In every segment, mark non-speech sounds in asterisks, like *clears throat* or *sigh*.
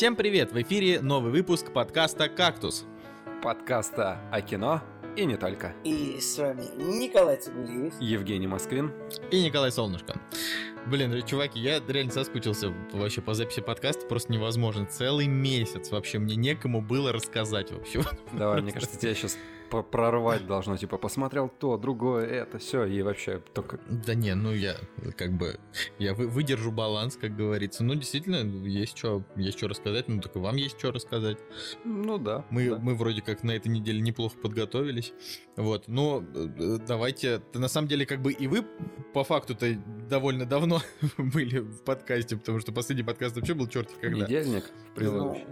Всем привет! В эфире новый выпуск подкаста «Кактус». Подкаста о кино и не только. И с вами Николай Цибулиев. Евгений Москвин. И Николай Солнышко. Блин, чуваки, я реально соскучился вообще по записи подкаста, просто невозможно. Целый месяц вообще мне некому было рассказать вообще. Давай, мне кажется, тебя сейчас прорвать должно, типа, посмотрел то, другое, это, все, и вообще только... Да не, ну я как бы, я вы, выдержу баланс, как говорится. Ну, действительно, есть что, есть что рассказать, ну, только вам есть что рассказать. Ну да. Мы, да. мы вроде как на этой неделе неплохо подготовились. Вот, но э, давайте, на самом деле, как бы и вы по факту-то довольно давно *laughs* были в подкасте, потому что последний подкаст вообще был черт когда. Недельник предыдущий.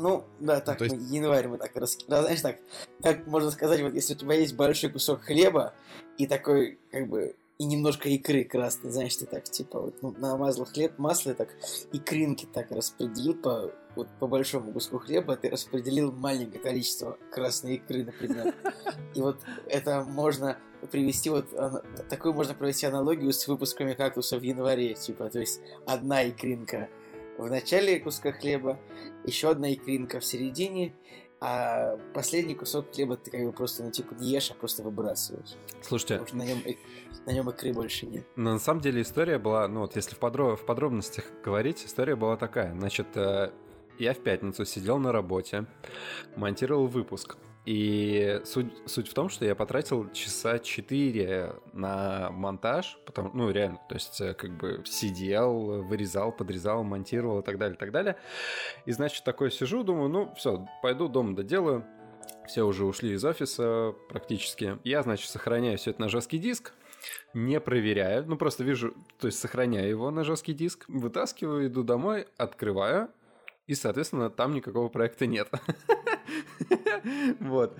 Ну, да, так, ну, есть... мы, январь мы так. Да, знаешь, так, как можно сказать, вот если у тебя есть большой кусок хлеба и такой, как бы, и немножко икры красной, знаешь, ты так, типа, вот, ну, намазал хлеб, масло, так, икринки так распределил по, вот, по большому куску хлеба, ты распределил маленькое количество красной икры, например. И вот это можно привести вот такую можно провести аналогию с выпусками кактуса в январе, типа, то есть одна икринка в начале куска хлеба, еще одна икринка в середине, а последний кусок хлеба ты как бы просто, ну, типа, не ешь, а просто выбрасываешь. Слушайте... Потому что на нем, на нем икры больше нет. Но на самом деле история была, ну, вот если в, подроб... в подробностях говорить, история была такая. Значит, э, я в пятницу сидел на работе, монтировал выпуск. И суть, суть в том, что я потратил часа 4 на монтаж, потому, ну, реально, то есть, э, как бы сидел, вырезал, подрезал, монтировал и так далее, и так далее. И, значит, такой сижу, думаю, ну, все, пойду дома доделаю. Все уже ушли из офиса практически. Я, значит, сохраняю все это на жесткий диск, не проверяю, ну, просто вижу, то есть, сохраняю его на жесткий диск, вытаскиваю, иду домой, открываю, и, соответственно, там никакого проекта нет. *laughs* *laughs* Вот.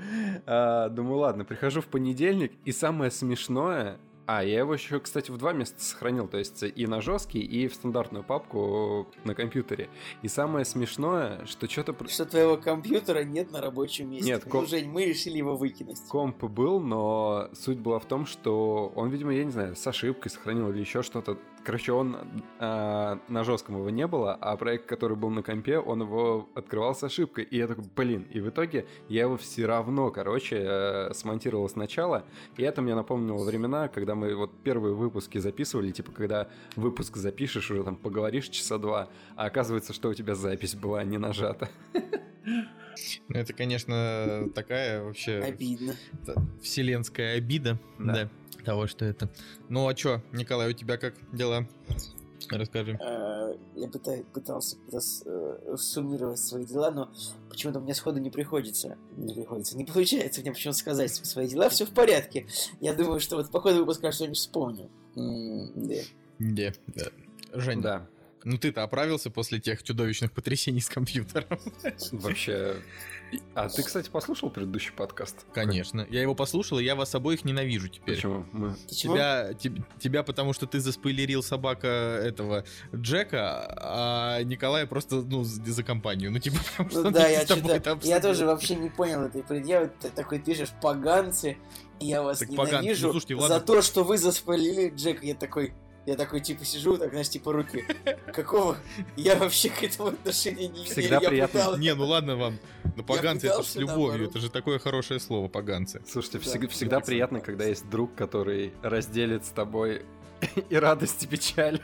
А, думаю, ладно, прихожу в понедельник, и самое смешное, а, я его еще, кстати, в два места сохранил, то есть и на жесткий, и в стандартную папку на компьютере. И самое смешное, что что-то... Что твоего компьютера нет на рабочем месте. Нет, комп... Жень, мы решили его выкинуть. Комп был, но суть была в том, что он, видимо, я не знаю, с ошибкой сохранил или еще что-то. Короче, он э, на жестком его не было, а проект, который был на компе, он его открывал с ошибкой. И я такой, блин, и в итоге я его все равно, короче, э, смонтировал сначала. И это мне напомнило времена, когда мы вот первые выпуски записывали, типа, когда выпуск запишешь, уже там поговоришь часа два, а оказывается, что у тебя запись была не нажата. Ну, это, конечно, такая вообще... Обидно. Вселенская обида, да. да, того, что это. Ну, а чё, Николай, у тебя как дела? Расскажи. Э, я пытался э, суммировать свои дела, но почему-то мне сходу не приходится. Не приходится. Не получается мне почему-то сказать свои дела. Все в порядке. Я думаю, что вот по ходу выпуска что-нибудь вспомню. Да. Да. Жень. Да. Ну ты-то оправился после тех чудовищных потрясений с компьютером. Вообще, а ты, кстати, послушал предыдущий подкаст? Конечно. Я его послушал, и я вас обоих ненавижу теперь. Почему? Мы... Тебя, тебя, тебя, потому что ты заспойлерил собака этого Джека, а Николая просто, ну, за компанию. Ну, типа, *laughs* ну, да, я, что я тоже вообще не понял этой предъявы. Ты такой пишешь, поганцы, я вас так ненавижу поганцы. Ну, слушайте, ладно. за то, что вы заспойлерили Джека. Я такой, я такой, типа, сижу, так, знаешь, типа, руки. Какого? Я вообще к этому отношения не имею. Всегда приятно. Пытался... Не, ну ладно вам. Но поганцы это с любовью, это же такое хорошее слово, поганцы. Слушайте, да, всегда, всегда приятно, когда есть друг, который разделит с тобой *laughs* и радость, и печаль.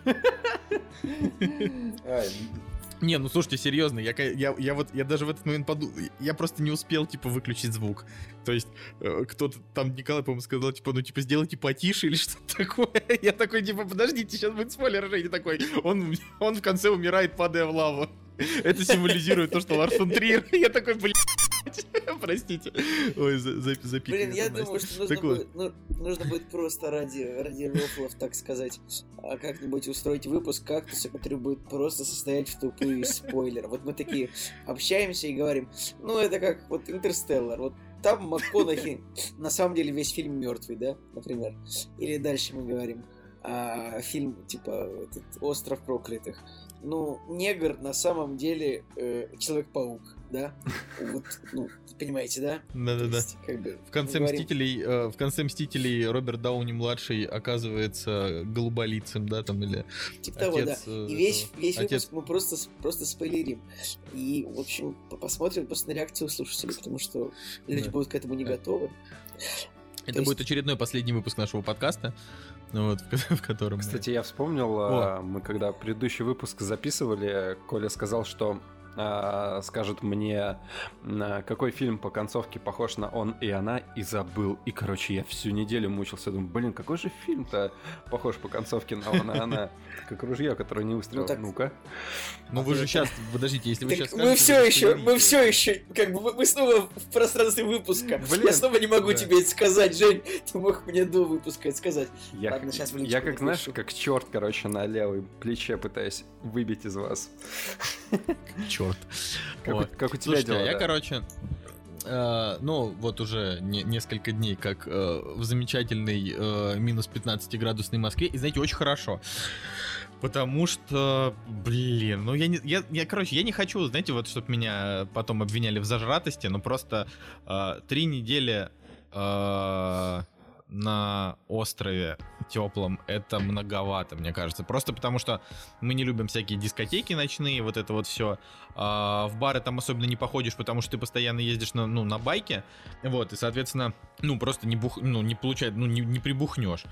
Не, ну слушайте, серьезно, я, я, я вот, я даже в этот момент подумал, я просто не успел, типа, выключить звук. То есть, э, кто-то там, Николай, по-моему, сказал, типа, ну, типа, сделайте потише или *laughs* что-то такое. Я такой, типа, подождите, сейчас будет спойлер, Женя такой, он, он в конце умирает, падая в лаву. Это символизирует то, что Ларс фон Триер. *laughs* Я такой, *laughs* простите. Ой, запикали. Блин, я думаю, что нужно, будет, ну, нужно будет просто ради, ради рофлов, так сказать, а как-нибудь устроить выпуск кактуса, который будет просто состоять в тупые спойлеры. Вот мы такие общаемся и говорим, ну, это как вот Интерстеллар. Вот там МакКонахи на самом деле весь фильм мертвый, да, например. Или дальше мы говорим, а, фильм типа этот, Остров проклятых ну, негр на самом деле э, Человек-паук, да? Вот, ну, понимаете, да? Да-да-да. Как бы, в конце говорим... Мстителей, э, в конце Мстителей Роберт Дауни младший оказывается голуболицем, да, там или. Типа того, да. Э, И весь, весь отец... выпуск мы просто, просто спойлерим. И, в общем, посмотрим просто на реакцию слушателей, потому что люди да. будут к этому не готовы. Это есть... будет очередной последний выпуск нашего подкаста. Вот, в, в котором. Кстати, я вспомнил, О. А, мы когда предыдущий выпуск записывали, Коля сказал, что а, скажет мне, какой фильм по концовке похож на он и она, и забыл. И, короче, я всю неделю мучился. Думаю, блин, какой же фильм-то похож по концовке на он и она? Как ружье, которое не выстрелило. Ну, Ну-ка. Ну вы же сейчас, подождите, если вы сейчас Мы все еще, мы все еще, как бы мы снова в пространстве выпуска. Я снова не могу тебе это сказать, Жень. Ты мог мне до выпуска это сказать. Ладно, сейчас Я как, знаешь, как черт, короче, на левой плече пытаюсь выбить из вас. Черт черт. Как, вот. у, как у тебя Слушайте, дела? Я, да? короче, Uh, ну, вот уже не, несколько дней, как uh, в замечательной uh, минус 15-градусной Москве. И, знаете, очень хорошо. Потому что, блин, ну я не, я, я, короче, я не хочу, знаете, вот, чтобы меня потом обвиняли в зажратости, но просто три недели на острове теплом это многовато, мне кажется. Просто потому что мы не любим всякие дискотеки ночные, вот это вот все. А, в бары там особенно не походишь, потому что ты постоянно ездишь на, ну, на байке. Вот, и, соответственно, ну, просто не, бух, ну, не получает, ну, не, не прибухнешь.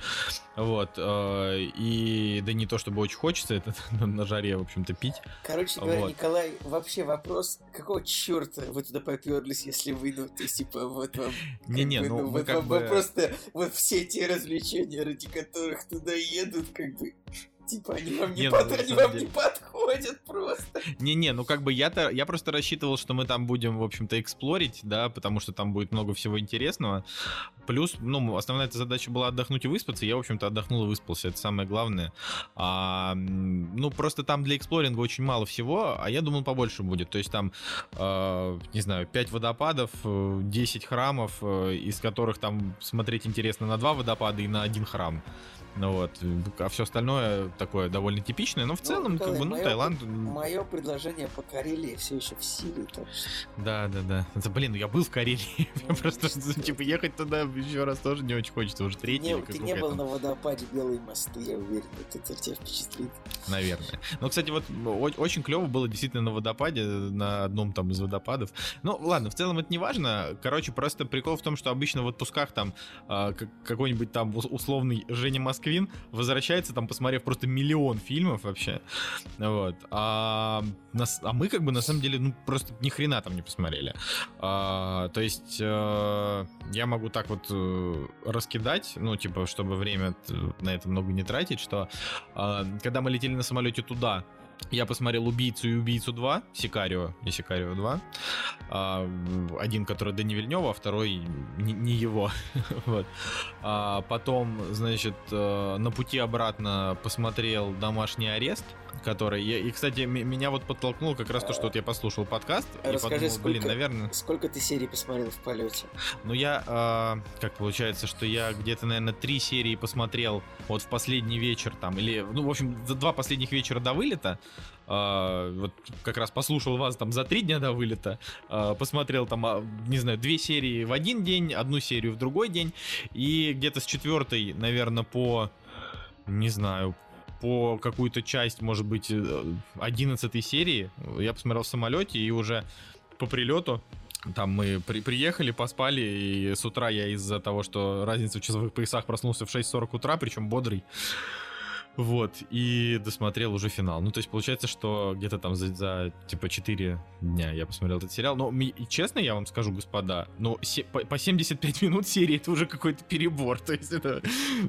Вот. А, и да не то, чтобы очень хочется это *laughs* на жаре, в общем-то, пить. Короче говоря, вот. Николай, вообще вопрос, какого черта вы туда поперлись, если вы, ну, то есть, типа, вот вам... Не-не, ну, ну, вот как вам, бы... Просто вот все те развлечения, ради которых туда едут, как бы Типа, они вам не, не, под... ну, они вам деле... не подходят просто. Не-не, ну как бы я-то, я просто рассчитывал, что мы там будем, в общем-то, эксплорить, да, потому что там будет много всего интересного. Плюс, ну, основная эта задача была отдохнуть и выспаться. Я, в общем-то, отдохнул и выспался, это самое главное. А, ну, просто там для эксплоринга очень мало всего, а я думал, побольше будет. То есть там, э, не знаю, 5 водопадов, 10 храмов, э, из которых там смотреть интересно на 2 водопада и на один храм. Ну вот, а все остальное такое довольно типичное, но в ну, целом, Николай, как бы, ну, мое, Таиланд... Мое предложение по Карелии все еще в силе, так что... Да, да, да. Это, блин, ну я был в Карелии, *laughs* просто, *laughs* типа, ехать туда еще раз тоже не очень хочется, уже третий не, Ты не был на водопаде Белые мосты, я уверен, это тебя впечатлит. Наверное. Но, кстати, вот очень клево было действительно на водопаде, на одном там из водопадов. Ну, ладно, в целом это не важно. Короче, просто прикол в том, что обычно в отпусках там а, какой-нибудь там условный Женя Москва Москвин возвращается, там, посмотрев просто миллион фильмов вообще. Вот. А, нас, а мы, как бы, на самом деле, ну, просто ни хрена там не посмотрели. А, то есть, э, я могу так вот э, раскидать, ну, типа, чтобы время на это много не тратить, что э, когда мы летели на самолете туда, я посмотрел «Убийцу» и «Убийцу 2», «Сикарио» и «Сикарио 2». А, один, который Дани Вильнева, а второй не, его. *laughs* вот. а потом, значит, э, на пути обратно посмотрел «Домашний арест», который... И, кстати, меня вот подтолкнул как раз то, что вот я послушал подкаст Расскажи, и подумал, сколько, блин, наверное... Сколько ты серий посмотрел в полете? Ну, я... Э, как получается, что я где-то, наверное, три серии посмотрел вот в последний вечер там, или... Ну, в общем, за два последних вечера до вылета. Э, вот как раз послушал вас там за три дня до вылета. Э, посмотрел там, не знаю, две серии в один день, одну серию в другой день. И где-то с четвертой, наверное, по не знаю, по какую-то часть, может быть, 11 э, серии я посмотрел в самолете и уже по прилету там мы при приехали, поспали, и с утра я из-за того, что разница в часовых поясах проснулся в 6.40 утра, причем бодрый. Вот, и досмотрел уже финал. Ну, то есть, получается, что где-то там за, за типа 4 дня я посмотрел этот сериал. Но, и честно я вам скажу, господа, но се, по, по 75 минут серии это уже какой-то перебор. *laughs* То есть, это...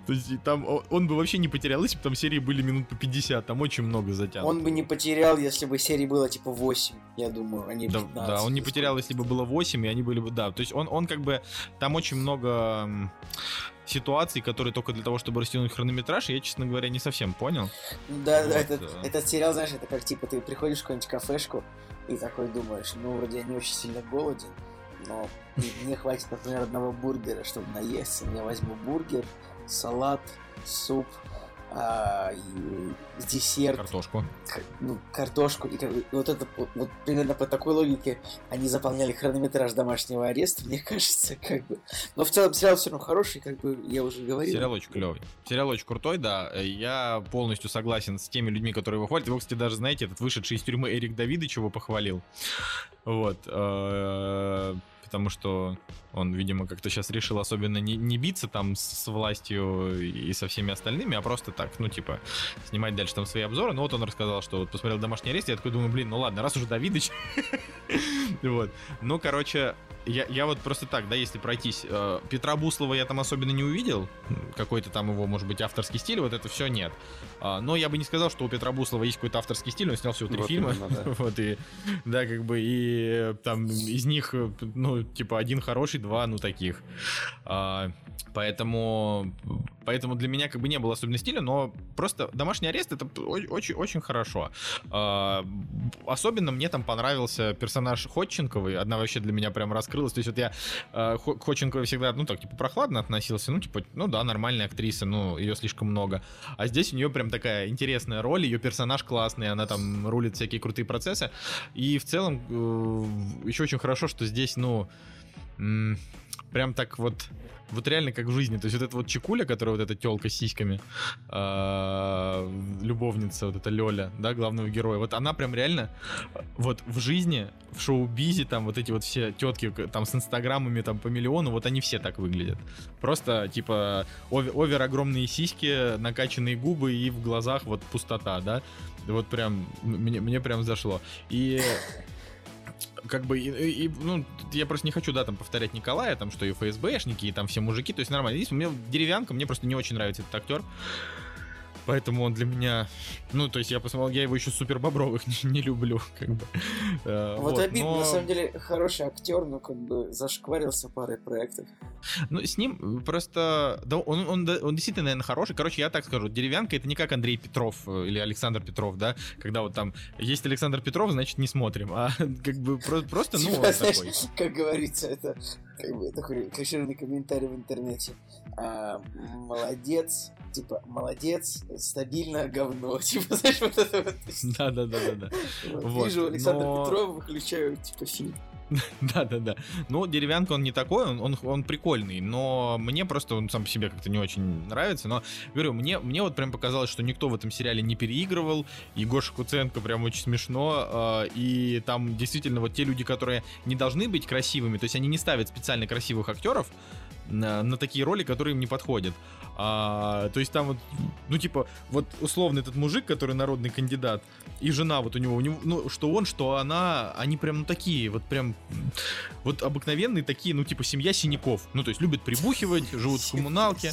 То есть, там он бы вообще не потерял, если бы там серии были минут по 50, там очень много затянуто. Он бы не потерял, если бы серии было типа 8, я думаю, а не 15. Да, да он не потерял, если бы было 8, и они были бы, да. То есть, он, он как бы, там очень много ситуаций, которые только для того, чтобы растянуть хронометраж, я, честно говоря, не совсем понял. Да, вот. да, этот, э. этот сериал, знаешь, это как, типа, ты приходишь в какую-нибудь кафешку и такой думаешь, ну, вроде я не очень сильно голоден, но мне *laughs* хватит, например, одного бургера, чтобы наесться. Я возьму бургер, салат, суп, а, и десерт. Картошку. Ну, картошку. И, и вот это вот, вот примерно по такой логике они заполняли хронометраж домашнего ареста, мне *laughs* кажется, как бы. Но в целом сериал все равно хороший, как бы я уже говорил. Сериал очень клевый. Сериал очень крутой, да. Я полностью согласен с теми людьми, которые его хвалят. Его, кстати, даже, знаете, этот вышедший из тюрьмы Эрик Давидович его похвалил. Вот. Потому что он, видимо, как-то сейчас решил особенно не, не биться там с, с властью и со всеми остальными, а просто так, ну, типа, снимать дальше там свои обзоры. Ну, вот он рассказал, что вот посмотрел «Домашний арест», я такой думаю, блин, ну ладно, раз уже Давидыч. *laughs* Вот. Ну, короче, я, я вот просто так, да, если пройтись, э, Петра Буслова я там особенно не увидел, какой-то там его, может быть, авторский стиль, вот это все нет. А, но я бы не сказал, что у Петра Буслова есть какой-то авторский стиль, он снял всего три вот фильма, именно, да. *laughs* вот и, да, как бы, и там из них, ну, типа, один хороший, два, ну, таких. А, поэтому, поэтому для меня как бы не было особенно стиля, но просто домашний арест это очень, очень хорошо. А, особенно мне там понравился персонаж Ходченковой, одна вообще для меня прям раскрылась. То есть вот я к Ходченковой всегда, ну так, типа, прохладно относился. Ну, типа, ну да, нормальная актриса, но ее слишком много. А здесь у нее прям такая интересная роль, ее персонаж классный, она там рулит всякие крутые процессы. И в целом э, еще очень хорошо, что здесь, ну, прям так вот вот реально как в жизни. То есть вот эта вот Чекуля, которая вот эта телка с сиськами, э, любовница, вот эта Лёля, да, главного героя, вот она прям реально вот в жизни, в шоу-бизе, там вот эти вот все тетки там с инстаграмами там по миллиону, вот они все так выглядят. Просто типа овер огромные сиськи, накачанные губы и в глазах вот пустота, да. Вот прям, мне, мне прям зашло. И как бы, и, и, ну, я просто не хочу, да, там, повторять Николая, там, что и ФСБшники, и там все мужики, то есть нормально. Здесь мне деревянка, мне просто не очень нравится этот актер. Поэтому он для меня... Ну, то есть я посмотрел, я его еще супер бобровых *laughs* не, не люблю, как бы. Э, вот, вот обидно, но... на самом деле, хороший актер, но как бы зашкварился парой проектов. Ну, с ним просто... Да, он, он, он действительно, наверное, хороший. Короче, я так скажу, деревянка это не как Андрей Петров э, или Александр Петров, да, когда вот там есть Александр Петров, значит, не смотрим. А *laughs* как бы просто, ну, он такой. Как говорится, это как бы такой кошерный комментарий в интернете. А, молодец, типа, молодец, стабильно говно. *laughs* Типа, знаешь, вот это вот. Да, да, да, да, да. Вот, Вижу Александра но... Петрова, выключаю, типа, фильм. Да, да, да. Ну, деревянка он не такой, он, он, он прикольный, но мне просто он сам по себе как-то не очень нравится. Но говорю, мне, мне вот прям показалось, что никто в этом сериале не переигрывал. И Гоша Куценко прям очень смешно. Э, и там действительно вот те люди, которые не должны быть красивыми, то есть они не ставят специально красивых актеров на, на такие роли, которые им не подходят. А, то есть там вот, ну типа, вот условно этот мужик, который народный кандидат, и жена вот у него, у него, ну что он, что она, они прям ну такие, вот прям, вот обыкновенные такие, ну типа семья синяков. Ну то есть любят прибухивать, живут в коммуналке.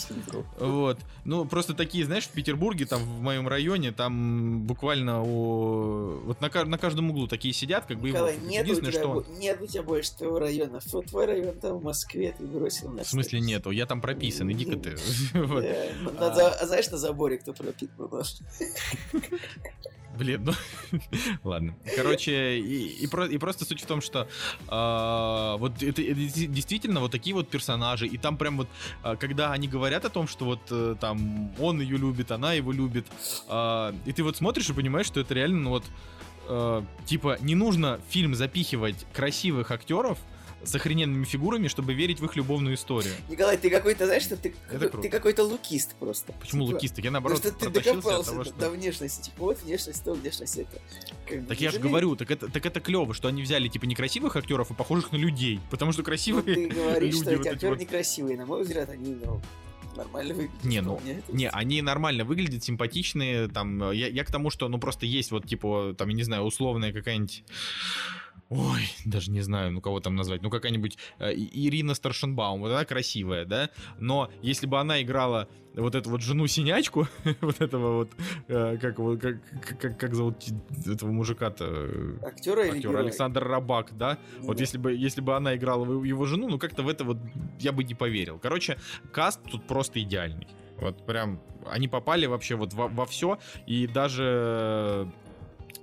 Вот. Ну просто такие, знаешь, в Петербурге, там в моем районе, там буквально у, вот на, на каждом углу такие сидят, как бы Николай, нет, у тебя, что... нет у тебя больше твоего района. Фу, твой район там в Москве, ты бросил на В смысле нету? Я там прописан, иди-ка ты. *laughs* Ну, а знаешь, на заборе кто пропитан *laughs* Блин, ну *laughs* ладно. Короче, и, и, про, и просто суть в том, что э, вот это, это действительно вот такие вот персонажи, и там прям вот, э, когда они говорят о том, что вот э, там он ее любит, она его любит, э, и ты вот смотришь и понимаешь, что это реально, ну вот, э, типа, не нужно фильм запихивать красивых актеров, с охрененными фигурами, чтобы верить в их любовную историю. Николай, ты какой-то, знаешь, что ты, ты какой-то лукист просто. Почему типа, лукист? Я наоборот Потому что ты докопался того, что... до внешности. Типа, вот внешность, то внешность это. Как так я же говорю, так это, так это клево, что они взяли типа некрасивых актеров и похожих на людей. Потому что красивые ну, ты говоришь, люди, что эти вот актеры вот... некрасивые. На мой взгляд, они ну, нормально выглядят. Не, ну, не, они нормально выглядят, симпатичные, там, я, я к тому, что, ну, просто есть вот, типа, там, я не знаю, условная какая-нибудь Ой, даже не знаю, ну кого там назвать. Ну какая-нибудь э, Ирина Старшенбаум, вот она красивая, да? Но если бы она играла вот эту вот жену-синячку, *laughs* вот этого вот, э, как, как, как, как зовут этого мужика-то? Актера или Актер Александр Рабак, да? Ну, вот да. если бы, если бы она играла его жену, ну как-то в это вот я бы не поверил. Короче, каст тут просто идеальный. Вот прям они попали вообще вот во, во все, и даже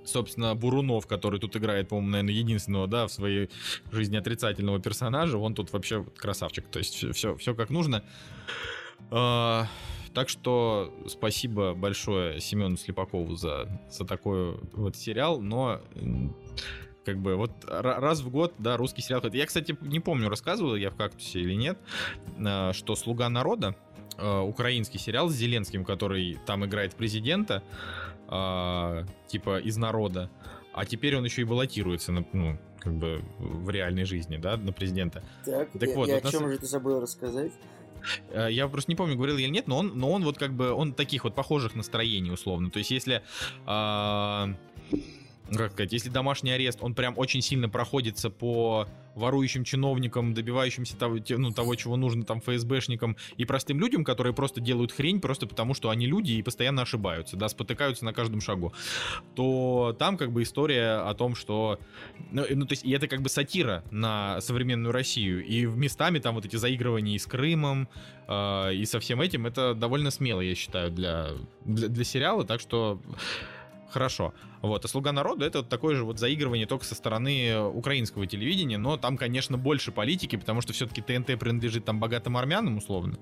собственно, Бурунов, который тут играет, по-моему, наверное, единственного, да, в своей жизни отрицательного персонажа, он тут вообще красавчик. То есть все, все как нужно. А, Так что спасибо большое Семену Слепакову за, за такой вот сериал, но как бы вот раз в год, да, русский сериал. Я, кстати, не помню, рассказывал я в «Кактусе» или нет, э, что «Слуга народа», э, украинский сериал с Зеленским, который там играет президента, э, типа из народа, а теперь он еще и баллотируется, на, ну, как бы в реальной жизни, да, на президента. Так, так и, вот, и вот о чем нас... же ты забыл рассказать? Я просто не помню, говорил или нет, но он, но он вот как бы, он таких вот похожих настроений условно. То есть если... Э, как сказать, если домашний арест, он прям очень сильно проходится по ворующим чиновникам, добивающимся того, ну, того, чего нужно там ФСБшникам и простым людям, которые просто делают хрень просто потому, что они люди и постоянно ошибаются, да, спотыкаются на каждом шагу, то там как бы история о том, что, ну, ну то есть, и это как бы сатира на современную Россию, и местами там вот эти заигрывания и с Крымом, э, и со всем этим, это довольно смело, я считаю, для, для, для сериала, так что хорошо. Вот. А «Слуга народа» — это вот такое же вот заигрывание только со стороны украинского телевидения, но там, конечно, больше политики, потому что все-таки ТНТ принадлежит там богатым армянам, условно.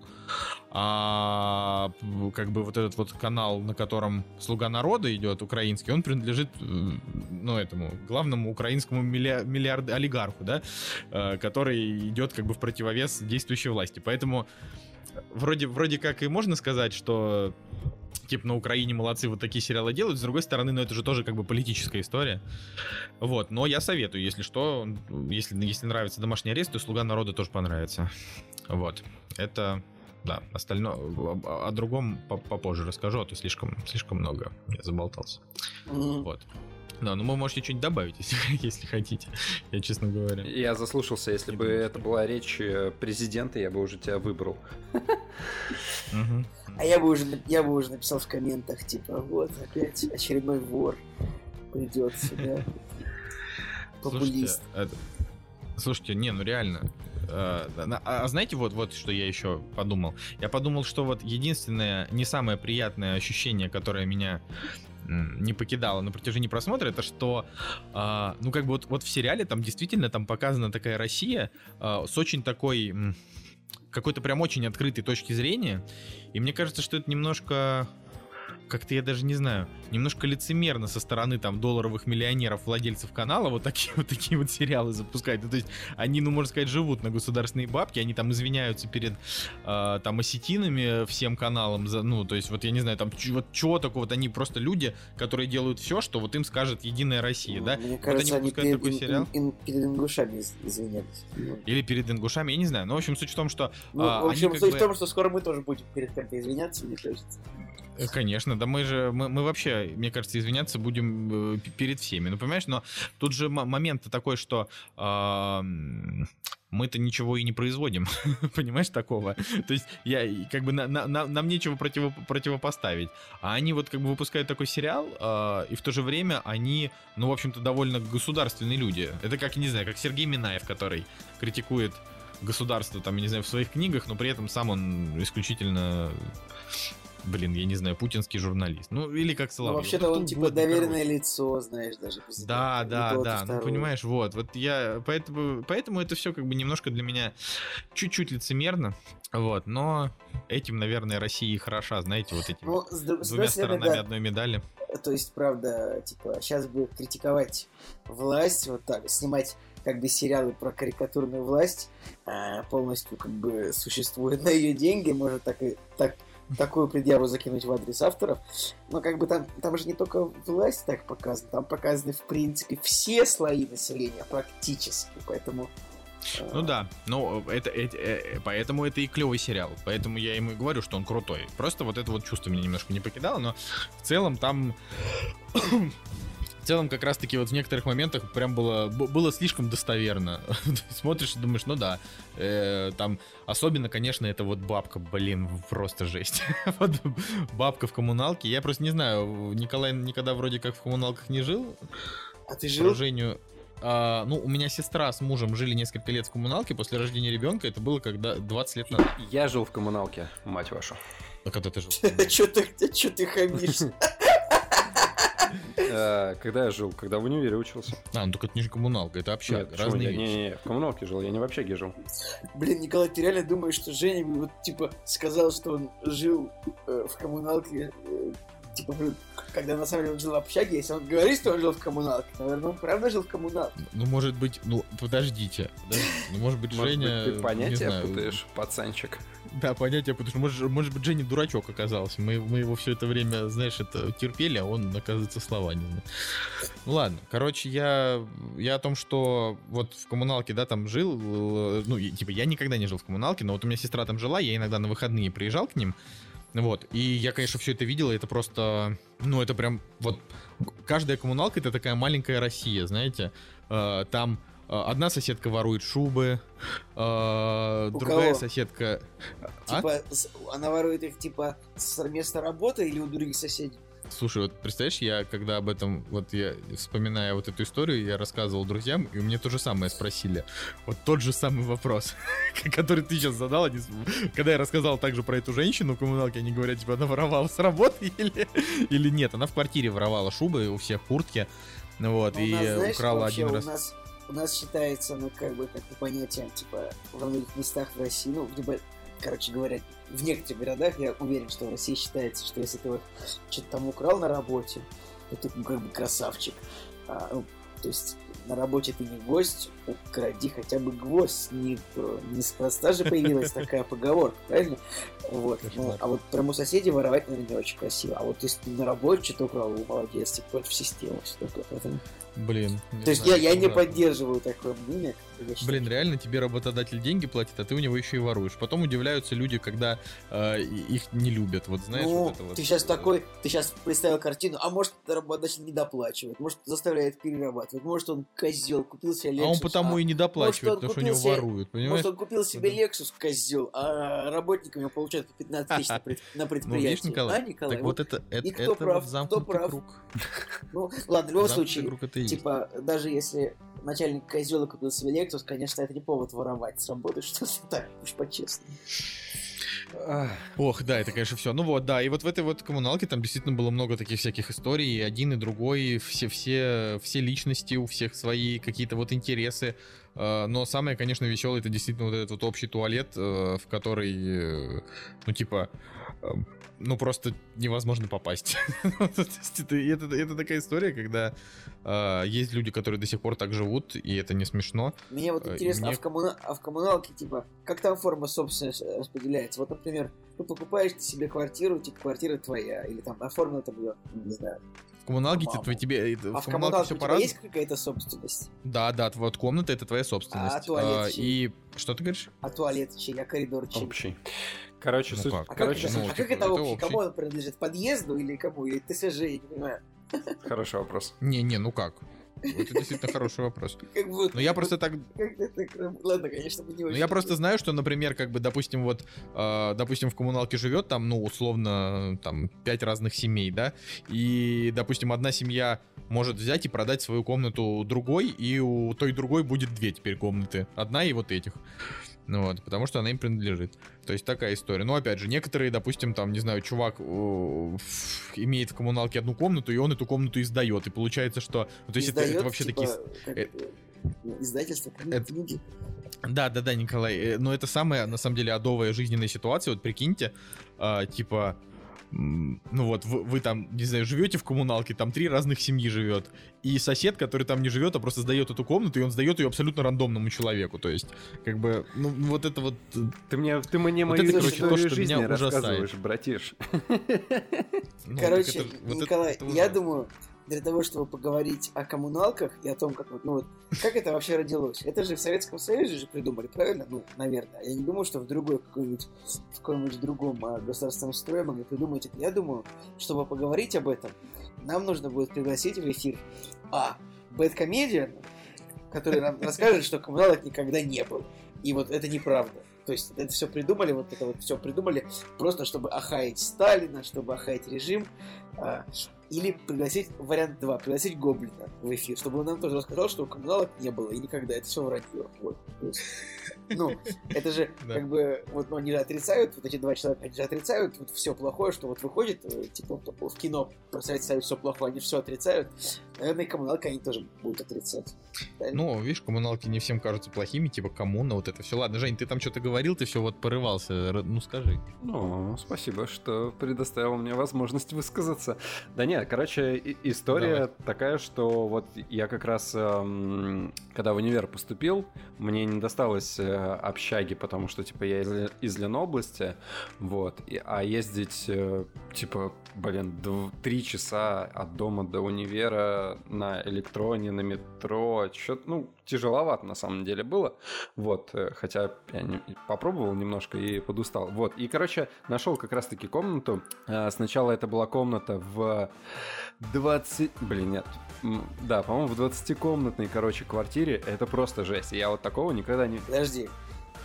А как бы вот этот вот канал, на котором «Слуга народа» идет, украинский, он принадлежит, ну, этому главному украинскому миллиард олигарху, да, э, который идет как бы в противовес действующей власти. Поэтому вроде, вроде как и можно сказать, что типа, на Украине молодцы, вот такие сериалы делают. С другой стороны, ну, это же тоже как бы политическая история. Вот, но я советую, если что, если, если нравится «Домашний арест», то «Слуга народа» тоже понравится. Вот, это да, остальное о, о другом попозже расскажу, а то слишком, слишком много я заболтался. Mm-hmm. Вот. Да, ну вы можете что-нибудь добавить, *laughs* если, если хотите, я честно говоря. Я заслушался, если бы это была речь э, президента, я бы уже тебя выбрал. А я бы уже, я бы уже написал в комментах, типа, вот, опять очередной вор придет сюда. Популист. Слушайте, слушайте, не, ну реально, а, а знаете, вот, вот что я еще подумал? Я подумал, что вот единственное, не самое приятное ощущение, которое меня не покидало на протяжении просмотра, это что, э, ну как бы вот, вот в сериале там действительно там показана такая Россия э, с очень такой какой-то прям очень открытой точки зрения, и мне кажется, что это немножко как-то я даже не знаю, немножко лицемерно со стороны там долларовых миллионеров, владельцев канала вот такие *laughs* вот такие вот сериалы запускать. Ну, то есть они, ну, можно сказать, живут на государственные бабки, они там извиняются перед э, там осетинами всем каналам за, ну, то есть вот я не знаю, там вот чего такого, вот они просто люди, которые делают все, что вот им скажет Единая Россия, ну, да? Мне кажется, вот они, они перед, такой сериал. Ин, ин, перед ингушами извинялись. Или перед ингушами, я не знаю. Но, в общем, суть в том, что... Ну, а, в общем, суть бы... в том, что скоро мы тоже будем перед кем-то извиняться, мне кажется. Э, конечно, да мы же, мы, мы вообще, мне кажется, извиняться будем э, перед всеми. Ну, понимаешь, но тут же момент такой, что э, мы-то ничего и не производим, *laughs* понимаешь, такого. То есть я как бы на, на, нам нечего противо, противопоставить. А они вот как бы выпускают такой сериал, э, и в то же время они, ну, в общем-то, довольно государственные люди. Это как, не знаю, как Сергей Минаев, который критикует государство, там, я не знаю, в своих книгах, но при этом сам он исключительно блин, я не знаю, путинский журналист. Ну, или как Соловьев. Ну, вообще-то он, типа, доверенное короче. лицо, знаешь, даже. Да, да, да, ну, понимаешь, вот, вот я, поэтому, поэтому это все как бы немножко для меня чуть-чуть лицемерно, вот, но этим, наверное, Россия и хороша, знаете, вот этими ну, с, двумя с сторонами да. одной медали. То есть, правда, типа, сейчас бы критиковать власть, вот так, снимать как бы сериалы про карикатурную власть а, полностью как бы существуют на ее деньги, может так и так такую предъяву закинуть в адрес авторов. Но как бы там, там же не только власть так показана, там показаны, в принципе, все слои населения практически, поэтому... Э, ну да, ну это, это, это поэтому это и клевый сериал, поэтому я ему и говорю, что он крутой. Просто вот это вот чувство меня немножко не покидало, но в целом там в целом как раз-таки вот в некоторых моментах прям было, было слишком достоверно. *laughs* Смотришь и думаешь, ну да, э, там особенно, конечно, это вот бабка, блин, просто жесть. *laughs* вот бабка в коммуналке, я просто не знаю, Николай никогда вроде как в коммуналках не жил. А ты жил? По а, ну, у меня сестра с мужем жили несколько лет в коммуналке после рождения ребенка. Это было когда 20 лет назад. Я жил в коммуналке, мать вашу. А когда ты жил? *laughs* Че ты, че ты хамишь? Э, когда я жил? Когда в универе учился. А, ну только это не коммуналка, это общага, разные не, вещи. не, не, в коммуналке жил, я не в общаге жил. Блин, Николай, ты реально думаешь, что Женя вот, типа, сказал, что он жил э, в коммуналке, э, типа, когда на самом деле он жил в общаге, если он говорит, что он жил в коммуналке, наверное, он правда жил в коммуналке. Ну, может быть, ну, подождите. подождите. Ну, может быть, Может Женя... быть, ты понятия знаю, путаешь, пацанчик. Да, понятие, потому что, может, может быть, Женя дурачок оказался. Мы, мы его все это время, знаешь, это терпели, а он, оказывается, слова не знает. Ну ладно, короче, я, я о том, что вот в коммуналке, да, там жил, э, ну, типа, я никогда не жил в коммуналке, но вот у меня сестра там жила, я иногда на выходные приезжал к ним, вот, и я, конечно, все это видел, и это просто, ну, это прям, вот, каждая коммуналка это такая маленькая Россия, знаете, Э, там одна соседка ворует шубы, э, У другая кого? соседка... А? Типа, она ворует их, типа, с места работы или у других соседей? Слушай, вот представляешь, я когда об этом, вот я вспоминая вот эту историю, я рассказывал друзьям, и у меня то же самое спросили. Вот тот же самый вопрос, *laughs* который ты сейчас задал. они когда я рассказал также про эту женщину в коммуналке, они говорят, типа, она воровала с работы *laughs* или, или нет. Она в квартире воровала шубы, у всех куртки, ну вот, Ну, у и нас, знаешь, украла один у раз. нас, у нас считается, ну, как бы, как по типа, во многих местах в России, ну, небо- короче говоря, в некоторых городах, я уверен, что в России считается, что если ты вот что-то там украл на работе, то ты, ну, как бы, красавчик. А, ну, то есть, на работе ты не гость, укради хотя бы гвоздь. Не, про- неспроста же появилась *laughs* такая поговорка, правильно? Вот. Ну, а вот прям у соседей воровать, наверное, не очень красиво. А вот если ты на работе что-то украл, молодец, ты против системы. Все такое. Поэтому Блин. то есть знаю, я, я не поддерживаю такое мнение. Блин, реально тебе работодатель деньги платит, а ты у него еще и воруешь. Потом удивляются люди, когда э, их не любят. Вот знаешь, ну, вот это вот. ты сейчас э, такой, ты сейчас представил картину, а может работодатель не доплачивает, может заставляет перерабатывать, может он козел, купил себе Lexus, А он потому и не доплачивает, он потому что у него воруют, понимаешь? Может, он купил себе. Lexus, козел, а работник у него получает по 15 тысяч на пред- на *laughs* Ну, предприятии. видишь, Николай, а, Николай? так вот это, это, кто это прав, замкнутый кто прав? круг. *laughs* Ну, ладно, в любом случае, типа, даже если начальник козела купил себе Lexus, конечно, это не повод воровать с работы, *laughs* что так, уж по-честному. Ох, да, это, конечно, все. Ну вот, да, и вот в этой вот коммуналке там действительно было много таких всяких историй, и один и другой, все, все, все личности, у всех свои какие-то вот интересы. Э, Но самое, конечно, веселое, это действительно вот этот вот общий туалет, э, в который, э, ну, типа, ну, просто невозможно попасть. *laughs* Ну, это, это, это такая история, когда э, есть люди, которые до сих пор так живут, и это не смешно. Мне вот Э, интересно, мне- а, в коммуна- а в коммуналке, типа, как там форма собственности распределяется? Вот, например, ты покупаешь ты себе квартиру, типа, квартира твоя, или там оформлена там, её, не знаю. В коммуналке Мама. тебе, тебе А в коммуналке коммуналке все по-разному. есть какая-то собственность? Да, да, вот комната это твоя собственность. А туалет А, чей? И что ты говоришь? А туалет чей, а коридор чей? общий. Короче, Ну суть... как? А как, Короче, это, ну, а как это это общий? общий. Кому он принадлежит? Подъезду или кому? Или ТСЖ, я не понимаю. *laughs* хороший вопрос. Не, не, ну как? Это действительно хороший вопрос. *laughs* Как бы, Но я просто так, Ладно, конечно, мы не ну очень. я просто знаю, что, например, как бы, допустим, вот, э, допустим, в коммуналке живет там, ну, условно, там, пять разных семей, да, и, допустим, одна семья может взять и продать свою комнату другой, и у той другой будет две теперь комнаты, одна и вот этих. Ну вот, потому что она им принадлежит. То есть такая история. Но опять же, некоторые, допустим, там, не знаю, чувак э, имеет в коммуналке одну комнату, и он эту комнату издает. И получается, что... ну, то есть это, это Издаёт, вообще типа, такие... как, э, э, Издательство это- книги. Да, да, да, Николай. э, Но это самая, на самом деле, адовая жизненная ситуация. Вот прикиньте, а, типа, ну вот, вы, вы там, не знаю, живете в коммуналке, там три разных семьи живет. И сосед, который там не живет, а просто сдает эту комнату, и он сдает ее абсолютно рандомному человеку. То есть, как бы, ну, вот это вот... э, Ты мне, ты мне Вот мою это, короче, то, что жизни меня ужасает. рассказываешь, братиш. ну, Короче, это- вот это- Николай, это я ужасно. думаю, для того, чтобы поговорить о коммуналках и о том, как вот, ну вот, как это вообще родилось. Это же в Советском Союзе же придумали, правильно? Ну, наверное. Я не думаю, что в другой какой-нибудь, в каком-нибудь другом а, государственном строе могли придумать это. Я думаю, чтобы поговорить об этом, нам нужно будет пригласить в эфир А. Бэткомедиан, который нам расскажет, что коммуналок никогда не было. И вот это неправда. То есть это все придумали, вот это вот все придумали просто чтобы охаять Сталина, чтобы охаять режим. Или пригласить вариант 2, пригласить Гоблина в эфир, чтобы он нам тоже рассказал, что у коммуналок не было и никогда. Это все вранье. Вот. Ну, это же как бы, вот ну, они же отрицают, вот эти два человека, они же отрицают вот все плохое, что вот выходит, э, типа в кино представить все плохое, они все отрицают. Наверное, коммуналка они тоже будут отрицать. Ну, видишь, коммуналки не всем кажутся плохими, типа коммуна, вот это все. Ладно, Жень, ты там что-то говорил, ты все вот порывался, ну скажи. Ну, спасибо, что предоставил мне возможность высказаться. Да нет, короче, история Давай. такая, что вот я как раз, эм, когда в универ поступил, мне не досталось э, общаги, потому что, типа, я из, из Ленобласти, вот, а ездить, э, типа, блин, три часа от дома до универа на электроне, на метро, что ну, тяжеловато на самом деле было, вот, э, хотя я не, попробовал немножко и подустал, вот, и, короче, нашел как раз-таки комнату, сначала это была комната в 20, блин, нет, да, по-моему, в 20-комнатной, короче, квартире. Это просто жесть. Я вот такого никогда не... Подожди,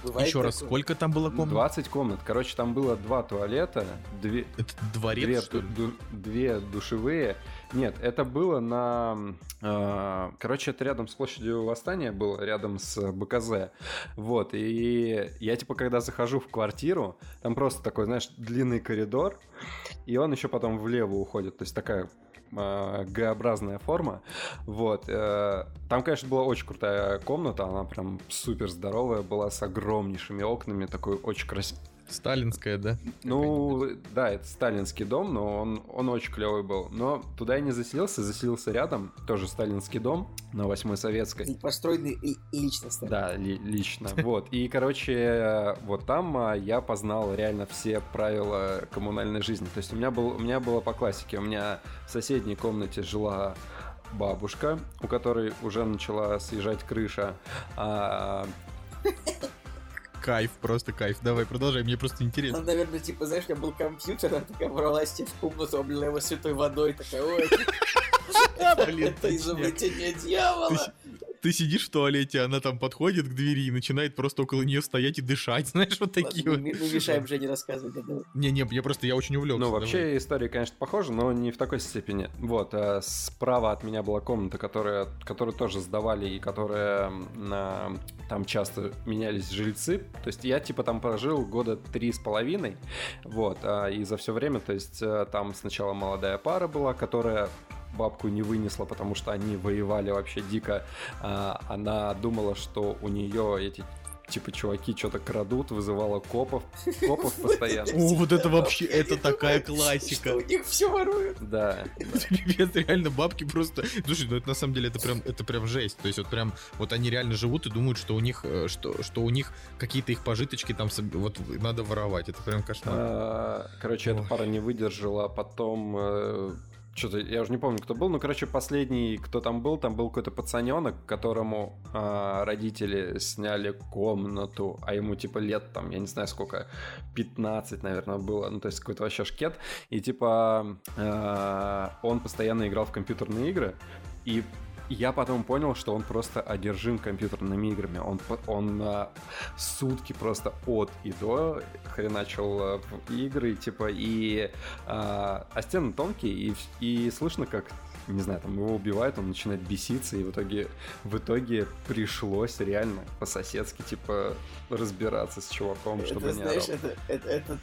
Бывает Еще раз, сколько там было комнат? 20 комнат. Короче, там было два туалета, две... Это дворец, две, что ли? Ду, две душевые. Нет, это было на... Э, короче, это рядом с площадью Восстания было, рядом с БКЗ. Вот, и я, типа, когда захожу в квартиру, там просто такой, знаешь, длинный коридор, и он еще потом влево уходит. То есть такая Г-образная форма. Вот. Э, там, конечно, была очень крутая комната, она прям супер здоровая была, с огромнейшими окнами, такой очень красивый Сталинская, да? Ну, да, это сталинский дом, но он, он очень клевый был. Но туда я не заселился, заселился рядом, тоже сталинский дом на Восьмой Советской. И построенный лично Сталин. Да, ли, лично. Вот. И, короче, вот там а, я познал реально все правила коммунальной жизни. То есть у меня, был, у меня было по классике. У меня в соседней комнате жила бабушка, у которой уже начала съезжать крыша. А, Кайф, просто кайф. Давай, продолжай, мне просто интересно. Ну, наверное, типа, знаешь, меня был компьютер, она такая ворвалась в комнату, облила его святой водой, такая, ой, *laughs* это изобретение дьявола ты сидишь в туалете, она там подходит к двери и начинает просто около нее стоять и дышать, *laughs* знаешь, вот такие вот. Мы мешаем Жене рассказывать. Не-не, я просто, я очень увлекся. Ну, вообще история, конечно, похожа, но не в такой степени. Вот, а справа от меня была комната, которая, которую тоже сдавали и которая там часто менялись жильцы. То есть я, типа, там прожил года три с половиной, вот, а, и за все время, то есть э, там сначала молодая пара была, которая бабку не вынесла, потому что они воевали вообще дико. А, она думала, что у нее эти типа, чуваки что-то крадут, вызывала копов, копов постоянно. О, вот это вообще, это такая классика. у них все воруют. Да. Пипец, реально бабки просто... Слушай, ну это на самом деле это прям, это прям жесть. То есть вот прям, вот они реально живут и думают, что у них, э, что, что у них какие-то их пожиточки там вот надо воровать. Это прям кошмар. А, короче, эта пара не выдержала, потом э, что-то, я уже не помню, кто был, но, короче, последний, кто там был, там был какой-то пацаненок, которому а, родители сняли комнату, а ему, типа, лет там, я не знаю сколько, 15, наверное, было, ну, то есть какой-то вообще шкет, и, типа, а, он постоянно играл в компьютерные игры, и я потом понял, что он просто одержим компьютерными играми. Он, он а, сутки просто от и до хреначил в игры, типа, и... А, а стены тонкие, и, и слышно, как не знаю, там его убивают, он начинает беситься, и в итоге, в итоге пришлось реально по-соседски, типа, разбираться с чуваком, это, чтобы знаешь, не орал. Это, это, этот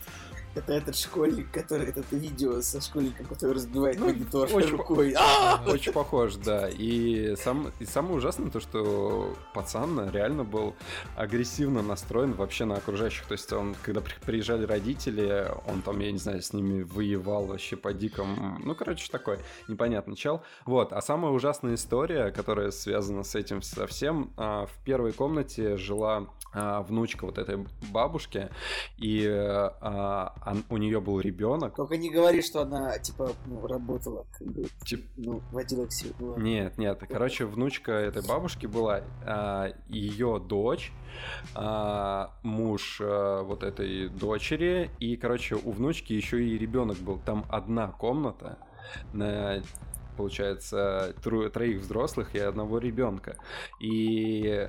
это этот школьник, который... Это видео со школьником, который разбивает ну, монитор очень рукой. По- *laughs* очень похож, да. И, сам, и самое ужасное то, что пацан реально был агрессивно настроен вообще на окружающих. То есть он, когда приезжали родители, он там, я не знаю, с ними воевал вообще по дикому... Ну, короче, такой непонятный чел. Вот. А самая ужасная история, которая связана с этим совсем, а, в первой комнате жила а, внучка вот этой бабушки, и а, у нее был ребенок. Только не говори, что она типа ну, работала, как бы, Тип... ну, водила к себе. Ну, нет, нет, короче, внучка этой бабушки была, а, ее дочь, а, муж а, вот этой дочери, и, короче, у внучки еще и ребенок был. Там одна комната на получается, троих взрослых и одного ребенка. И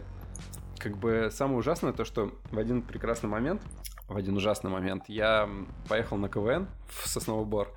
как бы самое ужасное то, что в один прекрасный момент, в один ужасный момент, я поехал на КВН в Сосновый Бор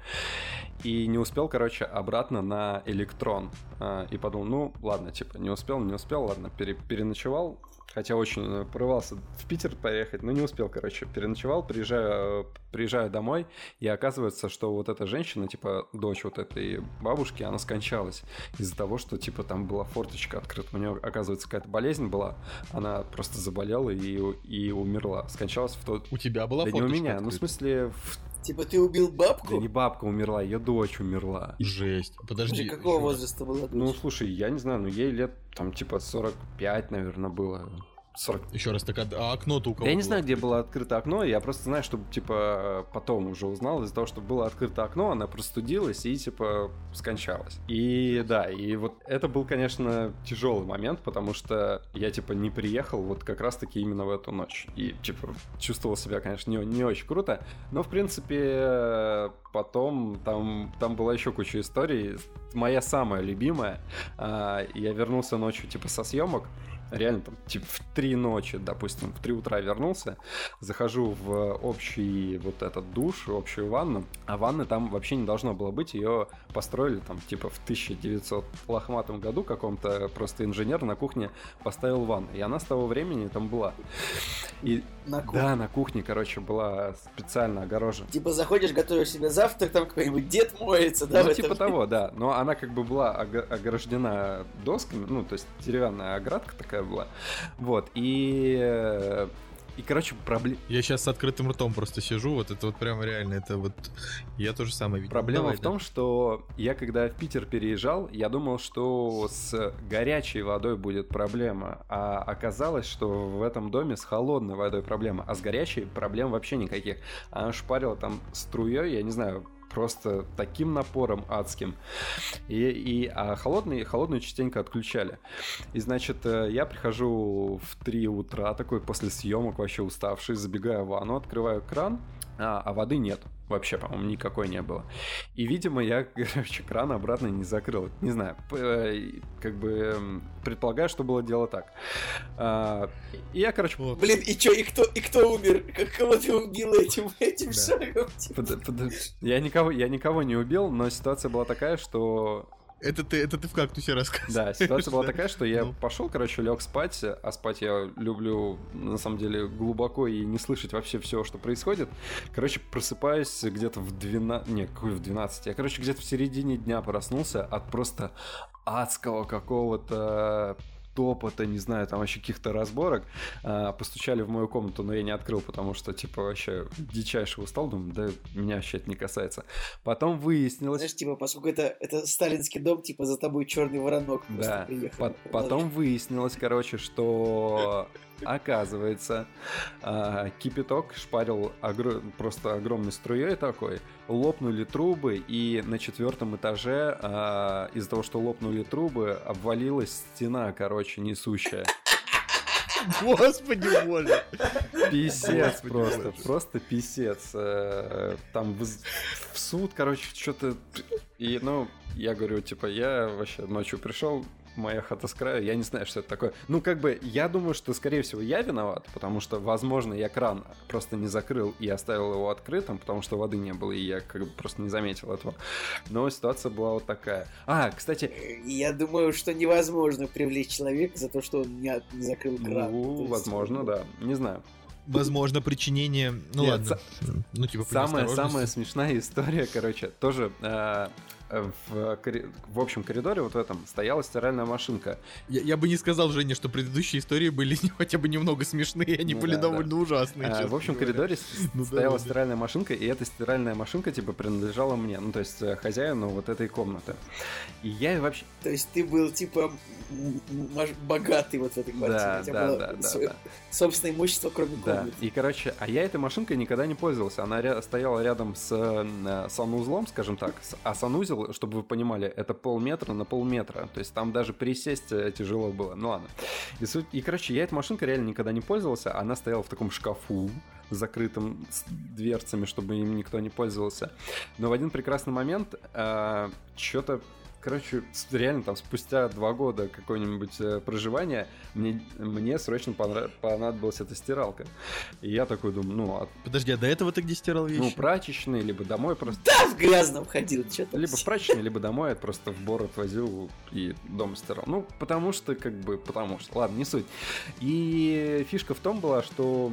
и не успел, короче, обратно на Электрон. а, и подумал, ну, ладно, типа, не успел, не успел, ладно, пере, переночевал, Хотя очень э, порывался в Питер поехать, но не успел, короче. Переночевал, приезжаю, приезжаю домой, и оказывается, что вот эта женщина, типа дочь вот этой бабушки, она скончалась из-за того, что, типа, там была форточка открыта. У нее, оказывается, какая-то болезнь была. Она просто заболела и, и умерла. Скончалась в тот... У тебя была да форточка не у меня, открыта? ну, в смысле, в Типа ты убил бабку? Да не бабка умерла, ее дочь умерла. Жесть. Подожди. Слушай, какого возраста была дочь? Ну, слушай, я не знаю, ну ей лет там типа 45, наверное, было. 40. Еще раз, так а, а окно-то у кого я не было? знаю, где было открыто окно, я просто знаю, что, типа, потом уже узнал, из-за того, что было открыто окно, она простудилась и, типа, скончалась. И, да, и вот это был, конечно, тяжелый момент, потому что я, типа, не приехал вот как раз-таки именно в эту ночь. И, типа, чувствовал себя, конечно, не, не очень круто, но, в принципе, потом там, там была еще куча историй. Моя самая любимая, а, я вернулся ночью, типа, со съемок, реально там типа в три ночи, допустим, в три утра вернулся, захожу в общий вот этот душ, общую ванну, а ванны там вообще не должно было быть, ее построили там типа в 1900 лохматом году каком-то просто инженер на кухне поставил ванну, и она с того времени там была. И На кухне. да, на кухне, короче, была специально огорожена. Типа заходишь, готовишь себе завтрак, там какой-нибудь дед моется, да? Ну, типа этом- того, да. Но она как бы была ограждена досками, ну, то есть деревянная оградка такая была. Вот, и... И, короче, проблема... Я сейчас с открытым ртом просто сижу, вот это вот прямо реально, это вот... Я тоже самое видел. Проблема Давай, в том, да. что я когда в Питер переезжал, я думал, что с горячей водой будет проблема, а оказалось, что в этом доме с холодной водой проблема, а с горячей проблем вообще никаких. Она шпарила там струей, я не знаю, просто таким напором адским. И, и, а холодный, холодную частенько отключали. И, значит, э, я прихожу в 3 утра, такой после съемок вообще уставший, забегаю в ванну, открываю кран, а, а воды нет. Вообще, по-моему, никакой не было. И, видимо, я, *laughs* короче, кран обратно не закрыл. Не знаю, э, как бы эм, предполагаю, что было дело так. А, И я, короче, Вот. Блин, и чё, и кто, и кто умер? Как кого ты убил этим, *laughs* этим Да. шагом? Под- под- я никого, я никого не убил, но ситуация была такая, что Это ты, это ты в кактусе рассказываешь. Да, ситуация была такая, что я Ну. пошел, короче, лег спать, а спать я люблю, на самом деле, глубоко и не слышать вообще все, что происходит. Короче, просыпаюсь где-то в 12... Не, какой в 12? Я, короче, где-то в середине дня проснулся от просто адского какого-то топота, не знаю, там вообще каких-то разборок. А, постучали в мою комнату, но я не открыл, потому что, типа, вообще дичайше устал. Думаю, да меня вообще это не касается. Потом выяснилось... знаешь, типа, поскольку это, это сталинский дом, типа, за тобой черный воронок Да, приехал. По- потом выяснилось, короче, что оказывается а, кипяток шпарил огр- просто огромной струей такой, лопнули трубы, и на четвертом этаже а, из-за того, что лопнули трубы, обвалилась стена, короче, несущая. Господи боже. Писец Господи просто, боже. просто писец. Э, Там в, в суд, короче, что-то... И, ну, я говорю, типа, я вообще ночью пришел, моя хата с краю, я не знаю, что это такое. Ну, как бы, я думаю, что, скорее всего, я виноват, потому что, возможно, я кран просто не закрыл и оставил его открытым, потому что воды не было, и я как бы просто не заметил этого. Но ситуация была вот такая. А, кстати, Я думаю, что невозможно привлечь человека за то, что он не, от- не закрыл кран. Ну, есть, возможно, да, не знаю. Возможно, причинение... Ну Нет, ладно. Ну, типа, Самая, самая смешная история, короче, тоже э, в, корри- в общем коридоре вот в этом стояла стиральная машинка. Я, я бы не сказал, Женя, что предыдущие истории были *laughs* хотя бы немного смешные, они Ну были да, довольно ужасные. А, в общем говоря. коридоре *laughs* Ну да, стояла да, да. стиральная машинка, и эта стиральная машинка типа принадлежала мне, ну то есть э, хозяину вот этой комнаты. И я вообще... То есть ты был, типа, богатый вот в этой квартире. Да, У тебя да, было да, да, свое да. собственное имущество, кроме Да, комнаты. и, короче, а я этой машинкой никогда не пользовался. Она ря- стояла рядом с э, санузлом, скажем так. А санузел, чтобы вы понимали, это полметра на полметра. То есть там даже присесть э, тяжело было. Ну ладно. И, суть- и, короче, я этой машинкой реально никогда не пользовался. Она стояла в таком шкафу, закрытым с дверцами, чтобы им никто не пользовался. Но в один прекрасный момент что-то короче, реально там спустя два года какое-нибудь э, проживания мне, мне срочно понадобилась эта стиралка. И я такой думаю, ну... А... Подожди, а до этого ты где стирал вещи? Ну, прачечный, либо домой просто... Да, в грязном ходил, что-то. Либо в прачечный, либо домой, я просто в бор отвозил и дома стирал. Ну, потому что, как бы, потому что... Ладно, не суть. И фишка в том была, что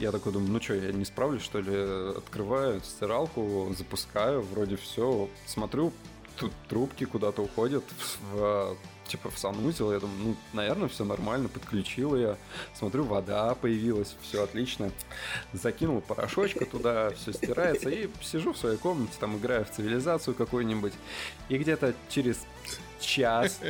я такой думаю, ну что, я не справлюсь, что ли? Открываю стиралку, запускаю, вроде все, смотрю, тут трубки куда-то уходят в, типа в санузел. Я думаю, ну, наверное, все нормально. Подключил я. Смотрю, вода появилась, все отлично. Закинул порошочка туда, все стирается. И сижу в своей комнате, там играю в цивилизацию какую-нибудь. И где-то через час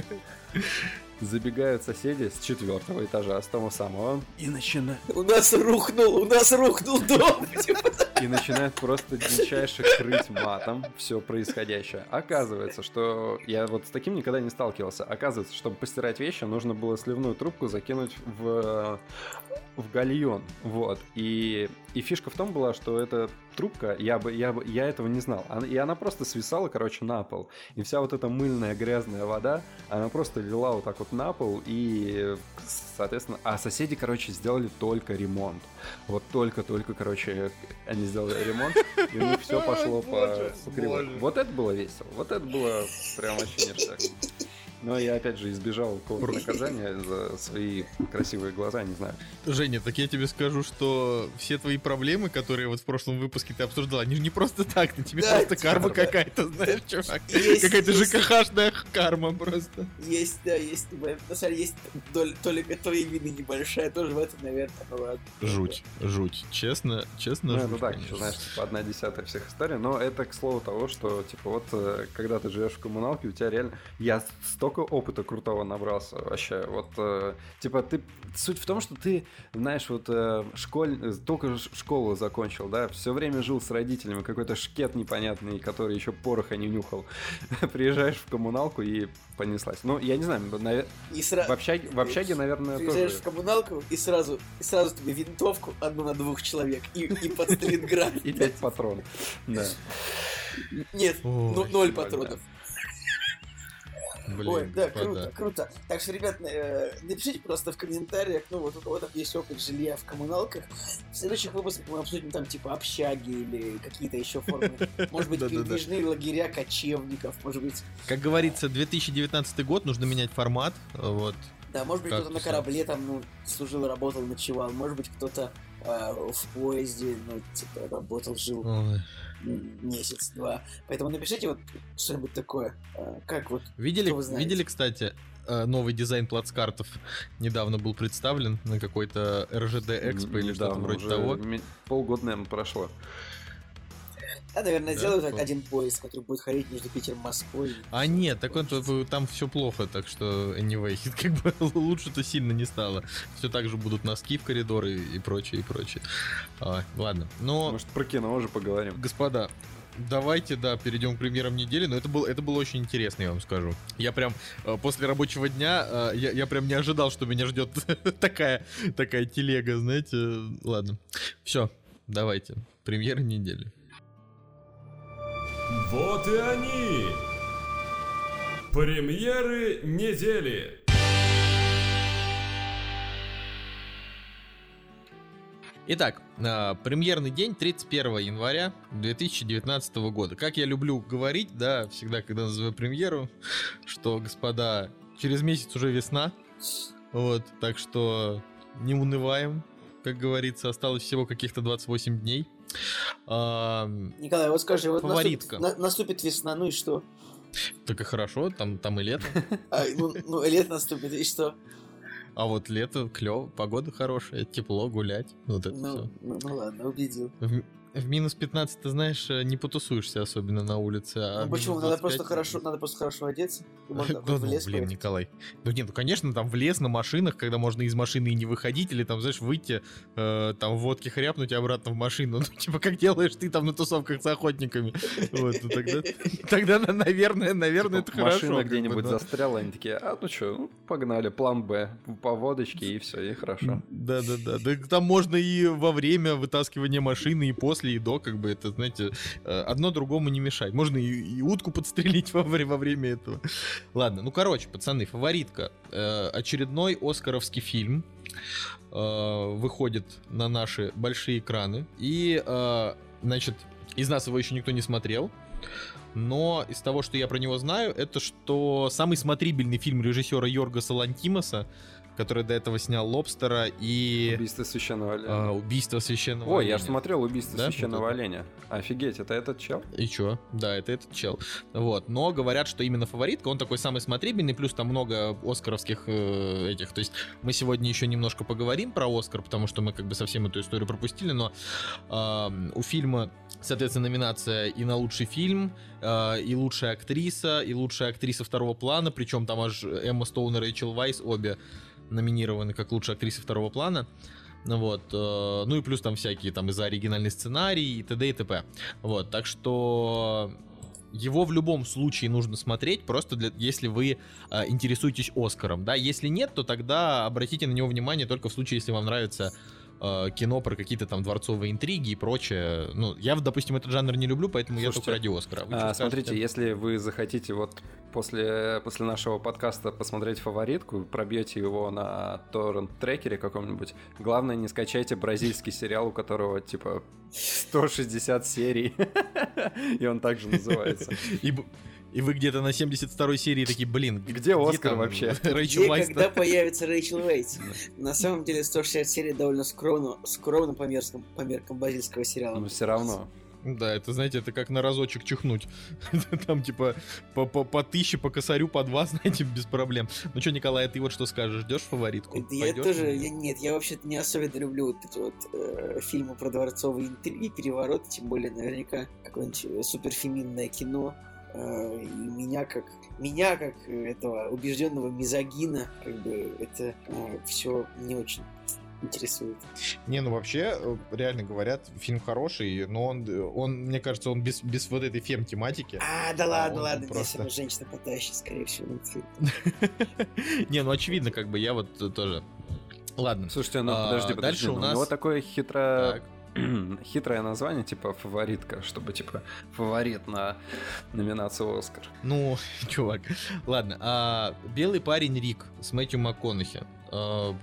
забегают соседи с четвертого этажа, с того самого, и начинают... У нас рухнул, у нас рухнул дом! *laughs* И начинают просто дичайше крыть матом все происходящее. Оказывается, что я вот с таким никогда не сталкивался. Оказывается, чтобы постирать вещи, нужно было сливную трубку закинуть в, в гальон. Вот. И, и фишка в том была, что эта трубка, я бы, я бы, я этого не знал. И она просто свисала, короче, на пол. И вся вот эта мыльная грязная вода, она просто лила вот так вот на пол, и, соответственно, а соседи, короче, сделали только ремонт. Вот только-только, короче, они сделали ремонт, и у них все пошло по, кривой. Вот это было весело, вот это было прям вообще ништяк. Но я, опять же, избежал какого-то *laughs* наказания за свои красивые глаза, не знаю. Женя, так я тебе скажу, что все твои проблемы, которые вот в прошлом выпуске ты обсуждал, они же не просто так, на тебе да, просто карма да. какая-то, знаешь, чувак. Какая-то ЖКХшная карма просто. Есть, да, есть. На самом деле, есть доля, только твоей вины небольшая, тоже в этом, наверное, ну ладно. Жуть, жуть. Честно, честно, ну, жуть, Ну, так, еще, знаешь, типа одна десятая всех историй, но это к слову того, что, типа, вот, э, когда ты живешь в коммуналке, у тебя реально... Я сто столько опыта крутого набрался вообще. Вот, э, типа, ты... Суть в том, что ты, знаешь, вот э, школь... только школу закончил, да, все время жил с родителями, какой-то шкет непонятный, который еще пороха не нюхал. *laughs* Приезжаешь в коммуналку и понеслась. Ну, я не знаю, навер... и сра... в, общаге, в общаге, наверное, Приезжаешь тоже... в коммуналку и сразу, и сразу тебе винтовку одну на двух человек и, и под Сталинград. *laughs* И пять патронов. Да. Нет, ноль патронов. Блин, Ой, да, круто, круто. Так что, ребят, э, напишите просто в комментариях, ну вот у кого там есть опыт жилья в коммуналках. В следующих выпусках мы обсудим там типа общаги или какие-то еще формы. *laughs* Может быть, передвижные лагеря кочевников, может быть. Как говорится, 2019 год, нужно менять формат, вот. Да, может быть, кто-то на корабле там, ну, служил, работал, ночевал. Может быть, кто-то э, в поезде, ну, типа, работал, жил. Месяц-два. Поэтому напишите вот что-нибудь такое. А, как вот... Видели, видели, кстати, э, новый дизайн плацкартов недавно был представлен на какой-то РЖД Экспо или что-то вроде того. Полгода, наверное, прошло. А, наверное, да, сделают вот. один поезд, который будет ходить между Питером и Москвой. А нет, так он, там все плохо, так что anyway, *laughs* как бы лучше-то сильно не стало. Все так же будут носки в коридоры и прочее, и прочее. А, ладно, но... Может, про кино уже поговорим. Господа, Давайте, да, перейдем к премьерам недели, но это, был, это было очень интересно, я вам скажу. Я прям э, после рабочего дня, э, я, я прям не ожидал, что меня ждет *laughs* такая, такая телега, знаете. Ладно, все, давайте, премьеры недели. Вот и они! Премьеры недели! Итак, э, премьерный день 31 января 2019 года. Как я люблю говорить, да, всегда, когда называю премьеру, что, господа, через месяц уже весна. Вот, так что не унываем, как говорится, осталось всего каких-то 28 дней. Николай, вот скажи, вот фаворитка. Наступит, на, наступит весна, ну и что? Так и хорошо, там, там и лето. *laughs* А, ну, ну, лето наступит, и что? А вот лето клево, погода хорошая, тепло, гулять. Вот это ну, все. Ну, ну ладно, убедил. В, в минус 15, ты знаешь, э, не потусуешься особенно на улице. А ну почему? Надо просто хорошо, надо просто хорошо одеться. Можно *laughs* ну, в лес блин, поехать. Николай. Ну нет, ну конечно, там в лес на машинах, когда можно из машины и не выходить, или там, знаешь, выйти, э, там водки хряпнуть и обратно в машину. *laughs* Ну, типа, как делаешь ты там на тусовках с охотниками. *laughs* Вот, ну, тогда, тогда, наверное, наверное, это хорошо. Машина где-нибудь застряла, они такие, а ну что, ну, погнали, план Б, по водочке и все, и хорошо. Да-да-да. Да, там можно и во время вытаскивания машины, и после после, и до, как бы это, знаете, э, одно другому не мешает. Можно и, и утку подстрелить *laughs* во, во время этого. Ладно, ну короче, пацаны, фаворитка. Э, очередной оскаровский фильм э, выходит на наши большие экраны. И, значит, из нас его еще никто не смотрел. Но из того, что я про него знаю, это что самый смотрибельный фильм режиссера Йоргаса Лантимаса который до этого снял Лобстера и... Убийство священного оленя. А, убийство священного Ой, оленя. я смотрел Убийство да? священного вот оленя. Офигеть, это этот чел? И чё? Да, это этот чел. Вот. Но говорят, что именно фаворитка, он такой самый смотрибельный, плюс там много оскаровских э, этих. То есть мы сегодня еще немножко поговорим про Оскар, потому что мы как бы совсем эту историю пропустили, но э, у фильма, соответственно, номинация и на лучший фильм, э, и лучшая актриса, и лучшая актриса второго плана, причем там аж Эмма Стоун и Рэйчел Вайс обе номинированы как лучшая актриса второго плана. Ну вот, э, ну и плюс там всякие там и за оригинальный сценарий и т.д. и т.п. Вот, так что его в любом случае нужно смотреть, просто для, если вы э, интересуетесь Оскаром, да, если нет, то тогда обратите на него внимание только в случае, если вам нравится э, кино про какие-то там дворцовые интриги и прочее. Ну, я, допустим, этот жанр не люблю, поэтому Слушайте, я только ради Оскара. А, смотрите, если вы захотите вот после, после нашего подкаста посмотреть фаворитку, пробьете его на торрент-трекере каком-нибудь, главное не скачайте бразильский сериал, у которого типа 160 серий, *laughs* и он также называется. И вы где-то на 72-й серии такие, блин, где, где Оскар там вообще? *laughs* Рэйчел где, Вайс, когда *laughs* появится Рэйчел Вейтс? На самом деле 160 серий довольно скромно, скромно по, мерзкам, по меркам базильского сериала. Но все равно. Да, это, знаете, это как на разочек чихнуть. *laughs* Там, типа, по, по, по тысяче, по косарю, по два, знаете, без проблем. Ну что, Николай, а ты вот что скажешь? Ждешь фаворитку? Я Пойдешь? тоже, я, нет, я вообще-то не особенно люблю вот эти вот э, фильмы про дворцовые интриги, перевороты, тем более наверняка какое-нибудь э, суперфеминное кино и меня как меня как этого убежденного мизогина как бы это э, все не очень интересует. Не, ну вообще, э, реально говорят, фильм хороший, но он, он мне кажется, он без, без вот этой фем-тематики. А, да ладно, а ладно, просто... здесь женщина пытающая, скорее всего, *laughs* Не, ну очевидно, как бы я вот тоже. Ладно. Слушайте, ну подожди, подожди. Дальше у нас... У него такое хитро *clears throat* хитрое название, типа фаворитка, чтобы типа фаворит на номинацию Оскар. Ну, *laughs* чувак, ладно. А, Белый парень Рик с Мэтью МакКонахи. А,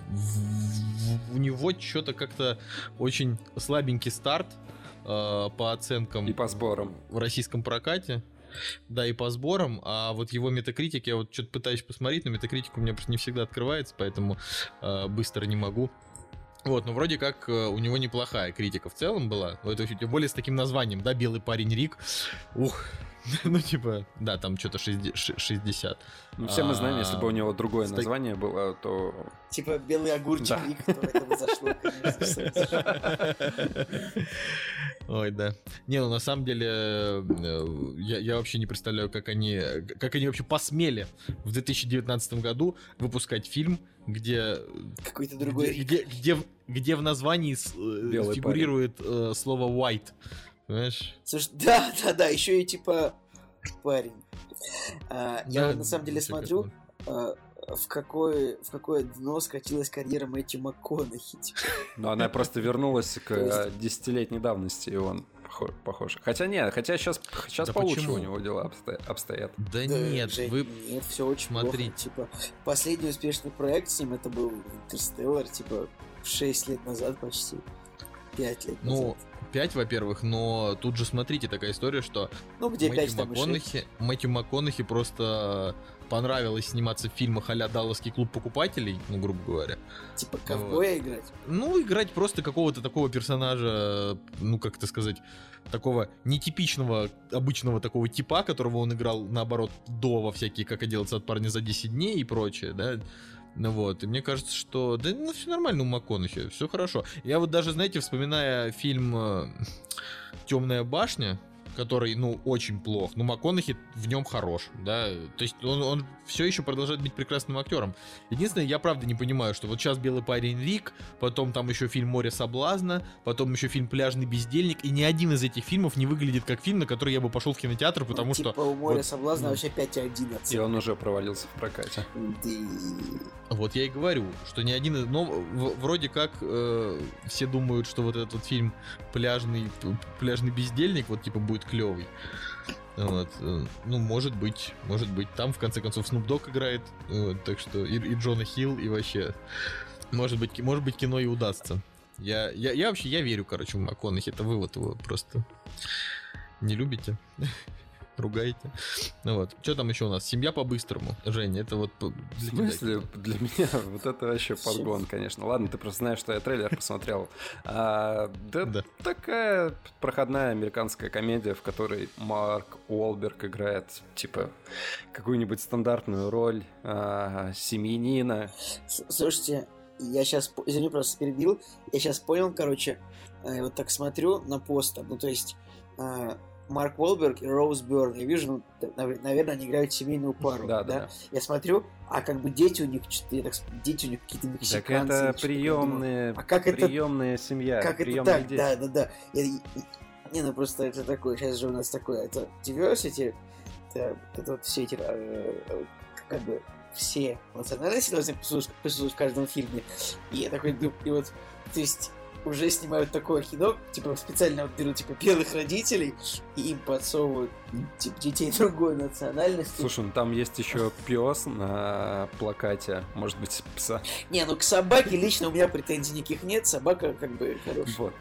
у него что-то как-то очень слабенький старт а, по оценкам. И по сборам. В российском прокате. Да, и по сборам, а вот его метакритик, я вот что-то пытаюсь посмотреть, но метакритик у меня просто не всегда открывается, поэтому э, быстро не могу вот, ну вроде как э, у него неплохая критика в целом была. Ну, это тем более с таким названием, да, белый парень Рик. Ух, *laughs* ну типа, да, там что-то 60. Ну все мы знаем, если бы у него другое название было, то... Типа белый огурчик Рик, то это бы зашло, Ой, да. Не, ну на самом деле, э, я, я вообще не представляю, как они, как они вообще посмели в 2019 году выпускать фильм, где... Какой-то другой где, где, где, где в названии э, Белый фигурирует э, слово white. Понимаешь? Слушай, *laughs* да, да, да, еще и типа парень. А, да, я на самом деле смотрю, а, в какое, в какое дно скатилась карьера Мэтью МакКонахи. Типа. Ну, она просто вернулась к *laughs* десятилетней давности, и он похож. Хотя нет, хотя сейчас, сейчас да получше почему? у него дела обстоят. Да, да нет, Жень, вы... Нет, все очень Смотрите. плохо. Типа, последний успешный проект с ним это был Интерстеллар, типа, 6 лет назад почти. 5 лет ну, назад. 5, во-первых, но тут же смотрите, такая история, что ну, где Мэтью, 5, МакКонахи, Мэтью МакКонахи просто понравилось сниматься в фильмах а-ля Далласский клуб покупателей, ну, грубо говоря. Типа ковбоя вот. играть? Ну, играть просто какого-то такого персонажа, ну, как это сказать, такого нетипичного, обычного такого типа, которого он играл, наоборот, до во всякие «Как оделаться от парня за 10 дней» и прочее, да, ну вот, и мне кажется, что да ну все нормально у МакКонахи, все хорошо. Я вот даже, знаете, вспоминая фильм э, Темная башня, который, ну, очень плох. Ну, МакКонахи в нем хорош, да. То есть он, он все еще продолжает быть прекрасным актером. Единственное, я правда не понимаю, что вот сейчас «Белый парень Рик», потом там еще фильм «Море соблазна», потом еще фильм «Пляжный бездельник», и ни один из этих фильмов не выглядит как фильм, на который я бы пошел в кинотеатр, ну, потому ну, типа, что... у «Моря вот, соблазна» ну, вообще 5,11. И он уже провалился в прокате. Вот я и говорю, что ни один... Но вроде как э, все думают, что вот этот фильм «Пляжный, пляжный бездельник» вот типа будет клевый. Вот. Э, ну, может быть, может быть. Там, в конце концов, Snoop Dogg играет. Вот, так что и, и Джона Хилл, и вообще... Может быть, может быть, кино и удастся. Я, я, я вообще, я верю, короче, в МакКонахи. Это вы вот его просто не любите *laughs* ругаете. Ну вот. Что там еще у нас? Семья по-быстрому. Женя, это вот... Для В смысле? Для меня *laughs* вот это вообще подгон, конечно. Ладно, ты просто знаешь, что я трейлер посмотрел. *laughs* А, да, да такая проходная американская комедия, в которой Марк Уолберг играет, типа, какую-нибудь стандартную роль а, семьянина. Слушайте, я сейчас, извини, просто перебил, я сейчас понял, короче, э, вот так смотрю на постер, ну, то есть, а, Марк Уолберг и Роуз Бёрн. Я вижу, ну, наверное, они играют семейную пару. Да, да. да. Я смотрю, а как бы дети у них, я так, дети у них какие-то мексиканцы. Так это приемные, а как приемная это, семья. Как это так? Дети. Да, да, да. Я, не, ну просто это такое, сейчас же у нас такое, это diversity, это, это вот все эти, э, как бы, все национальности должны присутствовать, присутствовать в каждом фильме. И я такой думаю, и вот, то есть, уже снимают такое кино, типа специально вот берут типа белых родителей и им подсовывают типа детей другой национальности. Слушай, ну там есть еще пес на плакате, может быть пса. Не, ну к собаке лично у меня претензий никаких нет, собака как бы хорошая. Вот.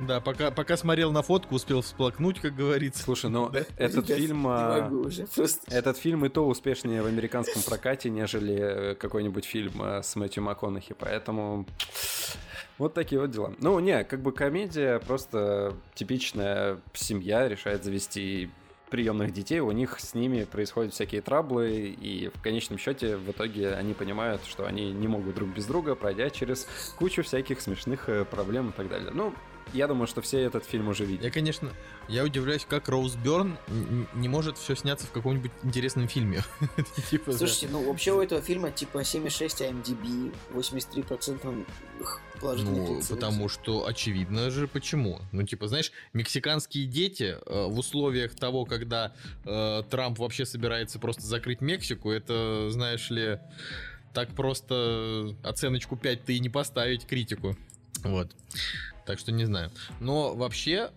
Да, пока, пока смотрел на фотку, успел всплакнуть, как говорится. Слушай, ну да? этот Я фильм... А, уже, просто... Этот фильм и то успешнее в американском прокате, нежели э, какой-нибудь фильм э, с Мэтью МакКонахи, поэтому... Вот такие вот дела. Ну, не, как бы комедия, просто типичная семья решает завести приемных детей, у них с ними происходят всякие траблы, и в конечном счете в итоге они понимают, что они не могут друг без друга, пройдя через кучу всяких смешных э, проблем и так далее. Ну, я думаю, что все этот фильм уже видели. Я, конечно, я удивляюсь, как Роуз Бёрн не может все сняться в каком-нибудь интересном фильме. *laughs* типа, Слушайте, ну вообще у этого фильма типа 7,6 IMDb, 83% положительных Ну, потому что очевидно же почему. Ну, типа, знаешь, мексиканские дети э, в условиях того, когда э, Трамп вообще собирается просто закрыть Мексику, это, знаешь ли, так просто оценочку 5 ты и не поставить критику. Вот. Так что не знаю. Но вообще,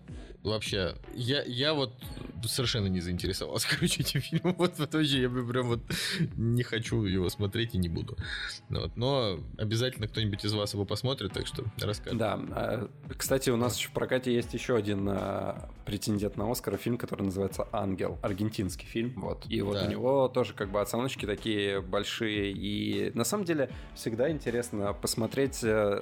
вообще, я, я вот совершенно не заинтересовался, *laughs* короче, этим фильмом. Вот, вот вообще я прям вот не хочу его смотреть и не буду. Ну вот, но обязательно кто-нибудь из вас его посмотрит, так что расскажи. Да. А, кстати, у нас в прокате есть еще один а, претендент на Оскар, фильм, который называется «Ангел». Аргентинский фильм. Вот. И вот да. у него тоже как бы оценочки такие большие. И на самом деле всегда интересно посмотреть э,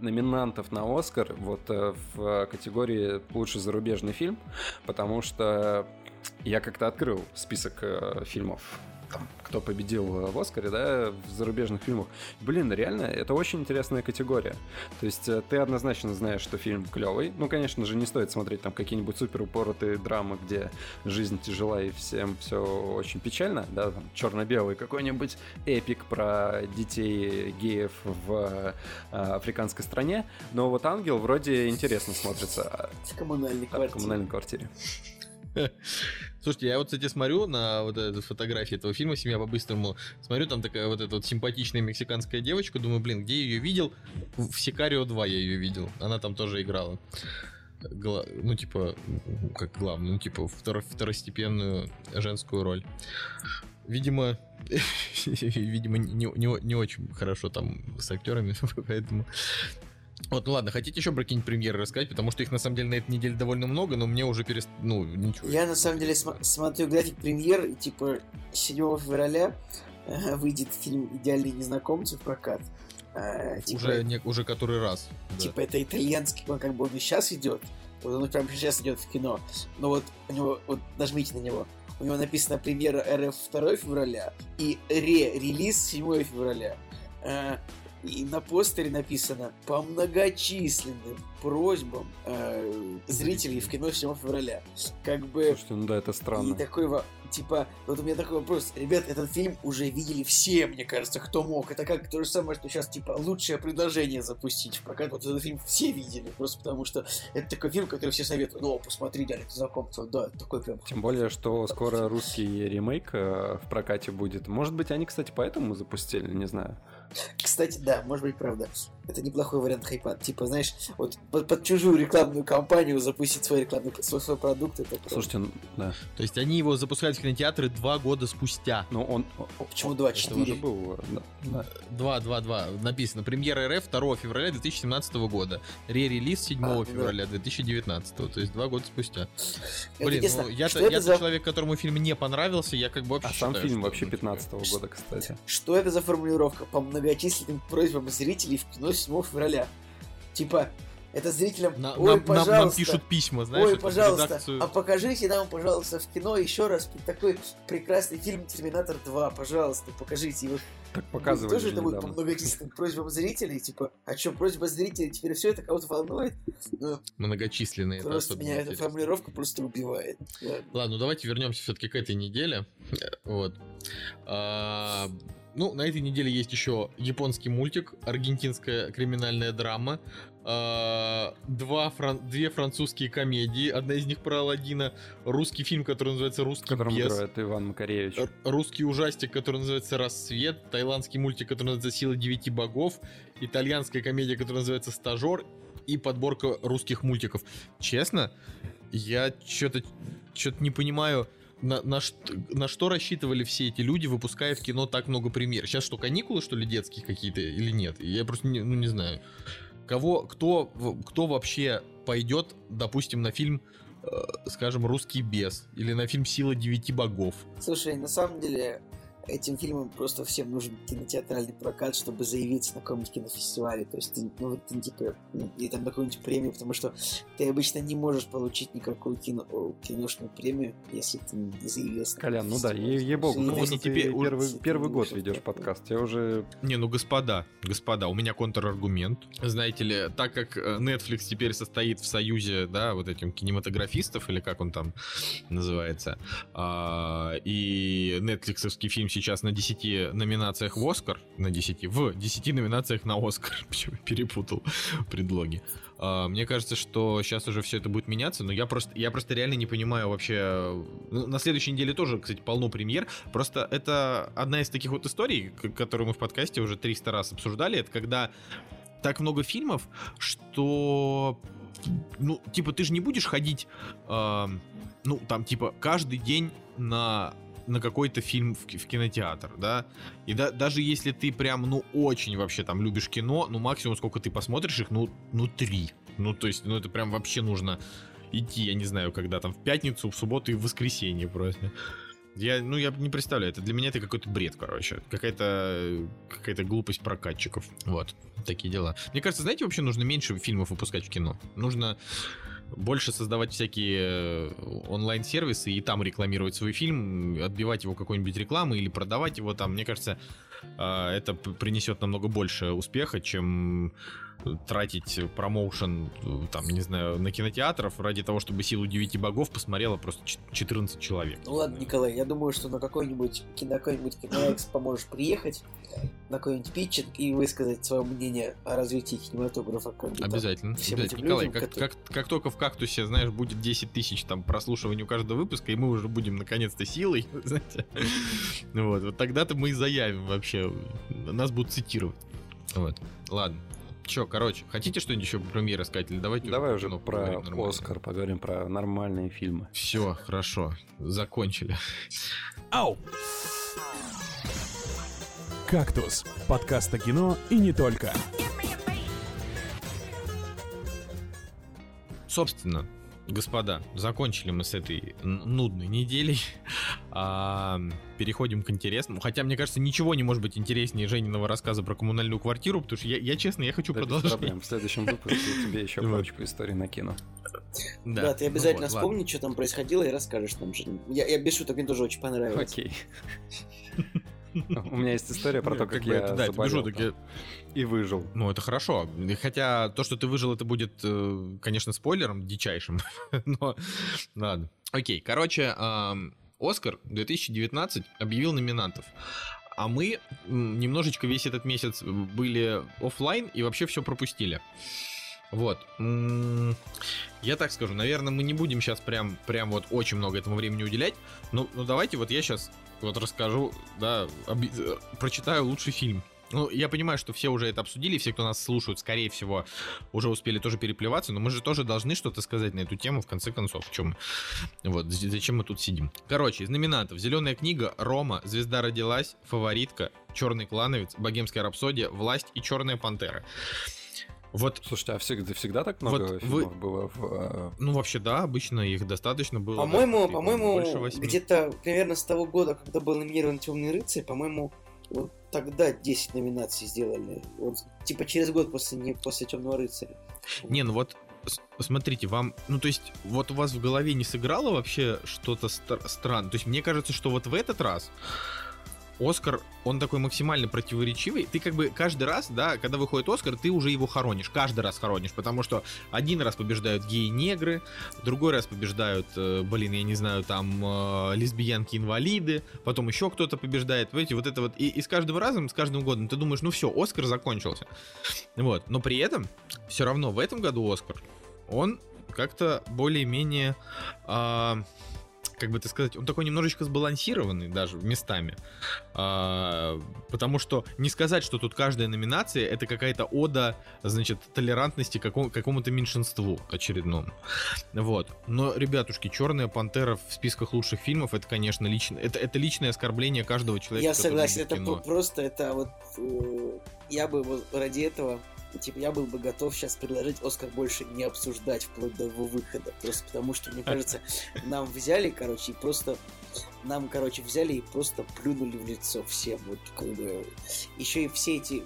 номинантов на Оскар вот э, в категории «Лучший зарубежный фильм», потому что я как-то открыл список э, фильмов там, кто победил в Оскаре, да, в зарубежных фильмах. Блин, реально, это очень интересная категория. То есть э, ты однозначно знаешь, что фильм клевый. Ну, конечно же, не стоит смотреть там какие-нибудь супер упоротые драмы, где жизнь тяжела и всем все очень печально, да, там черно-белый какой-нибудь эпик про детей геев в э, африканской стране. Но вот «Ангел» вроде интересно смотрится. В коммунальной квартире. В коммунальной квартире. *laughs* Слушайте, я вот, кстати, смотрю на вот эту фотографию этого фильма «Семья по-быстрому». Смотрю, там такая вот эта вот симпатичная мексиканская девочка. Думаю, блин, где я ее видел? В «Сикарио 2» я ее видел. Она там тоже играла. Гла... Ну, типа, как главную, ну, типа, втор... второстепенную женскую роль. Видимо, *laughs* видимо, не, не, не очень хорошо там с актерами, *laughs* поэтому вот, ну ладно, хотите еще про какие-нибудь премьеры рассказать, потому что их на самом деле на этой неделе довольно много, но мне уже перест... Ну, ничего. Я на самом деле см- смотрю график премьер, и типа 7 февраля э, выйдет фильм «Идеальные незнакомцы» в прокат. Э, типа, уже, не, уже который раз. Типа да. это итальянский, он как бы он и сейчас идет. Вот он прямо сейчас идет в кино. Но вот у него, вот нажмите на него. У него написано премьера РФ 2 февраля и ре-релиз 7 февраля. Э, И на постере написано «По многочисленным просьбам э, зрителей в кино 7 февраля». Как бы... Слушайте, ну да, это странно. И такой, типа, вот у меня такой вопрос. Ребят, этот фильм уже видели все, мне кажется, кто мог. Это как то же самое, что сейчас, типа, лучшее предложение запустить в прокат. Вот этот фильм все видели, просто потому что это такой фильм, который все советуют. Ну, посмотри, Далек знакомство. Да, такой прям... Тем более, что скоро русский ремейк э, в прокате будет. Может быть, они, кстати, поэтому запустили, не знаю. Кстати, да, может быть, правда. Это неплохой вариант хайпа. Типа, знаешь, вот под, под чужую рекламную кампанию запустить свой рекламный свой, свой продукт. Это Слушайте, ну, да. То есть они его запускают в кинотеатры два года спустя. Ну, он... Почему два? Четыре? Два, два, два. Написано. Премьера РФ 2 февраля 2017 года. Ре-релиз 7 а, февраля да. 2019. То есть два года спустя. Это Блин, ну я-то, я за... человек, которому фильм не понравился, я как бы вообще А считаю, сам фильм вообще 15 -го года, кстати. Что это за формулировка? По многочисленным просьбам зрителей в кино 7 февраля. Типа, это зрителям, на, ой, нам, пожалуйста, нам, пишут письма, знаешь, ой, пожалуйста, редакцию... а покажите нам, пожалуйста, в кино еще раз такой прекрасный фильм «Терминатор 2», пожалуйста, покажите его. Так показывали Тоже это будет по многочисленным *laughs* просьбам зрителей, типа, а что, просьба зрителей, теперь все это кого-то волнует? Ну, Многочисленные, Просто меня эта формулировка просто убивает. Ладно, Ладно ну давайте вернемся все-таки к этой неделе. Вот. Ну, на этой неделе есть еще японский мультик, аргентинская криминальная драма, э, два фран- две французские комедии, одна из них про Алладина, русский фильм, который называется «Русский Которым бес», играет Иван Макаревич, русский ужастик, который называется «Рассвет», тайландский мультик, который называется «Сила девяти богов», итальянская комедия, которая называется «Стажер», и подборка русских мультиков. Честно, я что-то что-то не понимаю, на, на, на что рассчитывали все эти люди, выпуская в кино так много премьер? Сейчас что, каникулы, что ли, детские какие-то или нет? Я просто не, ну, не знаю. Кого, кто, кто вообще пойдет, допустим, на фильм, э, скажем, «Русский бес» или на фильм «Сила девяти богов»? Слушай, на самом деле, этим фильмам просто всем нужен кинотеатральный прокат, чтобы заявиться на каком-нибудь кинофестивале. То есть, ты, ну, ты, типа, и там какую-нибудь премию, потому что ты обычно не можешь получить никакую кино, киношную премию, если ты не заявился. Колян, ну да, ей-богу, ну, вот теперь первый, первый год ведешь подкаст, я уже... Не, ну господа, господа, у меня контраргумент. Знаете ли, так как э, Netflix теперь состоит в союзе, да, вот этим кинематографистов, или как он там называется, а, и Netflixовский фильм сейчас на 10 номинациях в Оскар, на 10, в 10 номинациях на Оскар, *laughs* почему перепутал предлоги. Uh, мне кажется, что сейчас уже все это будет меняться, но я просто, я просто реально не понимаю вообще. Ну, на следующей неделе тоже, кстати, полно премьер. Просто это одна из таких вот историй, которую мы в подкасте уже 300 раз обсуждали. Это когда так много фильмов, что ну, типа, ты же не будешь ходить, э, ну, там, типа, каждый день на на какой-то фильм в, в кинотеатр, да, и да, даже если ты прям, ну, очень вообще там любишь кино, ну, максимум, сколько ты посмотришь их, ну, ну, три, ну, то есть, ну, это прям вообще нужно идти, я не знаю, когда там, в пятницу, в субботу и в воскресенье просто. Я, ну, я не представляю, это для меня это какой-то бред, короче. Какая-то какая-то глупость прокатчиков. Вот, такие дела. Мне кажется, знаете, вообще нужно меньше фильмов выпускать в кино. Нужно больше создавать всякие э, онлайн-сервисы и там рекламировать свой фильм, отбивать его какой-нибудь рекламой или продавать его там. Мне кажется, а, это принесет намного больше успеха, чем тратить промоушен, там, не знаю, на кинотеатров ради того, чтобы «Силу девяти богов» посмотрело просто 14 человек. Ну ладно, Николай, я думаю, что на какой-нибудь на какой-нибудь киноэкспо можешь приехать, на какой-нибудь питчинг и высказать свое мнение о развитии кинематографа. Обязательно. Всем обязательно. Николай, людям, как, которые... как, как только в «Кактусе», знаешь, будет 10 тысяч там прослушиваний у каждого выпуска, и мы уже будем наконец-то силой, *laughs* знаете, вот, вот тогда-то мы и заявим вообще, нас будут цитировать. Вот, ладно. Че, короче, хотите что-нибудь еще про премьеры сказать? Или давайте Давай уже, про Оскар поговорим, про нормальные фильмы. Все, хорошо, закончили. Ау! «Кактус» — подкаст о кино и не только. Собственно, господа, закончили мы с этой нудной неделей. *laughs* А, переходим к интересному. Хотя, мне кажется, ничего не может быть интереснее Жениного рассказа про коммунальную квартиру, потому что я, я честно, я хочу да, продолжить. проблем. В следующем выпуске тебе еще *laughs* парочку историй накину. Да, да ты обязательно ну вот, вспомни, ладно. что там происходило, и расскажешь нам же. Я, я без шуток, мне тоже очень понравилось. Окей. *laughs* У меня есть история про то, как я заболел и выжил. Ну, это хорошо. Хотя то, что ты выжил, это будет, э, конечно, спойлером дичайшим. *laughs* Но ладно. Окей, короче, Оскар 2019 объявил номинантов. А мы немножечко весь этот месяц были офлайн и вообще все пропустили. Вот. Я так скажу, наверное, мы не будем сейчас прям, прям вот очень много этому времени уделять. Но, ну давайте вот я сейчас вот расскажу, да, об... Э, прочитаю лучший фильм. Ну, я понимаю, что все уже это обсудили, все, кто нас слушают, скорее всего, уже успели тоже переплеваться, но мы же тоже должны что-то сказать на эту тему, в конце концов. В чем? Вот, зачем мы тут сидим? Короче, из номинантов «Зеленая книга», «Рома», «Звезда родилась», «Фаворитка», «Черный клановец», «Богемская рапсодия», «Власть» и «Черная пантера». Вот. Слушайте, а всегда, всегда так много вот фильмов вы... было? В, а, Ну, вообще, да, обычно их достаточно было. По-моему, да, по-моему, где-то примерно с того года, когда был номинирован Темный рыцарь, по-моему, вот тогда 10 номинаций сделали. Вот, типа через год после, не, после Темного рыцаря. Не, ну вот смотрите, вам, ну то есть, вот у вас в голове не сыграло вообще что-то стр- странно. То есть, мне кажется, что вот в этот раз Оскар, он такой максимально противоречивый. Ты как бы каждый раз, да, когда выходит Оскар, ты уже его хоронишь. Каждый раз хоронишь. Потому что один раз побеждают геи-негры, другой раз побеждают, э, блин, я не знаю, там, э, лесбиянки-инвалиды, потом еще кто-то побеждает. Видите, вот это вот. И, и с каждым разом, с каждым годом ты думаешь, ну все, Оскар закончился. Вот. Но при этом, все равно в этом году Оскар, он как-то более-менее... Э, как бы это сказать, он такой немножечко сбалансированный даже местами. А, потому что не сказать, что тут каждая номинация это какая-то ода, значит, толерантности какому- какому-то меньшинству очередному. Вот. Но, ребятушки, Черная пантера в списках лучших фильмов это, конечно, лично. Это, это личное оскорбление каждого человека. Я согласен, это просто это вот. Э, я бы вот ради этого типа, я был бы готов сейчас предложить Оскар больше не обсуждать вплоть до его выхода. Просто потому что, мне кажется, *laughs* нам взяли, короче, и просто нам, короче, взяли и просто плюнули в лицо всем. Вот, как бы, еще и все эти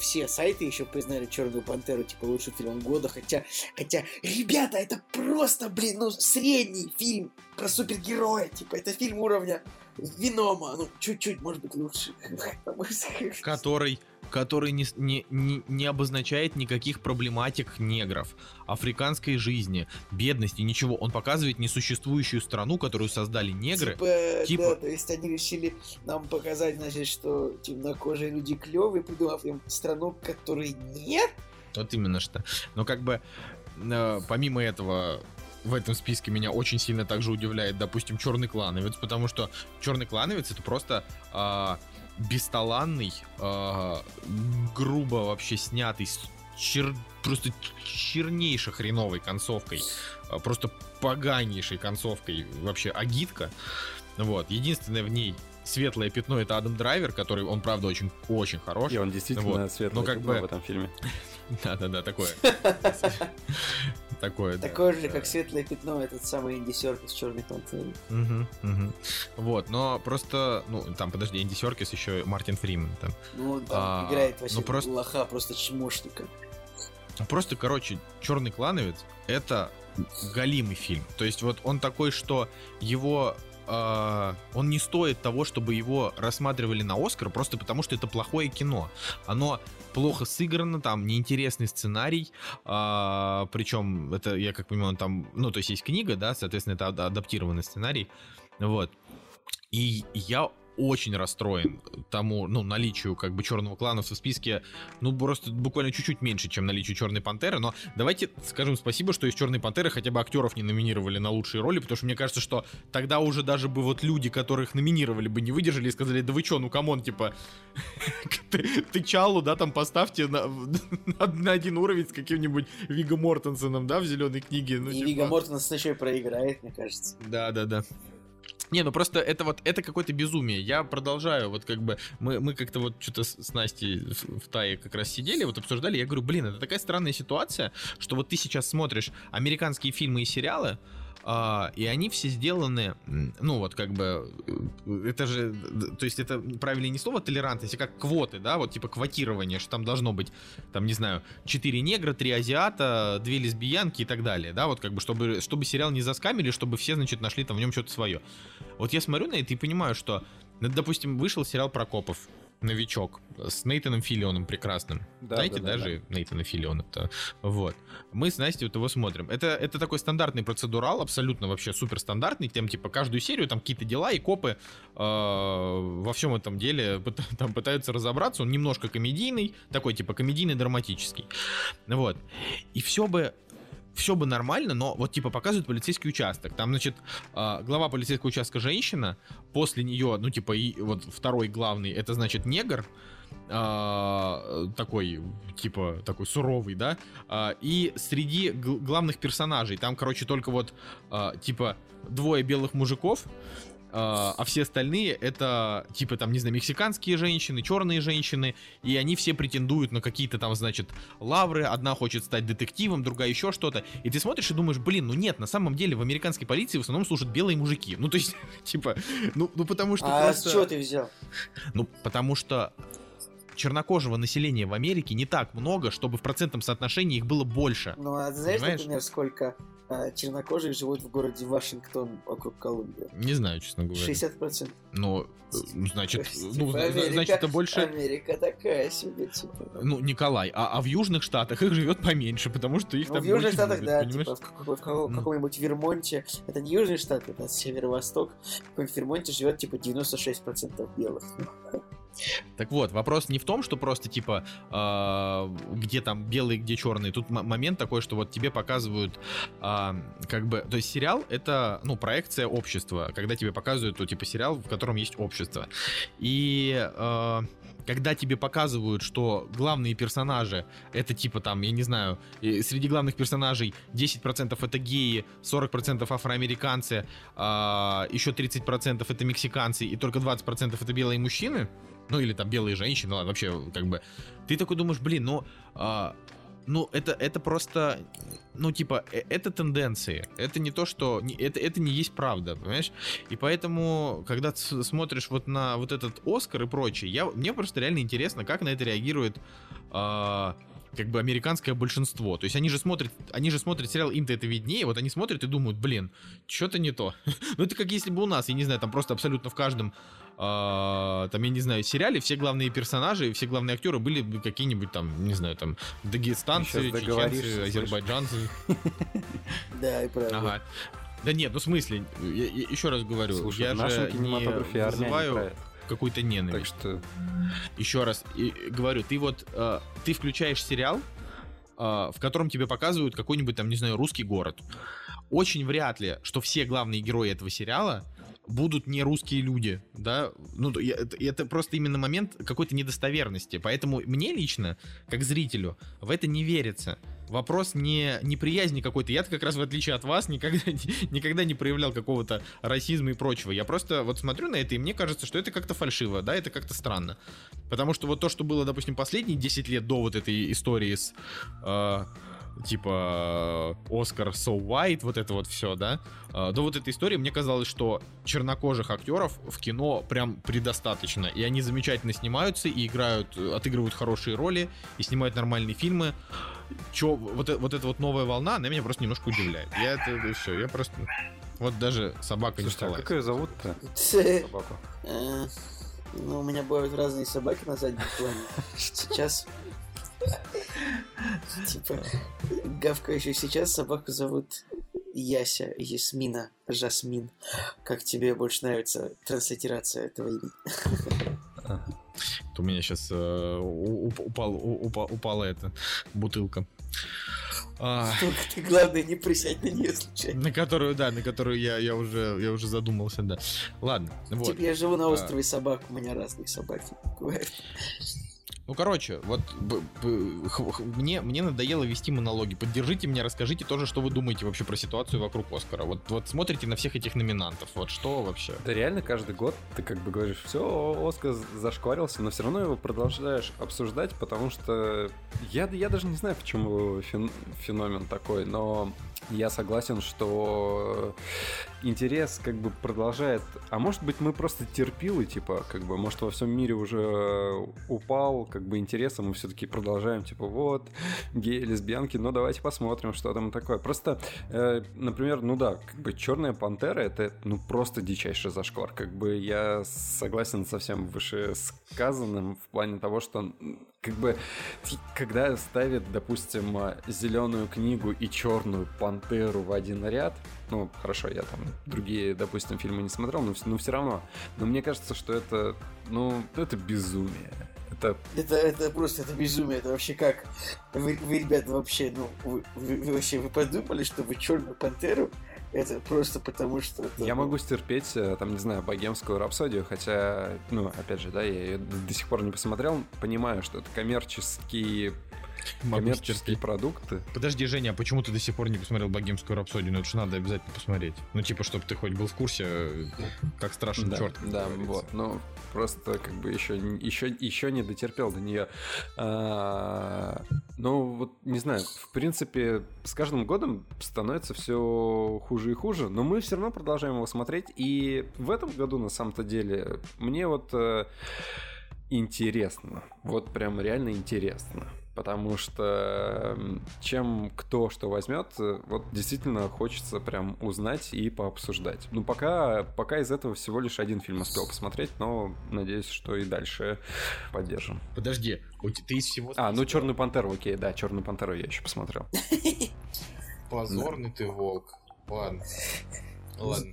все сайты еще признали Черную Пантеру типа лучший фильм года, хотя, хотя, ребята, это просто, блин, ну средний фильм про супергероя, типа это фильм уровня Винома, ну чуть-чуть, может быть, лучше. *laughs* Который который не, не, не, не обозначает никаких проблематик негров, африканской жизни, бедности, ничего. Он показывает несуществующую страну, которую создали негры. Типа, типа... Да, то есть они решили нам показать, значит, что темнокожие люди клевые, придумав им страну, которой нет. Вот именно что. Но как бы э, помимо этого в этом списке меня очень сильно также удивляет, допустим, черный клановец, потому что черный клановец это просто э, бесталанный, э, грубо вообще снятый, с чер... просто чернейшей хреновой концовкой, э, просто поганейшей концовкой вообще агитка. Вот, единственное в ней светлое пятно это Адам Драйвер, который, он правда очень, очень хорош. И он действительно вот. светлое Но как пятно бы... в этом фильме. *laughs* Да-да-да, такое. *laughs* Такое, Такое же, как светлое пятно, этот самый Энди Серкис Черный Пантеры. Вот, но просто, ну, там, подожди, Энди Серкис еще Мартин Фриман там. Ну, он там а, играет вообще ну, просто... лоха, просто чмошника. Просто, короче, Черный клановец это галимый фильм. То есть вот он такой, что его э, он не стоит того, чтобы его рассматривали на Оскар, просто потому что это плохое кино. Оно плохо сыграно, там неинтересный сценарий, э, причем это, я как понимаю, там, ну, то есть есть книга, да, соответственно, это адаптированный сценарий, вот. И я очень расстроен тому, ну, наличию как бы черного клана в списке, ну, просто буквально чуть-чуть меньше, чем наличие черной пантеры, но давайте скажем спасибо, что из черной пантеры хотя бы актеров не номинировали на лучшие роли, потому что мне кажется, что тогда уже даже бы вот люди, которых номинировали бы, не выдержали и сказали, да вы чё, ну come on, типа, *laughs* ты, Т'Чаллу, да, там поставьте на, на, на один уровень с каким-нибудь Виго Мортенсоном, да, в зеленой книге. Ну, и типа... Виго Мортенсен еще и проиграет, мне кажется. Да, да, да. Не, ну просто это вот, это какое-то безумие. Я продолжаю, вот как бы, мы, мы как-то вот что-то с Настей в, в Тае как раз сидели, вот обсуждали, я говорю, блин, это такая странная ситуация, что вот ты сейчас смотришь американские фильмы и сериалы, и они все сделаны, ну вот как бы, э, это же, то есть это правильно не слово толерантность, а как квоты, да, вот типа квотирование, что там должно быть, там, не знаю, 4 негра, 3 азиата, 2 лесбиянки и так далее, да, вот как бы, чтобы, чтобы сериал не заскамили, чтобы все, значит, нашли там в нем что-то свое. Вот я смотрю на это и понимаю, что Ну, допустим, вышел сериал про копов новичок с Нейтаном Филионом прекрасным. Да, Знаете, да, даже да. Нейтана Филиона-то. Вот. Мы с Настей вот его смотрим. Это, это такой стандартный процедурал, абсолютно вообще супер стандартный. Тем, типа, каждую серию там какие-то дела, и копы э, во всем этом деле *laughs* там пытаются разобраться. Он немножко комедийный, такой, типа, комедийный-драматический. Вот. И все бы все бы нормально, но вот типа показывают полицейский участок. Там, значит, а, глава полицейского участка женщина, после нее, ну типа и вот второй главный, это значит негр, э, такой, типа, такой суровый, да, э, и среди главных персонажей, там, короче, только вот, типа, двое белых мужиков, а, а все остальные это типа там, не знаю, мексиканские женщины, черные женщины, и они все претендуют на какие-то там, значит, лавры, одна хочет стать детективом, другая еще что-то, и ты смотришь и думаешь, блин, ну нет, на самом деле в американской полиции в основном служат белые мужики, ну то есть, *laughs* типа, ну, ну потому что А просто... с чего ты взял? Ну, потому что чернокожего населения в Америке не так много, чтобы в процентном соотношении их было больше. Ну, а знаешь, Понимаешь? например, сколько а, чернокожих живут в городе Вашингтон около Колумбии? Не знаю, честно говоря. 60%. Ну, значит, ну, Америка, значит, это больше... Америка такая себе, типа. Ну, Николай, а, а в Южных Штатах их живет поменьше, потому что их ну, там в Южных Штатах, любят, да, понимаешь? типа в, в, в, в каком-нибудь Вермонте, это не Южный штат, это северо-восток, в каком-нибудь Вермонте живет типа 96% белых. Так вот, вопрос не в том, что просто типа э, где там белые, где черные. Тут момент такой, что вот тебе показывают э, как бы, то есть сериал это ну проекция общества, когда тебе показывают то типа сериал, в котором есть общество. И э, когда тебе показывают, что главные персонажи это типа там, я не знаю, среди главных персонажей 10% это геи, 40% афроамериканцы, а, еще 30% это мексиканцы и только 20% это белые мужчины, ну или там белые женщины, ладно, вообще как бы, ты такой думаешь, блин, ну, а, ну это это просто, ну типа э, это тенденции, это не то, что это это не есть правда, понимаешь? И поэтому, когда ты смотришь вот на вот этот Оскар и прочее, я мне просто реально интересно, как на это реагирует. А, как бы американское большинство. То есть они же смотрят, они же смотрят сериал, им-то это виднее, вот они смотрят и думают, блин, что-то не то. *laughs* ну это как если бы у нас, я не знаю, там просто абсолютно в каждом, э, там, я не знаю, сериале все главные персонажи, все главные актеры были какие-нибудь там, не знаю, там, дагестанцы, чеченцы, азербайджанцы. *laughs* Да, и. Ага. Да нет, ну в смысле, я, я еще раз говорю, Слушай, я же не вызываю какую-то ненависть. Так что... Еще раз и, говорю, ты вот, э, ты включаешь сериал, э, в котором тебе показывают какой-нибудь там, не знаю, русский город. Очень вряд ли, что все главные герои этого сериала будут не русские люди, да, ну, это, просто именно момент какой-то недостоверности, поэтому мне лично, как зрителю, в это не верится. Вопрос не неприязни какой-то. Я как раз, в отличие от вас, никогда, *laughs* никогда не проявлял какого-то расизма и прочего. Я просто вот смотрю на это, и мне кажется, что это как-то фальшиво, да, это как-то странно. Потому что вот то, что было, допустим, последние 10 лет до вот этой истории с... Э, типа Оскар So White, вот это вот все, да. А, до вот этой истории мне казалось, что чернокожих актеров в кино прям предостаточно. И они замечательно снимаются и играют, отыгрывают хорошие роли и снимают нормальные фильмы. Чё, вот, э, вот эта вот новая волна, она меня просто немножко удивляет. Я это все, я просто... Вот даже собака Слушайте, не а как ее зовут-то? *laughs* Собаку. Э, ну, у меня бывают разные собаки на заднем плане. *laughs* Сейчас Типа, гавкающую сейчас собаку зовут Яся, Ясмина, Жасмин. Как тебе больше нравится транслитерация этого имени? У меня сейчас э, упал, упал, упала эта бутылка. А, ты, главное, не присядь на нее случайно. На которую, да, на которую я, я, уже, я уже задумался, да. Ладно, вот. Типа я живу на а. острове собак, у меня разные собаки бывают. Ну, короче, вот мне, мне надоело вести монологи. Поддержите меня, расскажите тоже, что вы думаете вообще про ситуацию вокруг Оскара. Вот, вот смотрите на всех этих номинантов. Вот что вообще? Да реально каждый год ты как бы говоришь, все, Оскар зашкварился, но все равно его продолжаешь обсуждать, потому что я, я даже не знаю, почему феномен такой, но я согласен, что интерес как бы продолжает. А может быть, мы просто терпилы, типа, как бы, может, во всем мире уже упал, как как бы интереса мы все-таки продолжаем, типа, вот, геи, лесбиянки, ну давайте посмотрим, что там такое. Просто, э, например, ну да, как бы Черная пантера это, ну, просто дичайший зашквар. Как бы я согласен со всем вышесказанным в плане того, что как бы, когда ставят, допустим, зеленую книгу и черную пантеру в один ряд, ну, хорошо, я там другие, допустим, фильмы не смотрел, но, но все равно. Но мне кажется, что это, ну, это безумие. Это... это... Это просто это безумие. Это вообще как? Вы, вы ребята, вообще, ну, вы, вы, вы вообще вы подумали, что вы черную пантеру это просто потому, что... Это, я могу стерпеть, э, там, не знаю, богемскую рапсодию, хотя, ну, опять же, да, я ее до сих пор не посмотрел, понимаю, что это коммерческий коммерческие продукты. Подожди, Женя, а почему ты до сих пор не посмотрел богемскую рапсодию? Ну это же надо обязательно посмотреть. Ну, типа, чтобы ты хоть был в курсе, как страшен да, черт. Да, вот. Ну, просто как бы еще, еще, еще не дотерпел до нее. А, ну, вот, не знаю, в принципе, с каждым годом становится все хуже и хуже, но мы все равно продолжаем его смотреть. И в этом году, на самом-то деле, мне вот э, интересно. Вот прям реально интересно потому что чем кто что возьмет, э, вот действительно хочется прям узнать и пообсуждать. Ну, пока, пока из этого всего лишь один фильм успел посмотреть, но надеюсь, что и дальше поддержим. Подожди, ты из всего... А, ну Черную Пантеру, окей, да, Черную Пантеру я еще посмотрел. *laughs* Позорный ты волк. Ладно. Ладно.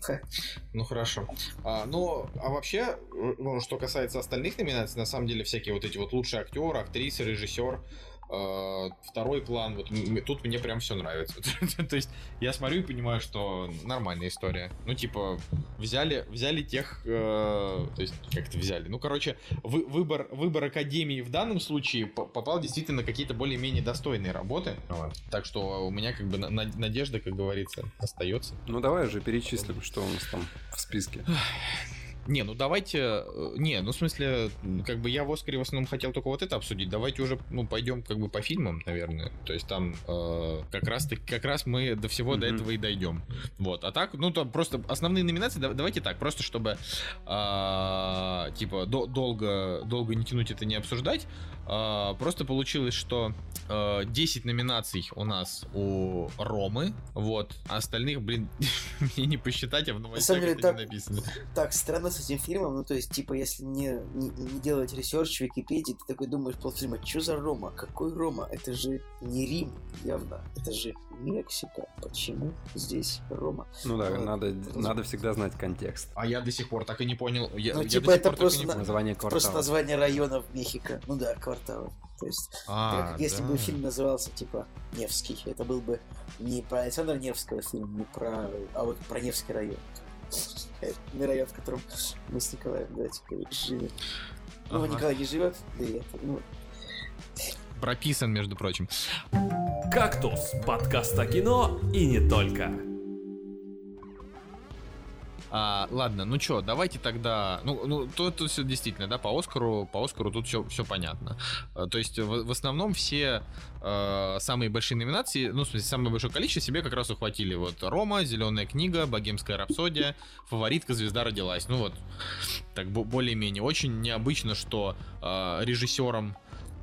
Ну хорошо. А, ну, а вообще, ну, что касается остальных номинаций, на самом деле всякие вот эти вот лучшие актеры, актрисы, режиссер, второй план, вот тут мне прям все нравится. *laughs* То есть я смотрю и понимаю, что нормальная история. Ну, типа, взяли, взяли тех, uh, то есть как-то взяли. Ну, короче, вы, выбор, выбор Академии в данном случае попал действительно на какие-то более-менее достойные работы. Вот. Так что у меня как бы на надежда, как говорится, остается. Ну, давай уже перечислим, что у нас там в списке. *sighs* *laughs* Не, ну давайте... Э, не, ну в смысле, как бы я в Оскаре в основном хотел только вот это обсудить. Давайте уже, ну, пойдем как бы по фильмам, наверное. То есть там э, как раз как раз мы до всего mm-hmm. до этого и дойдем. Вот. А так, ну, там просто основные номинации, давайте так, просто чтобы э, типа до, долго, долго не тянуть это не обсуждать. Э, просто получилось, что э, 10 номинаций у нас у Ромы, вот, а остальных, блин, *laughs* мне не посчитать, а в новостях это так, не написано. Так, странно с этим фильмом, ну то есть, типа, если не, не, не делать research в Википедии, ты такой думаешь полфильма, что за Рома? Какой Рома? Это же не Рим, явно. Это же Мексика. Почему здесь Рома? Ну да, вот, надо, надо всегда знать контекст. А я до сих пор так и не понял. Я, ну, я типа, это просто, на... название квартала. просто название районов Мехико. Ну да, кварталов. То есть, а, как, если да. бы фильм назывался, типа, Невский, это был бы не про Александра Невского фильм, не про, а вот про Невский район. Район, в котором мы с Николаем, да, типа, живем. Ну, ага. Николай не живет, да и это, ну... Прописан, между прочим. «Кактус» — подкаст о кино и не только. А, ладно, ну что, давайте тогда. Ну, ну тут, тут все действительно, да, по Оскару, по Оскару тут все, все понятно. А, то есть, в, в основном все э, самые большие номинации, ну, в смысле, самое большое количество себе как раз ухватили. Вот Рома, Зеленая книга, Богемская рапсодия, фаворитка, звезда родилась. Ну вот, так более-менее. Очень необычно, что э, режиссером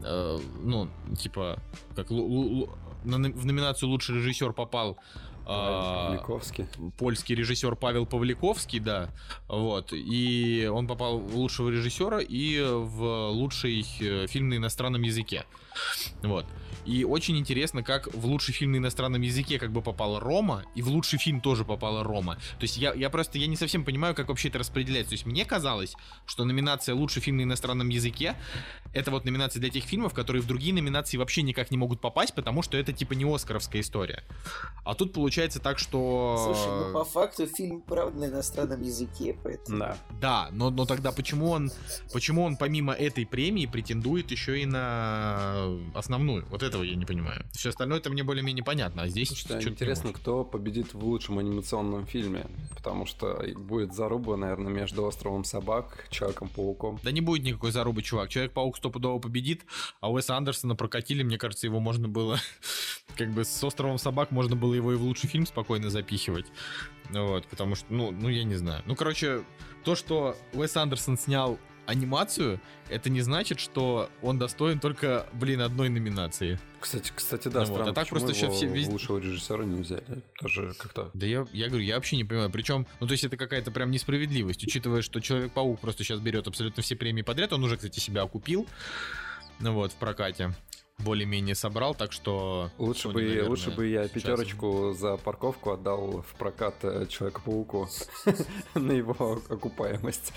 э, ну, типа, как в номинацию лучший режиссер попал а, Павликовский. польский режиссер Павел Павликовский, да, вот, и он попал в лучшего режиссера и в лучший э, фильм на иностранном языке, вот. И очень интересно, как в лучший фильм на иностранном языке как бы попала Рома, и в лучший фильм тоже попала Рома. То есть я, я просто я не совсем понимаю, как вообще это распределяется. То есть мне казалось, что номинация лучший фильм на иностранном языке это вот номинация для тех фильмов, которые в другие номинации вообще никак не могут попасть, потому что это типа не Оскаровская история. А тут получается так, что... Слушай, ну по факту фильм правда на иностранном языке, поэтому... Да. Да, но, но тогда почему он, почему он помимо этой премии претендует еще и на основную? Вот этого я не понимаю. Все остальное это мне более-менее понятно, а здесь что интересно, кто победит в лучшем анимационном фильме, потому что будет заруба, наверное, между Островом Собак, Человеком-пауком. Да не будет никакой зарубы, чувак. Человек-паук стопудово победит, а Уэса Андерсона прокатили, мне кажется, его можно было, *laughs* как бы с «Островом собак» можно было его и в лучший фильм спокойно запихивать. Вот, потому что, ну, ну, я не знаю. Ну, короче, то, что Уэс Андерсон снял анимацию, это не значит, что он достоин только, блин, одной номинации. Кстати, кстати, да, ну, странно, вот. а так просто сейчас все везде... лучшего режиссера не взяли. Тоже как-то. Да я, я говорю, я вообще не понимаю. Причем, ну то есть это какая-то прям несправедливость, учитывая, что Человек-паук просто сейчас берет абсолютно все премии подряд. Он уже, кстати, себя окупил. Ну вот, в прокате более-менее собрал, так что... Лучше, бы, наверное, лучше бы я пятерочку сейчас... за парковку отдал в прокат э, Человека-пауку *laughs* на его окупаемость.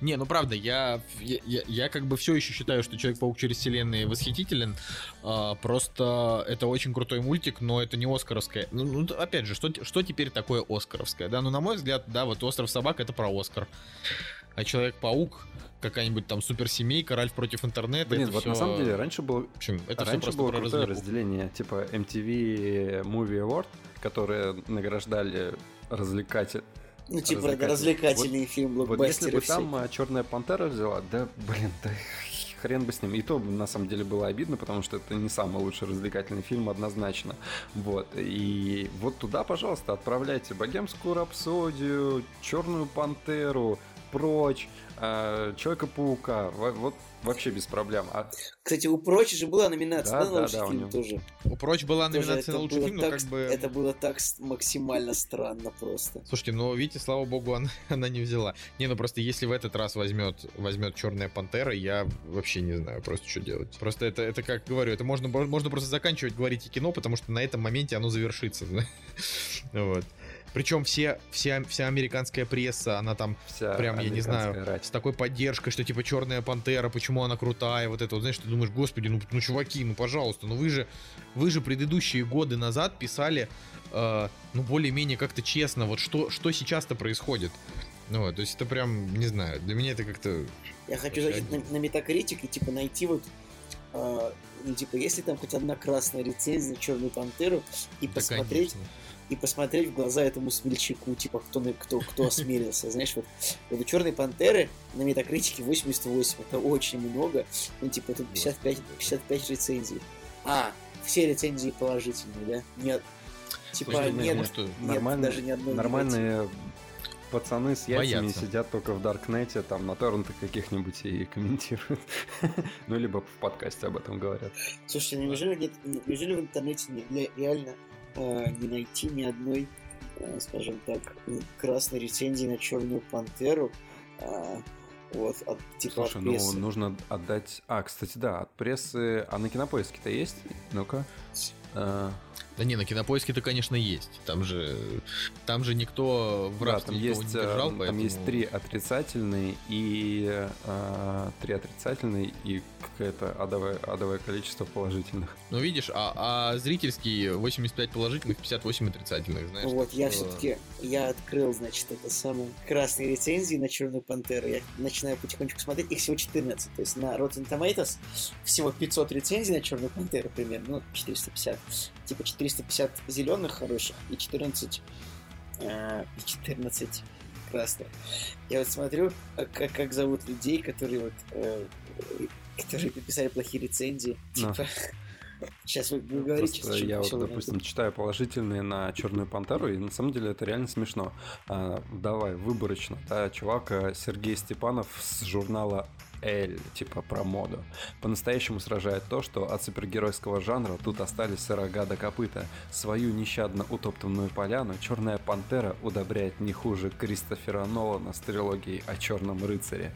Не, ну правда, я, я, я, я как бы все еще считаю, что Человек-паук через вселенные восхитителен. А, просто это очень крутой мультик, но это не Оскаровское. Ну, ну, опять же, что, что теперь такое Оскаровское? Да, ну, на мой взгляд, да, вот Остров собак это про Оскар. А Человек-паук какая-нибудь там суперсемейка, Ральф против интернета. Блин, вот все... на самом деле раньше было, общем, это раньше было крутое развлеку. разделение, типа MTV Movie Award, которые награждали развлекатель ну, типа, развлекательный, развлекательный вот, фильм, Вот если бы там а, Черная пантера взяла, да, блин, да *laughs* хрен бы с ним. И то, на самом деле, было обидно, потому что это не самый лучший развлекательный фильм, однозначно. Вот. И вот туда, пожалуйста, отправляйте Богемскую рапсодию, Черную пантеру, прочь, э, Человека-паука. Вот вообще без проблем. А... Кстати, у Прочи же была номинация да, на лучший да, фильм него... тоже. У Проч была номинация на лучший фильм, так, но как бы... Это было так максимально странно просто. Слушайте, ну, видите, слава богу, она, *laughs* она не взяла. Не, ну просто если в этот раз возьмет, возьмет Черная Пантера, я вообще не знаю просто, что делать. Просто это, это как говорю, это можно, можно просто заканчивать говорить и кино, потому что на этом моменте оно завершится. *laughs* Вот. Причем все, вся, вся американская пресса, она там вся прям, я не знаю, рать. с такой поддержкой, что типа Черная Пантера, почему она крутая, вот это вот, знаешь, ты думаешь, господи, ну, ну чуваки, ну пожалуйста, ну вы же, вы же предыдущие годы назад писали, э, ну более-менее как-то честно, вот что, что сейчас-то происходит. Ну, вот, то есть это прям, не знаю, для меня это как-то... Я хочу зайти на, на и, типа, найти вот э, ну, типа, если там хоть одна красная рецензия на Черную Пантеру и да, посмотреть, конечно и посмотреть в глаза этому смельчаку, типа, кто, кто, кто осмелился. Знаешь, вот, вот у Черной Пантеры на метакритике 88, это очень много. Ну, типа, тут 55, 55 рецензий. А, все рецензии положительные, да? Нет. Типа, Слушай, нет, нет, нет нормальные, даже ни одной Нормальные пацаны с яйцами Боятся. сидят только в Даркнете, там на торрентах каких-нибудь и комментируют. *laughs* ну, либо в подкасте об этом говорят. Слушайте, неужели, нет, неужели в интернете реально э, не найти ни одной, э, скажем так, красной рецензии на Черную Пантеру. Э, вот, от, типа Слушай, от ну, прессы. ну нужно отдать... А, кстати, да, от прессы... А на Кинопоиске-то есть? Ну-ка. Да не, на кинопоиске-то, конечно, есть. Там же, там же никто в рабстве да, там есть, не держал, Там поэтому... есть три отрицательные и э, три отрицательные и какое-то адовое, адовое количество положительных. Ну, видишь, а, а зрительские 85 положительных, 58 отрицательных, знаешь. Вот, я что... все-таки, я открыл, значит, это самое красные рецензии на Черную Пантеру. Я начинаю потихонечку смотреть, их всего 14. То есть на Rotten Tomatoes всего 500 рецензий на Черную Пантеру примерно, ну, 450. Типа 450 зеленых хороших и 14 14 э, красных. Я вот смотрю, а как, как зовут людей, которые вот э, которые написали плохие рецензии. Но. Типа, *laughs* Сейчас вы, вы говорите, что я вот, допустим, читаю положительные на Черную Пантеру, и на самом деле это реально смешно. А, давай, выборочно. Да, чувак э, Сергей Степанов с журнала Эль, типа про моду. По-настоящему сражает то, что от супергеройского жанра тут остались рога до копыта. Свою нещадно утоптанную поляну Черная Пантера удобряет не хуже Кристофера Нолана с трилогией о Черном рыцаре.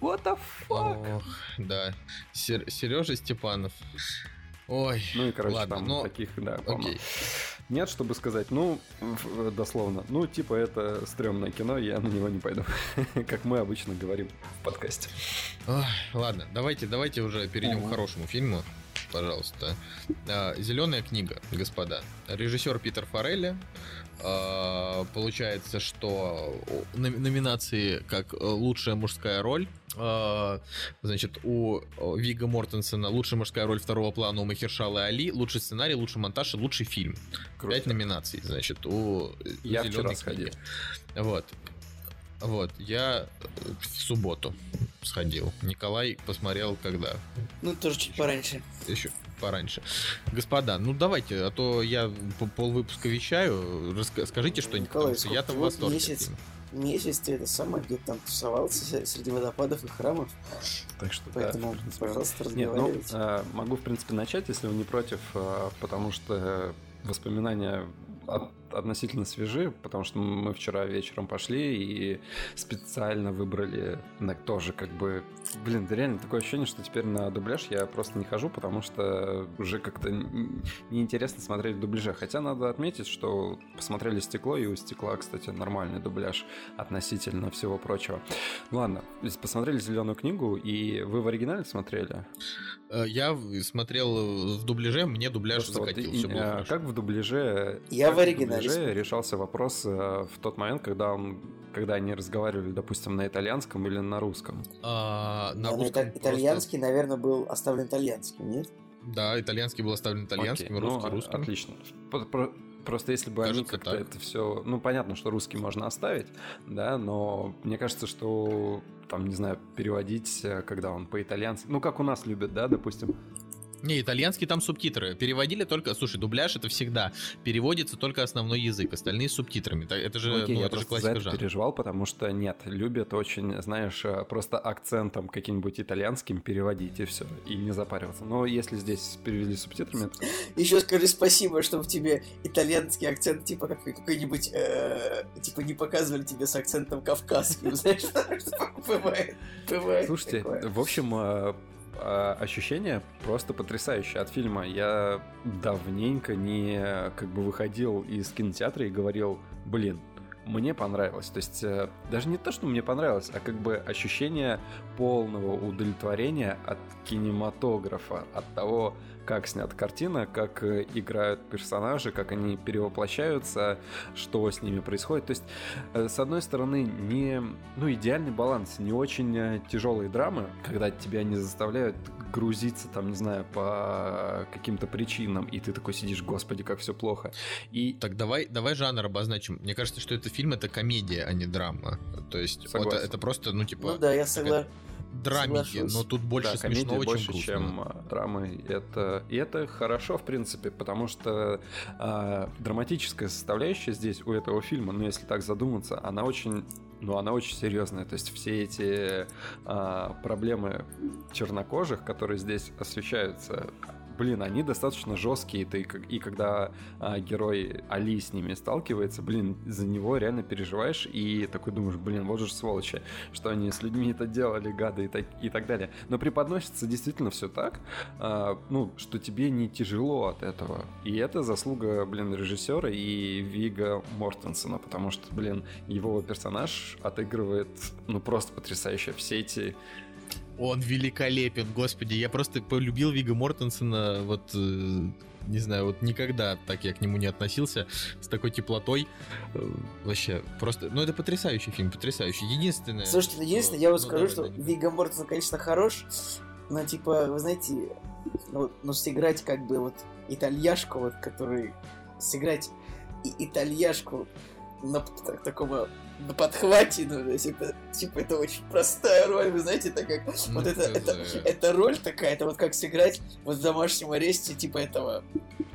What the fuck? Ох, да. Сер- Сережа Степанов. Ой, ну и, короче, ладно, там но... таких, да, полно. Нет, чтобы сказать, ну, дословно, ну, типа, это стрёмное кино, я на него не пойду. *laughs* как мы обычно говорим в подкасте. Ладно, давайте, давайте уже перейдем к хорошему фильму, пожалуйста. А, Зеленая книга, господа. Режиссер Питер Форелли, а, получается, что номинации как лучшая мужская роль. А, значит, у Вига Мортенсена лучшая мужская роль второго плана у Махершала Али, лучший сценарий, лучший монтаж и лучший фильм. Круто. Пять номинаций, значит, у Я вчера сходил. Вот. Вот, я в субботу сходил. Николай посмотрел когда? Ну, тоже чуть пораньше. Еще пораньше. Господа, ну давайте, а то я пол выпуска вещаю. Расскажите что-нибудь, потому что я-то в восторге. Месяц, месяц ты это самое где-то там тусовался среди водопадов и храмов. Так что, Поэтому, да, пожалуйста, Нет, ну, разговаривайте. э, могу, в принципе, начать, если вы не против, э, потому что воспоминания от- относительно свежи, потому что мы вчера вечером пошли и специально выбрали на тоже как бы... Блин, да реально такое ощущение, что теперь на дубляж я просто не хожу, потому что уже как-то неинтересно смотреть в дубляже. Хотя надо отметить, что посмотрели «Стекло», и у «Стекла», кстати, нормальный дубляж относительно всего прочего. Ну ладно, посмотрели «Зеленую книгу», и вы в оригинале смотрели? Э, Я смотрел в дубляже, мне дубляж Просто вот закатил, и- все было а. Как в дубляже... Я в оригинале смотрел. решался вопрос э, в тот момент, когда он, когда они разговаривали, допустим, на итальянском или на русском. А, на Да, русском ита- просто- итальянский, наверное, был оставлен итальянским, нет? Да, итальянский был оставлен итальянским, Окей, ну, русский а- русским. Отлично. Про- про- Просто если бы они Кажется, как-то так. это все... Ну, понятно, что русский можно оставить, да, но мне кажется, что там, не знаю, переводить, э, когда он по-итальянски... Ну, как у нас любят, да, допустим. Не, итальянский там субтитры. Переводили только, слушай, дубляж это всегда переводится только основной язык, остальные с субтитрами. Это же, Окей, ну, я это же просто за классика это жанра. переживал, потому что нет, любят очень, знаешь, э, просто акцентом каким-нибудь итальянским переводить и все, и не запариваться. Но если здесь перевели субтитрами, то Еще скажи спасибо, что в тебе итальянский акцент, типа как какой-нибудь, э, типа не показывали тебе с акцентом кавказским, *laughs* знаешь, *laughs* бывает, Слушайте, в общем, э, ощущение просто потрясающее от фильма. Я давненько не как бы выходил из кинотеатра и говорил, блин, мне понравилось. То есть э, даже не то, что мне понравилось, а как бы ощущение полного удовлетворения от кинематографа, от того, как снята картина, как э, играют персонажи, как они перевоплощаются, что с ними происходит. То есть, э, с одной стороны, не ну, идеальный баланс, не очень э, тяжелые драмы, когда тебя не заставляют грузиться, там, не знаю, по каким-то причинам, и ты такой сидишь, господи, как все плохо. И Так давай, давай жанр обозначим. Мне кажется, что этот фильм это комедия, а не драма. То есть это, Согласен. это просто, ну типа, Ну да, я согласен. Драмики, соглашусь. но тут больше да, смешного, больше, чем чем а, драмы. Это, и это хорошо, в принципе, потому что а, драматическая составляющая здесь у этого фильма, ну, если так задуматься, она очень ну, она очень серьезная. То есть все эти а, проблемы чернокожих, которые здесь освещаются, блин, они достаточно жесткие. Ты, и когда а, герой Али с ними сталкивается, блин, за него реально переживаешь и такой думаешь, блин, вот же сволочи, что они с людьми это делали, гады и так, и так далее. Но преподносится действительно все так, а, ну, что тебе не тяжело от этого. И это заслуга, блин, режиссера и Вига Мортенсона, потому что, блин, его персонаж отыгрывает, ну, просто потрясающе. Все эти Он великолепен, господи, я просто полюбил Вига Мортенсена, вот, э, не знаю, вот никогда так я к нему не относился, с такой теплотой, Э, вообще, просто, ну это потрясающий фильм, потрясающий, единственное... Слушайте, ну, единственное, что- я вот ну, скажу, давай, что Даня. Вига Мортенсон, конечно, хорош, но, типа, вы знаете, ну, ну, сыграть как бы вот итальяшку, вот, который... Сыграть и итальяшку на так- таком э, на подхвате, ну, то есть это, типа, это очень простая роль, вы знаете, это как... Ну, вот это, это, хз. это роль такая, это вот как сыграть вот в домашнем аресте, типа, этого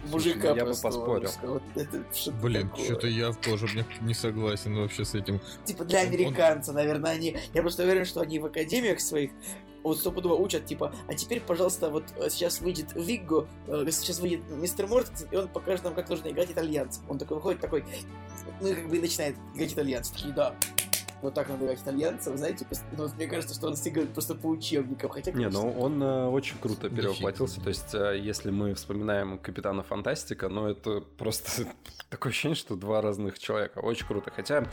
мужика ну, я бы поспорил. это что-то Блин, что-то я тоже не, не согласен вообще с этим. Типа для Он- он- американца, наверное, они... Я просто уверен, что они в академиях своих вот стопудово учат, типа, а теперь, пожалуйста, вот э, сейчас выйдет Вигго, э, сейчас выйдет мистер Мортенсен, и он покажет нам, как нужно играть итальянцев. Он такой выходит, такой, ну, как бы и начинает играть итальянцев. Такие, да, вот так надо играть итальянцев, знаете, ну, мне кажется, что он сыграет просто по учебникам, хотя, Не, конечно, ну он э, очень круто перевоплотился. То есть, э, если мы вспоминаем Капитана Фантастика, ну это просто *laughs* такое ощущение, что два разных человека. Очень круто. Хотя,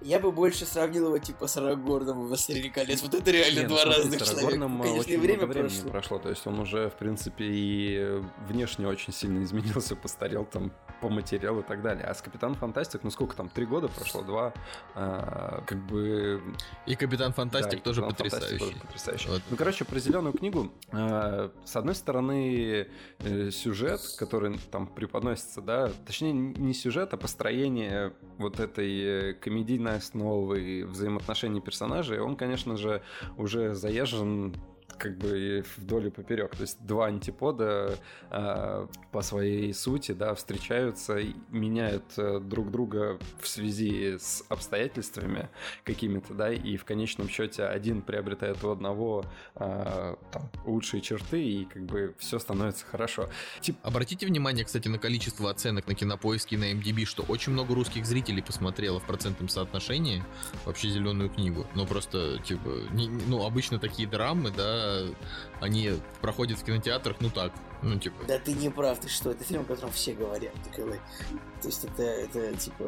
я бы больше сравнил его, типа, с Арагорном в «Властелине колец». Вот это реально не, ну, два смотри, разных человека. Арагорном, э, Конечно, очень время много времени прошло. прошло. То есть он уже, в принципе, и э, внешне очень сильно изменился, постарел там, поматерел и так далее. А с Капитан Фантастик, ну сколько там, три года прошло, два, а, как бы И Капитан Фантастик Да, тоже Капитан Фантастик потрясающий. тоже потрясающий. Вот. Ну, короче, про зеленую книгу. э, с одной стороны, э, сюжет, который там преподносится, да, точнее, не сюжет, а построение вот этой э, комедийной основы и взаимоотношений персонажей, он, конечно же, уже заезжен как бы вдоль и поперек. То есть два антипода э, по своей сути, да, встречаются, меняют э, друг друга в связи с обстоятельствами какими-то, да, и в конечном счете один приобретает у одного э, там, лучшие черты, и как бы все становится хорошо. Тип... Обратите внимание, кстати, на количество оценок на кинопоиске и на MDB, что очень много русских зрителей посмотрело в процентном соотношении вообще зеленую книгу. Ну, просто, типа, не, ну, обычно такие драмы, да, они проходят в кинотеатрах, ну так, ну, типа... Да ты не прав, ты что, это фильм, о котором все говорят. Такой, то есть это, это, типа,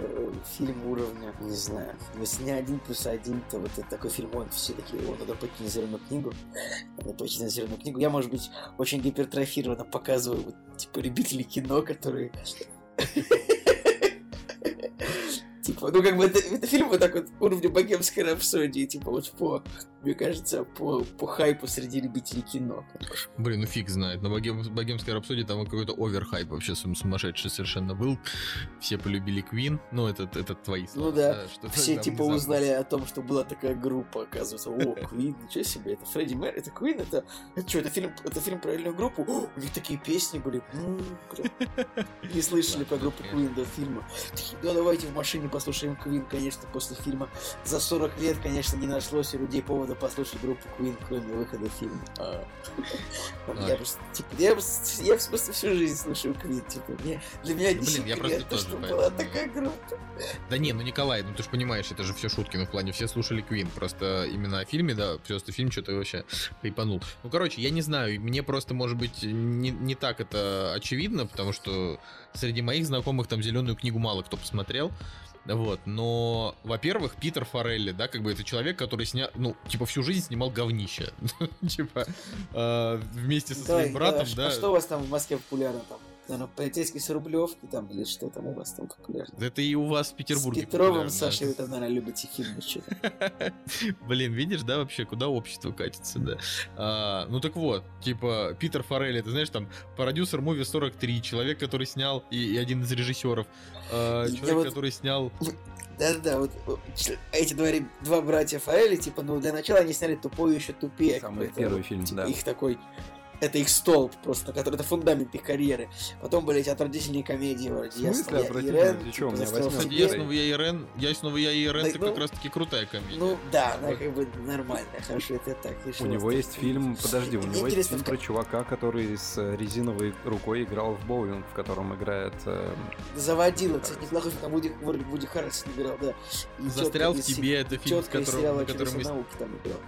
фильм уровня, не знаю, если не один плюс один, то вот это такой фильм, он все такие, о, надо пойти на зеленую книгу, надо пойти на зеленую книгу. Я, может быть, очень гипертрофированно показываю, вот, типа, любителей кино, которые Типа, ну как бы это, это фильм вот так вот уровня богемской рапсодии, типа вот по, мне кажется, по, по хайпу среди любителей кино. Блин, ну фиг знает. На богем, богемской рапсодии там какой-то оверхайп вообще сумасшедший совершенно был. Все полюбили Квин. Ну, это, это твои слова. Ну да, да что все типа узнали о том, что была такая группа, оказывается. О, *laughs* Квин, ничего себе, это Фредди Мэр, это Квин, это... Это что, это фильм, это фильм про реальную группу? О, у них такие песни были. *laughs* Не слышали про группу Квин до фильма. Ну давайте в машине послушаем Queen, конечно, после фильма. За 40 лет, конечно, не нашлось у людей повода послушать группу Queen, кроме выхода фильма. А. Я просто, типа, я, просто всю жизнь слушаю Queen, типа, для меня ну, Блин, я просто тоже, была такая группа. Да не, ну Николай, ну ты же понимаешь, это же все шутки, ну в плане все слушали Queen, просто именно о фильме, да, просто фильм что-то вообще хайпанул. Ну, короче, я не знаю, мне просто, может быть, не, не так это очевидно, потому что среди моих знакомых там зеленую книгу мало кто посмотрел. Вот, но, во-первых, Питер Форелли, да, как бы это человек, который снял, ну, типа, всю жизнь снимал говнище. *laughs* типа, э, вместе со своим братом, да. А что у вас там в Москве популярно там? Наверное, полицейский с Рублевки там, или что там у вас там популярно? Это и у вас в Петербурге С Петровым, Сашей, вы там, наверное, любите фильмы что-то. *laughs* Блин, видишь, да, вообще, куда общество катится, да. А, ну так вот, типа, Питер Форелли, ты знаешь, там, продюсер муви 43, человек, который снял, и, и один из режиссеров, а, человек, вот... который снял да-да-да, вот эти два, два братья Форелли, типа, ну, для начала они сняли тупой еще тупее. Самый первый фильм, да. Их такой это их столб просто, который это фундамент их карьеры. Потом были эти отвратительные комедии вроде Ясно, я Ирен. Ты что, у меня Кстати, Ясно, я Ирен, Ясно, я Ирен, это как раз таки крутая комедия. Ну да, она как бы нормальная, хорошо, это так. У него есть фильм, подожди, у него есть фильм про чувака, который с резиновой рукой играл в боулинг, в котором играет... Э, Заводила, кстати, неплохой, там Вуди, Вуди Харрисон играл, да. Застрял в тебе, это фильм, в котором мы... там играл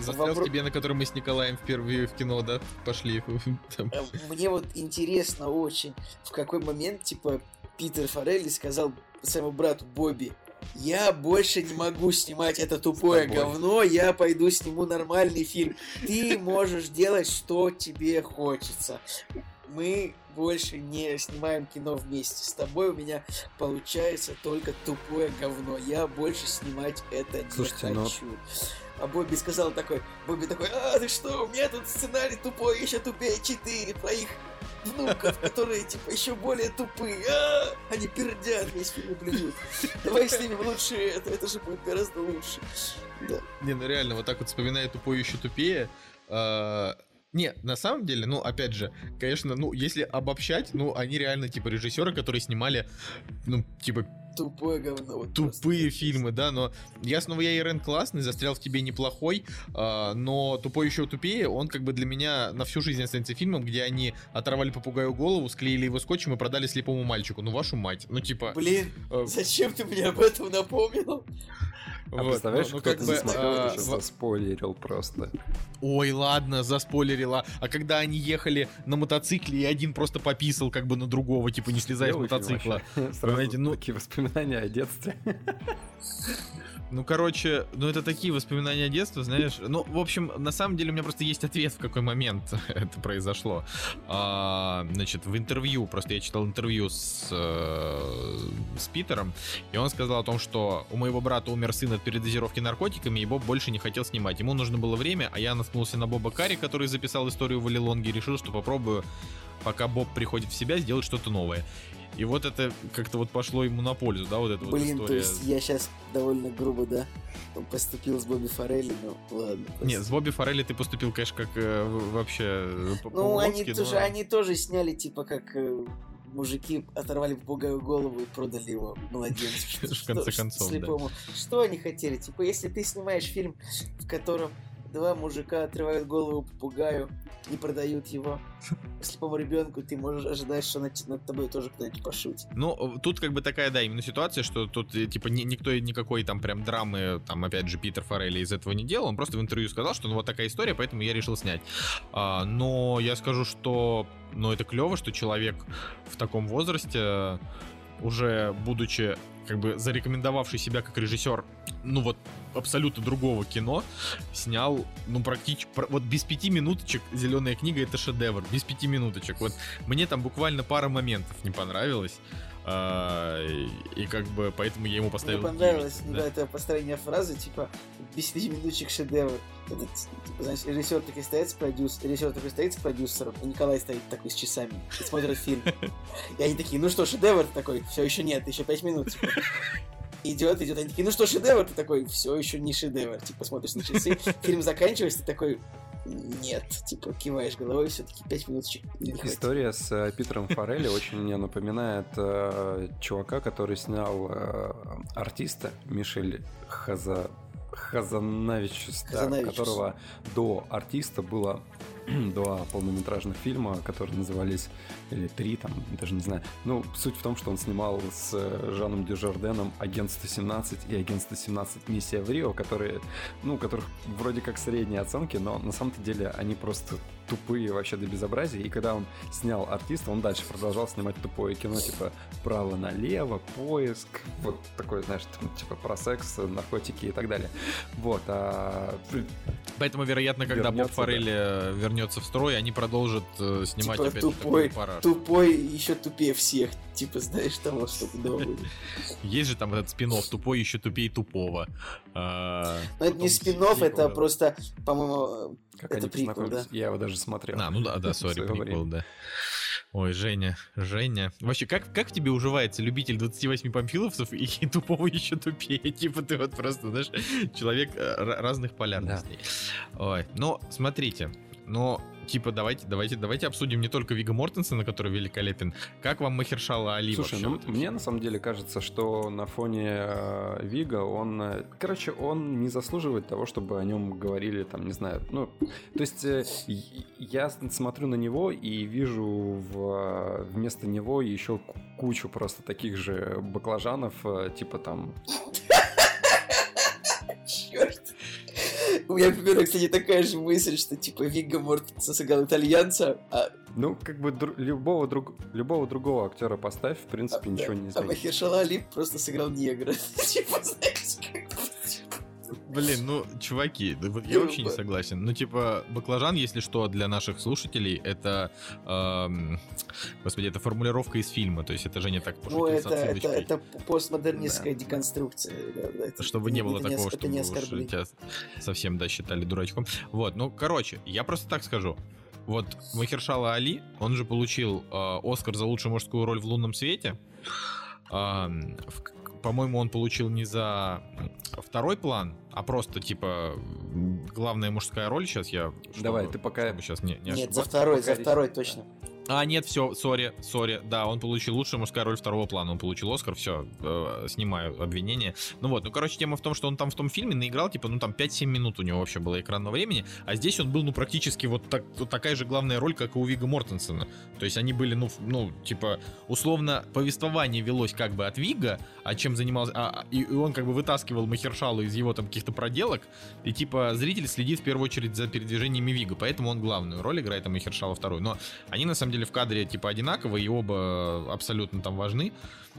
Застрял Вопро... тебе, на котором мы с Николаем впервые в кино, да, пошли. *laughs* Э, мне вот интересно очень, в какой момент, типа, Питер Форелли сказал своему брату Бобби, я больше не могу снимать это тупое говно, я пойду сниму нормальный фильм. Ты можешь делать, что тебе хочется. Мы больше не снимаем кино вместе. С тобой у меня получается только тупое говно. Я больше снимать это Слушайте, не ну хочу. Но а Бобби сказал такой, Бобби такой, а ты что, у меня тут сценарий тупой, еще тупее 4 про внуков, которые типа еще более тупые. А, они пердят, весь фильм блюют. Давай снимем лучше это, это же будет гораздо лучше. Да. Не, ну реально, вот так вот вспоминая тупой еще тупее, а, не, на самом деле, ну, опять же, конечно, ну, если обобщать, ну, они реально, типа, режиссеры, которые снимали, ну, типа, Тупое говно. Вот тупые просто. фильмы, да, но я снова я Ирен классный, застрял в тебе неплохой, э, но тупой еще тупее, он как бы для меня на всю жизнь останется фильмом, где они оторвали попугаю голову, склеили его скотчем и продали слепому мальчику. Ну вашу мать, ну типа. Блин, э, зачем ты мне об этом напомнил? А вот, представляешь, ну, ну как бы, а, заспойлерил просто. Ой, ладно, заспойлерила. А когда они ехали на мотоцикле, и один просто пописал как бы на другого, типа не слезая с мотоцикла. *laughs* Знаете, ну... Такие воспоминания о детстве. Ну, короче, ну это такие воспоминания детства, знаешь. Ну, в общем, на самом деле у меня просто есть ответ, в какой момент *laughs* это произошло. А, значит, в интервью, просто я читал интервью с, э, с Питером, и он сказал о том, что у моего брата умер сын, от передозировки наркотиками, и Боб больше не хотел снимать. Ему нужно было время, а я наткнулся на Боба Карри, который записал историю Валилонги, и решил, что попробую, пока Боб приходит в себя, сделать что-то новое. И вот это как-то вот пошло ему на пользу, да, вот эта Блин, вот история. то есть я сейчас довольно грубо, да, поступил с Бобби Форелли, ну ладно. Не, с Бобби Форелли ты поступил, конечно, как э, вообще э, Ну, они тоже, они тоже сняли, типа, как э, мужики оторвали Богаю голову и продали его младенцу. *laughs* В конце концов, слепому. Что они хотели? Типа, если ты снимаешь фильм, в котором два мужика отрывают голову попугаю и продают его слепому ребенку, ты можешь ожидать, что над, над тобой тоже кто-нибудь пошутит. Ну, тут как бы такая, да, именно ситуация, что тут, э, типа, ни, никто никакой там прям драмы, там, опять же, Питер Форелли из этого не делал, он просто в интервью сказал, что ну вот такая история, поэтому я решил снять. А, но я скажу, что, ну, это клево, что человек в таком возрасте уже будучи как бы зарекомендовавший себя как режиссер, ну вот абсолютно другого кино, снял, ну практически, вот без пяти минуточек «Зеленая книга» — это шедевр, без пяти минуточек. Вот мне там буквально пара моментов не понравилось, а, и, как бы поэтому я ему поставил Мне понравилось 9, да. это построение фразы, типа, без пяти минуточек шедевр. Это, типа, знаешь, режиссер такой стоит с продюсером, режиссер такой стоит с продюсером, и Николай стоит такой с часами и смотрит фильм. И они такие, ну что, шедевр такой, все еще нет, еще пять минут. Типа. Идет, идет, они такие, ну что, шедевр? Ты такой, все еще не шедевр. Типа, смотришь на часы, фильм заканчивается, ты такой, нет, типа киваешь головой, все-таки 5 минуточек. История с э, Питером Форелли очень мне напоминает э, чувака, который снял э, артиста Мишель Хаза Хазанавич, да, которого до артиста было *clears throat* два полнометражных фильма, которые назывались, или три там, даже не знаю. Ну, суть в том, что он снимал с э, Жаном Дюжарденом «Агент 117» и «Агент 117. Миссия в Рио», которые, ну, у которых вроде как средние оценки, но на самом-то деле они просто тупые вообще до безобразия. И когда он снял артиста, он дальше продолжал снимать тупое кино, типа право-налево, поиск, вот такое, знаешь, типа про секс, наркотики и так далее. Вот. А... Поэтому, вероятно, когда Боб Форелли да. вернется в строй, они продолжат э, снимать типа опять тупой, тупой, еще тупее всех. Типа, знаешь, того, что Есть же там этот спин тупой еще тупее тупого. А, Но это не спин это просто, по-моему, это прикол, да? Я его даже смотрел. А, ну да, да, *laughs* сори, прикол, да. Ой, Женя, Женя. Вообще, как, как тебе уживается любитель 28 памфиловцев и, и *laughs* тупого еще тупее? *laughs* Типа ты вот просто, знаешь, человек э, разных полярностей. Да. Ой, ну, смотрите, но типа, давайте, давайте, давайте обсудим не только Вига Мортенсона, который великолепен. Как вам Махершала Али Слушай, ну, мне на самом деле кажется, что на фоне э, Вига он... Э, короче, он не заслуживает того, чтобы о нем говорили, там, не знаю, ну... То есть э, я смотрю на него и вижу в, вместо него еще кучу просто таких же баклажанов, э, типа там... *laughs* Черт! У меня примерно, кстати, такая же мысль, что типа Вига Мортенсен сыграл итальянца, а... Ну, как бы дру- любого, друг- любого другого актера поставь, в принципе, а, ничего да. не изменится. А Махершала Али просто сыграл негра. *laughs* Типа, знаешь, как Блин, ну, чуваки, вот я вообще не согласен. Ну, типа, баклажан, если что, для наших слушателей, это, эм, господи, это формулировка из фильма, то есть это же не так Ну, это, это, это постмодернистская да. деконструкция. Да, это, Чтобы не было такого, чтобы не тебя совсем, да, считали дурачком. Вот, ну, короче, я просто так скажу. Вот Махершала Али, он же получил э, Оскар за лучшую мужскую роль в «Лунном свете». Э, в, по-моему, он получил не за второй план, а просто типа главная мужская роль. Сейчас я. Давай, ты пока. Сейчас не, не Нет, за второй, за второй точно. А, нет, все, сори, сори. Да, он получил лучшую мужская роль второго плана. Он получил Оскар, все, э, снимаю обвинение. Ну вот, ну, короче, тема в том, что он там в том фильме наиграл, типа, ну, там 5-7 минут у него вообще было экранного времени, а здесь он был, ну, практически вот, так, такая же главная роль, как и у Вига Мортенсона. То есть они были, ну, ну, типа, условно, повествование велось как бы от Вига, а чем занимался... А, а и, и он как бы вытаскивал Махершалу из его там каких-то проделок, и, типа, зритель следит в первую очередь за передвижениями Вига, поэтому он главную роль играет, а Махершала вторую. Но они, на самом деле, деле в кадре типа одинаковые, и оба абсолютно там важны.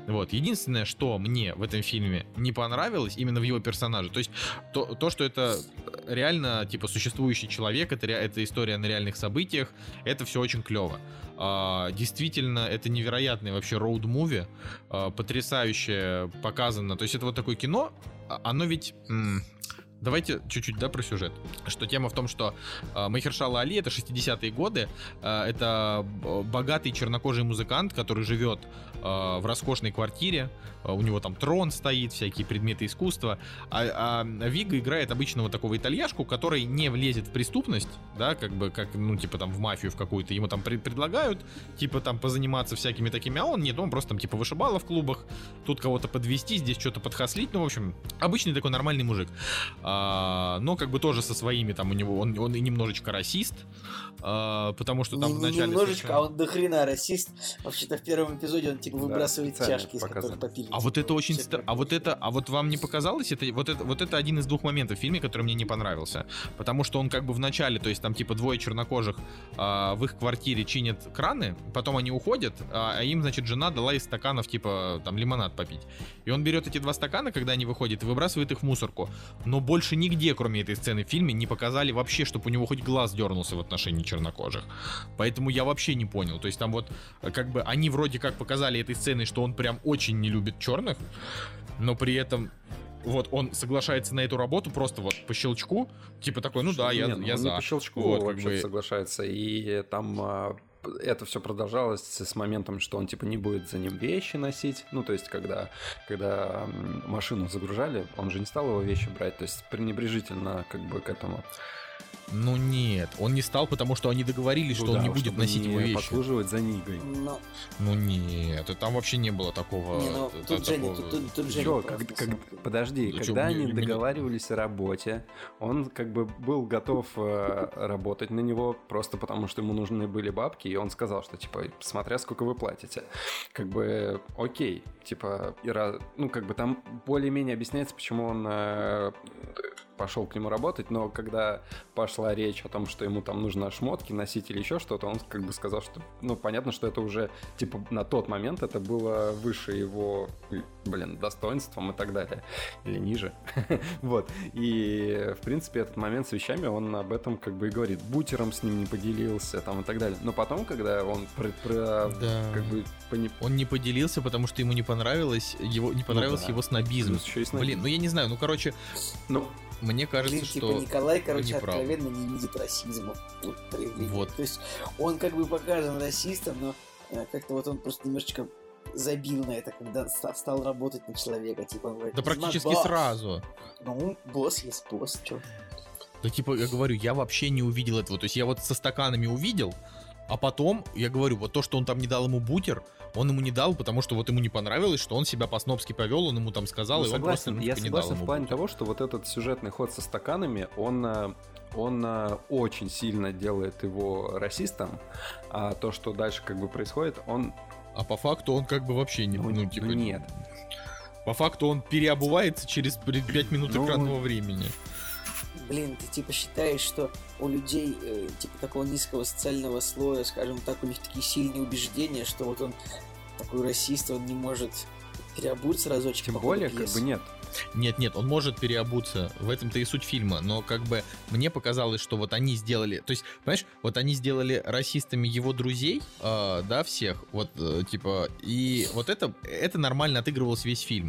Вот. Единственное, что мне в этом фильме не понравилось, именно в его персонаже, то есть то, то что это реально, типа, существующий человек, это, это история на реальных событиях, это все очень клево. А, действительно, это невероятное вообще роуд-муви, а, потрясающе показано. То есть это вот такое кино, а, оно ведь... Давайте чуть-чуть, да, про сюжет. Что тема в том, что э, Махершала Али это 60-е годы. Э, это богатый чернокожий музыкант, который живет э, в роскошной квартире. Э, у него там трон стоит, всякие предметы искусства. А, а Вига играет обычного такого итальяшку, который не влезет в преступность, да, как бы, как, ну, типа там в мафию в какую-то. Ему там пред предлагают, типа там позаниматься всякими такими, а он нет, он просто там типа вышибала в клубах, тут кого-то подвести, здесь что-то подхаслить. Ну, в общем, обычный такой нормальный мужик. А, но как бы тоже со своими там у него, он, он и немножечко расист, а, потому что там не, вначале... Немножечко, совершенно... а он дохрена расист. Вообще-то в первом эпизоде он типа выбрасывает да, чашки, из которых попили. А вот это очень стар... А вот это, а вот вам не показалось, это вот это вот это один из двух моментов в фильме, который мне не понравился, потому что он как бы в начале, то есть там типа двое чернокожих а, в их квартире чинят краны, потом они уходят, а, а им значит жена дала из стаканов типа там лимонад попить, и он берет эти два стакана, когда они выходят, и выбрасывает их в мусорку, но больше нигде, кроме этой сцены в фильме, не показали вообще, чтобы у него хоть глаз дернулся в отношении чернокожих, поэтому я вообще не понял, то есть там вот как бы они вроде как показали этой сценой, что он прям очень не любит черных, но при этом вот он соглашается на эту работу просто вот по щелчку, типа такой, ну да, я, Нет, я он за. Не по щелчку вот, вообще бы... соглашается, и там а, это все продолжалось с моментом, что он типа не будет за ним вещи носить. Ну, то есть, когда, когда машину загружали, он же не стал его вещи брать, то есть пренебрежительно как бы к этому. Ну нет, он не стал, потому что они договорились, ну, что да, он не будет носить не его вещи. послуживать за Нигой. Но... Ну нет, там вообще не было такого. Не, ну, тут, Женя, тут, тут, тут Женя Чё, как, как, подожди, ну, когда чё, они мне, договаривались мне... о работе, он как бы был готов э, работать на него просто потому, что ему нужны были бабки, и он сказал, что типа, смотря сколько вы платите. Как бы, окей, типа, ну как бы там более-менее объясняется, почему он э, пошел к нему работать, но когда пошла речь о том, что ему там нужно шмотки носить или еще что-то, он как бы сказал, что, ну, понятно, что это уже, типа, на тот момент это было выше его, блин, достоинством и так далее, или ниже, *laughs* вот, и, в принципе, этот момент с вещами, он об этом как бы и говорит, бутером с ним не поделился, там, и так далее, но потом, когда он про, про да. как бы... Пони... Он не поделился, потому что ему не понравилось, его, не понравился ну, да. его снобизм. еще и снобизм. Блин, ну я не знаю, ну, короче, ну, мне кажется, Блин, типа, что... Николай, короче, откровенно не видит расизма. Вот, вот. То есть он как бы показан расистом, но э, как-то вот он просто немножечко забил на это, когда стал работать на человека. Типа, он говорит, да практически сразу. Ну, босс есть босс, чё. Да типа, я говорю, я вообще не увидел этого. То есть я вот со стаканами увидел, а потом, я говорю, вот то, что он там не дал ему бутер, он ему не дал, потому что вот ему не понравилось, что он себя по-снобски повел, он ему там сказал, ну, и согласен, он просто Я не согласен дал в плане того, что вот этот сюжетный ход со стаканами, он э, он э, очень сильно делает его расистом, а то, что дальше как бы происходит, он... А по факту он как бы вообще не... Ну, ну типа... Ну, нет. По факту он переобувается через 5 минут ну, экранного времени. Блин, ты типа считаешь, что у людей э, типа такого низкого социального слоя, скажем так, у них такие сильные убеждения, что вот он такой расист, он не может переобуться разочек. Тем более, как бы нет. Нет, нет, он может переобуться. В этом-то и суть фильма. Но как бы мне показалось, что вот они сделали. То есть, понимаешь, вот они сделали расистами его друзей, э, да, всех. Вот, э, типа, и вот это, это нормально отыгрывалось весь фильм.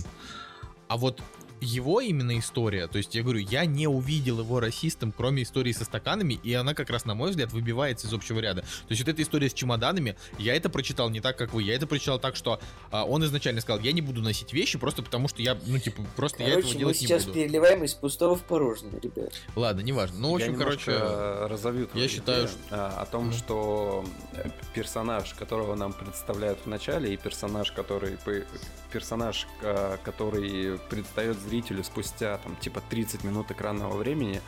А вот его именно история, то есть я говорю, я не увидел его расистом, кроме истории со стаканами, и она как раз, на мой взгляд, выбивается из общего ряда. То есть вот эта история с чемоданами, я это прочитал не так, как вы, я это прочитал так, что а, он изначально сказал, я не буду носить вещи, просто потому что я, ну, типа, просто короче, я этого делать не буду. сейчас переливаем из пустого в порожнее, ребят. Ладно, неважно. Ну, в общем, я короче... разовью я считаю, что... о том, mm. что э, персонаж, которого нам представляют в начале, и персонаж, который персонаж, э, который предстает зрителю спустя там типа 30 минут экранного времени,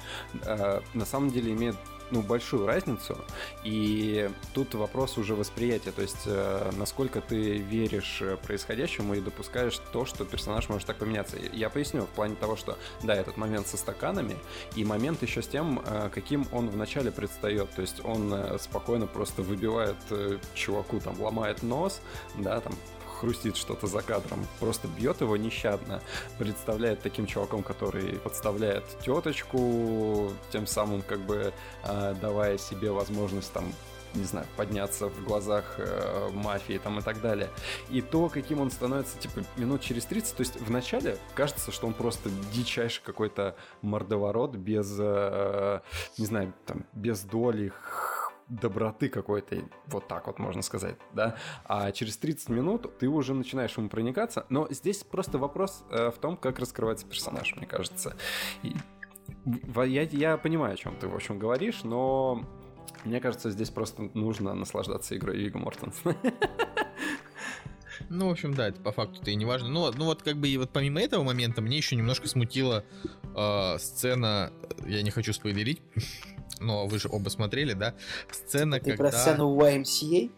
э, на самом деле имеет ну, большую разницу, и тут вопрос уже восприятия, то есть э, насколько ты веришь происходящему и допускаешь то, что персонаж может так поменяться. Я поясню, в плане того, что, да, этот момент со стаканами, и момент еще с тем, э, каким он вначале предстает, то есть он э, спокойно просто выбивает э, чуваку, там, ломает нос, да, там, хрустит что-то за кадром, просто бьет его нещадно, представляет таким чуваком, который подставляет теточку, тем самым как бы э, давая себе возможность там не знаю, подняться в глазах э, мафии там и так далее. И то, каким он становится, типа, минут через 30, то есть вначале кажется, что он просто дичайший какой-то мордоворот без, э, не знаю, там, без доли доброты какой-то, вот так вот можно сказать, да, а через 30 минут ты уже начинаешь ему проникаться, но здесь просто вопрос э, в том, как раскрывается персонаж, мне кажется. И, я, я понимаю, о чем ты, в общем, говоришь, но мне кажется, здесь просто нужно наслаждаться игрой Вига Мортенсона. *laughs* Ну, в общем, да, это по факту-то и не важно. Ну, ну вот как бы и вот помимо этого момента мне еще немножко смутила э, сцена, я не хочу спойлерить, *laughs* но вы же оба смотрели, да? Сцена, Ты когда... про сцену YMCA?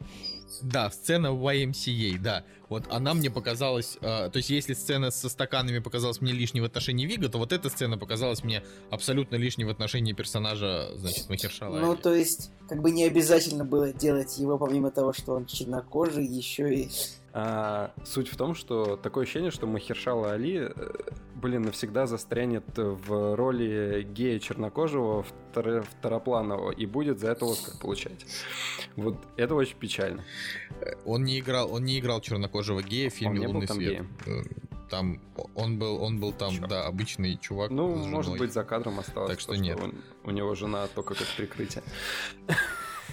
Да, сцена YMCA, да. Вот она мне показалась... Э, то есть если сцена со стаканами показалась мне лишней в отношении Вига, то вот эта сцена показалась мне абсолютно лишней в отношении персонажа, значит, Махершала. Ну, то есть, как бы не обязательно было делать его, помимо того, что он чернокожий, еще и а, суть в том, что такое ощущение, что Махершала Али, э, блин, навсегда застрянет в роли гея чернокожего втор- второпланового и будет за это Оскар получать. Вот это очень печально. Он не играл, он не играл чернокожего гея в фильме «Лунный свет». Геем. Э, там он был, он был там, Черт. да, обычный чувак. Ну, может быть, за кадром осталось. Так что, нет. Он, у него жена только как прикрытие.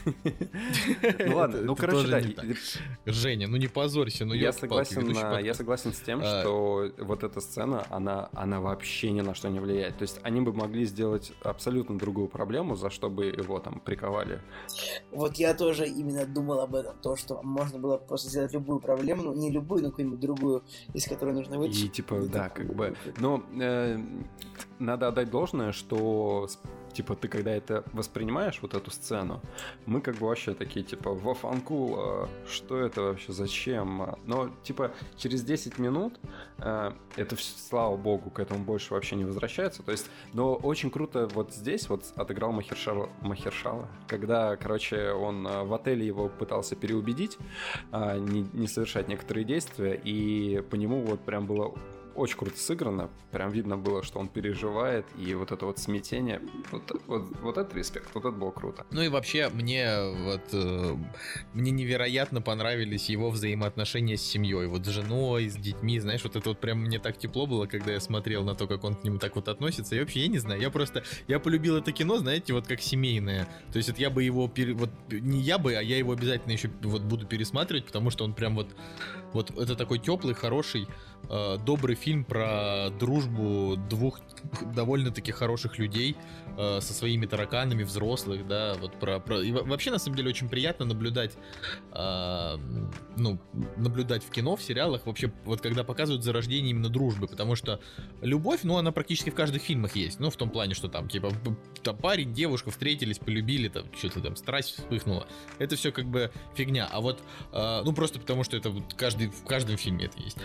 *laughs* Ну ладно, ну короче, да. Женя, ну не позорься, ну я согласен, я согласен с тем, а. что вот эта сцена, она, она вообще ни на что не влияет. То есть они бы могли сделать абсолютно другую проблему, за что бы его там приковали. Вот я тоже именно думал об этом, то, что можно было просто сделать любую проблему, ну не любую, но какую-нибудь другую, из которой нужно выйти. И типа, да, как бы. Но э, надо отдать должное, что типа, ты когда это воспринимаешь, вот эту сцену, мы как бы вообще такие, типа, во фанку, а что это вообще, зачем? Но, типа, через 10 минут э, это, слава богу, к этому больше вообще не возвращается. То есть, но очень круто вот здесь вот отыграл Махершала, Махершала когда, короче, он э, в отеле его пытался переубедить, э, не, не совершать некоторые действия, и по нему вот прям было очень круто сыграно. Прям видно было, что он переживает, и вот это вот смятение, вот, вот, вот это респект, вот это было круто. Ну и вообще, мне вот э, мне невероятно понравились его взаимоотношения с семьей, вот с женой, с детьми, знаешь, вот это вот прям мне так тепло было, когда я смотрел на то, как он к ним так вот относится. И вообще, я не знаю, я просто, я полюбил это кино, знаете, вот как семейное. То есть вот я бы его, пере, вот не я бы, а я его обязательно еще вот буду пересматривать, потому что он прям вот, вот это такой теплый, хороший, э, добрый фильм про дружбу двух довольно-таки хороших людей э, со своими тараканами, взрослых, да, вот про... про... И вообще, на самом деле, очень приятно наблюдать, э, ну, наблюдать в кино, в сериалах, вообще, вот когда показывают зарождение именно дружбы, потому что любовь, ну, она практически в каждых фильмах есть, ну, в том плане, что там, типа, там парень, девушка встретились, полюбили, там, что-то там, страсть вспыхнула. Это все как бы фигня, а вот, э, ну, просто потому что это вот каждый, в каждом фильме это есть.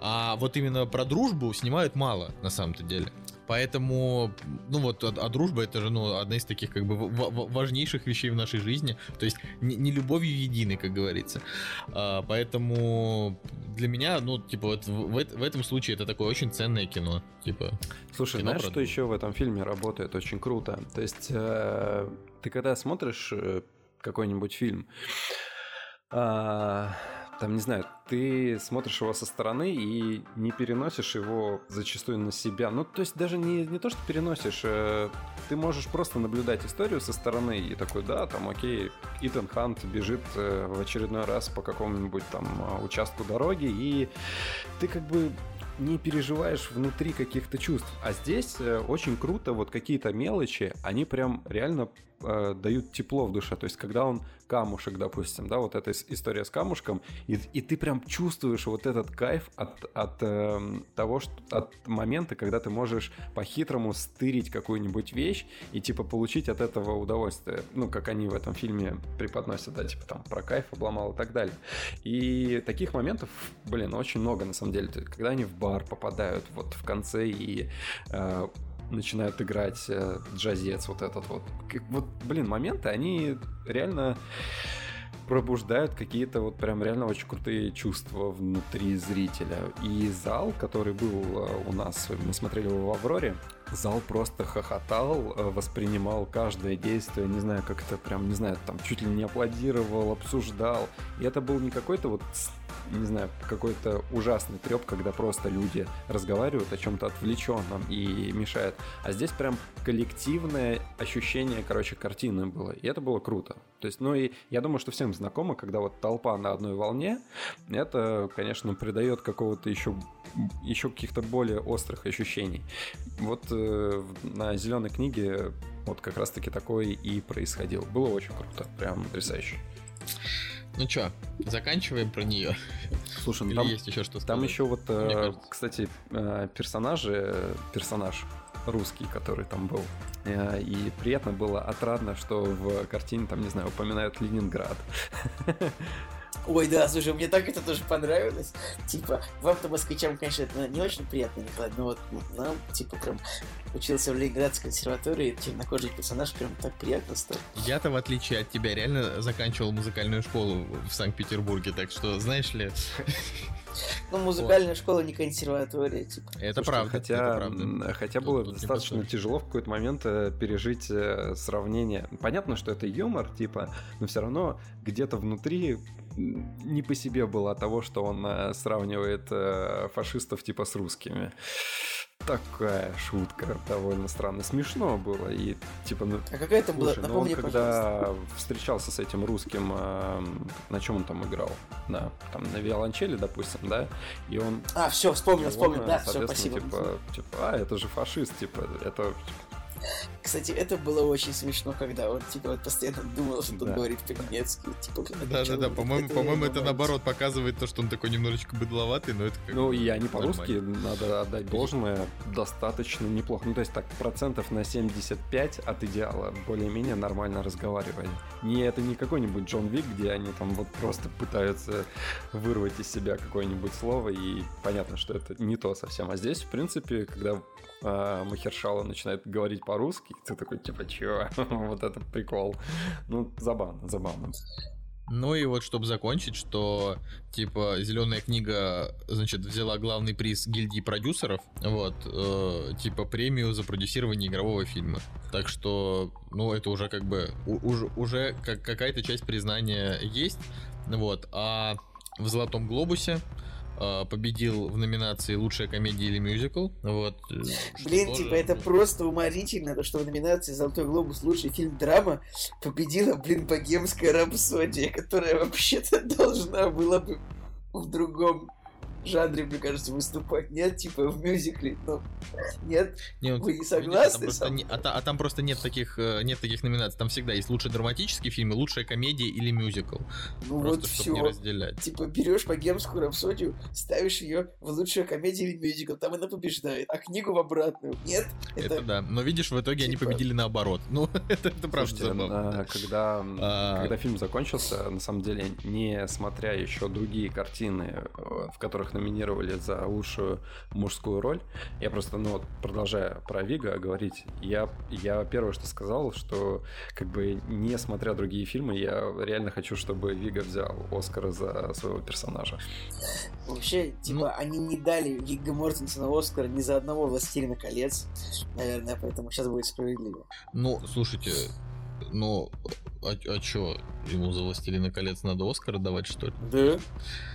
А вот именно про дружбу снимают мало, на самом-то деле. Поэтому, ну вот, а, а дружба это же, ну, одна из таких, как бы, важнейших вещей в нашей жизни. То есть, не, не любовью единой, как говорится. А, поэтому для меня, ну, типа, вот в, в этом случае это такое очень ценное кино. Типа, Слушай, кино знаешь, что еще в этом фильме работает очень круто? То есть, э, ты когда смотришь э, какой-нибудь фильм, э, там, не знаю, ты смотришь его со стороны и не переносишь его зачастую на себя. Ну, то есть даже не, не то, что переносишь, э, ты можешь просто наблюдать историю со стороны и такой, да, там, окей, Итан Хант бежит э, в очередной раз по какому-нибудь там э, участку дороги, и ты как бы не переживаешь внутри каких-то чувств. А здесь э, очень круто, вот какие-то мелочи, они прям реально э, дают тепло в душе. То есть, когда он камушек, допустим, да, вот эта история с камушком, и, и ты прям чувствуешь вот этот кайф от, от э, того, что от момента, когда ты можешь по-хитрому стырить какую-нибудь вещь и типа получить от этого удовольствие. Ну, как они в этом фильме преподносят, да, типа там про кайф обломал и так далее. И таких моментов, блин, очень много на самом деле. Когда они в бар попадают вот в конце и э, начинают играть э, джазец вот этот вот. Вот, блин, моменты, они реально пробуждают какие-то вот прям реально очень крутые чувства внутри зрителя. И зал, который был э, у нас, мы смотрели его в «Авроре», зал просто хохотал, э, воспринимал каждое действие, не знаю, как это прям, не знаю, там чуть ли не аплодировал, обсуждал. И это был не какой-то вот не знаю, какой-то ужасный треп, когда просто люди разговаривают о чем-то отвлеченном и мешает. А здесь прям коллективное ощущение, короче, картины было. И это было круто. То есть, ну и я думаю, что всем знакомо, когда вот толпа на одной волне, это, конечно, придает какого-то еще, еще каких-то более острых ощущений. Вот э, на зеленой книге вот как раз-таки такое и происходило. Было очень круто, прям потрясающе. Ну чё, заканчиваем про нее. Слушай, ну там есть еще что сказать? Там еще вот, э, кстати, э, персонажи, персонаж русский, который там был. Э, и приятно было, отрадно, что в картине там, не знаю, упоминают Ленинград. *laughs* Ой, да, слушай, мне так это тоже понравилось. Типа, вам-то, москвичам, конечно, это не очень приятно, но вот нам, типа, прям учился в Ленинградской консерватории, темнокожий персонаж прям так приятно стал. Я-то, в отличие от тебя, реально заканчивал музыкальную школу в Санкт-Петербурге, так что, знаешь ли... Ну, музыкальная вот. школа не консерватория, типа. Это Слушай, правда. Хотя, это правда. хотя тут, было тут достаточно тяжело в какой-то момент э, пережить э, сравнение. Понятно, что это юмор, типа, но все равно где-то внутри не по себе было от того, что он э, сравнивает фашистов типа с русскими такая шутка довольно странно. Смешно было. И типа, ну. А какая это была? Ну, он, когда встречался с этим русским, э, на чем он там играл? На, там, на виолончели, допустим, да? И он. А, все, вспомнил, вспомнил, да, все, спасибо. Типа, типа, а, это же фашист, типа, это кстати, это было очень смешно, когда он типа вот постоянно думал, что да. он говорит по-немецки. Типа, да, да, да. По-моему, по-моему, это наоборот показывает то, что он такой немножечко быдловатый, но это как Ну, и они по-русски, надо отдать должное, достаточно неплохо. Ну, то есть так, процентов на 75 от идеала более-менее нормально разговаривали. Не это не какой-нибудь Джон Вик, где они там вот просто пытаются вырвать из себя какое-нибудь слово, и понятно, что это не то совсем. А здесь, в принципе, когда а, Махершала начинает говорить по-русски, ты такой, типа, чё? *laughs* вот это прикол. Ну, забавно, забавно. Ну и вот, чтобы закончить, что, типа, Зеленая книга, значит, взяла главный приз гильдии продюсеров, вот, э, типа, премию за продюсирование игрового фильма. Так что, ну, это уже как бы, уже, уже как, какая-то часть признания есть, вот, а в Золотом Глобусе победил в номинации «Лучшая комедия или мюзикл». Вот. Э, Блин, тоже... типа, это просто уморительно, то, что в номинации «Золотой глобус. Лучший фильм драма» победила, блин, «Богемская рапсодия», которая вообще-то должна была бы в другом жанре, мне кажется, выступать. Нет, типа в мюзикле. Ну, нет, не, ну, вы не согласны? Видишь, а, там не, а, а там просто нет таких, э, нет таких номинаций. Там всегда есть лучший драматический фильм, лучшая комедия или мюзикл. Ну просто, вот все. Не разделять. Типа берешь богемскую рапсодию, ставишь ее в лучшую комедию или мюзикл, там она побеждает, а книгу в обратную. Нет? Это, это да. Но видишь, в итоге типа... они победили наоборот. *laughs* Ну, это, это правда Слушайте, забавно. Когда, а... когда фильм закончился, на самом деле, не смотря еще другие картины, э, в которых номинировали за лучшую мужскую роль. Я просто, ну вот, продолжая про Вига говорить, я, я первое, что сказал, что как бы не смотря другие фильмы, я реально хочу, чтобы Вига взял Оскара за своего персонажа. Вообще, типа, ну... они не дали Вига Мортенсона Оскара ни за одного «Властелина колец», наверное, поэтому сейчас будет справедливо. Ну, слушайте, ну, а, а чё, ему за «Властелина колец» надо Оскар давать, что ли? Да.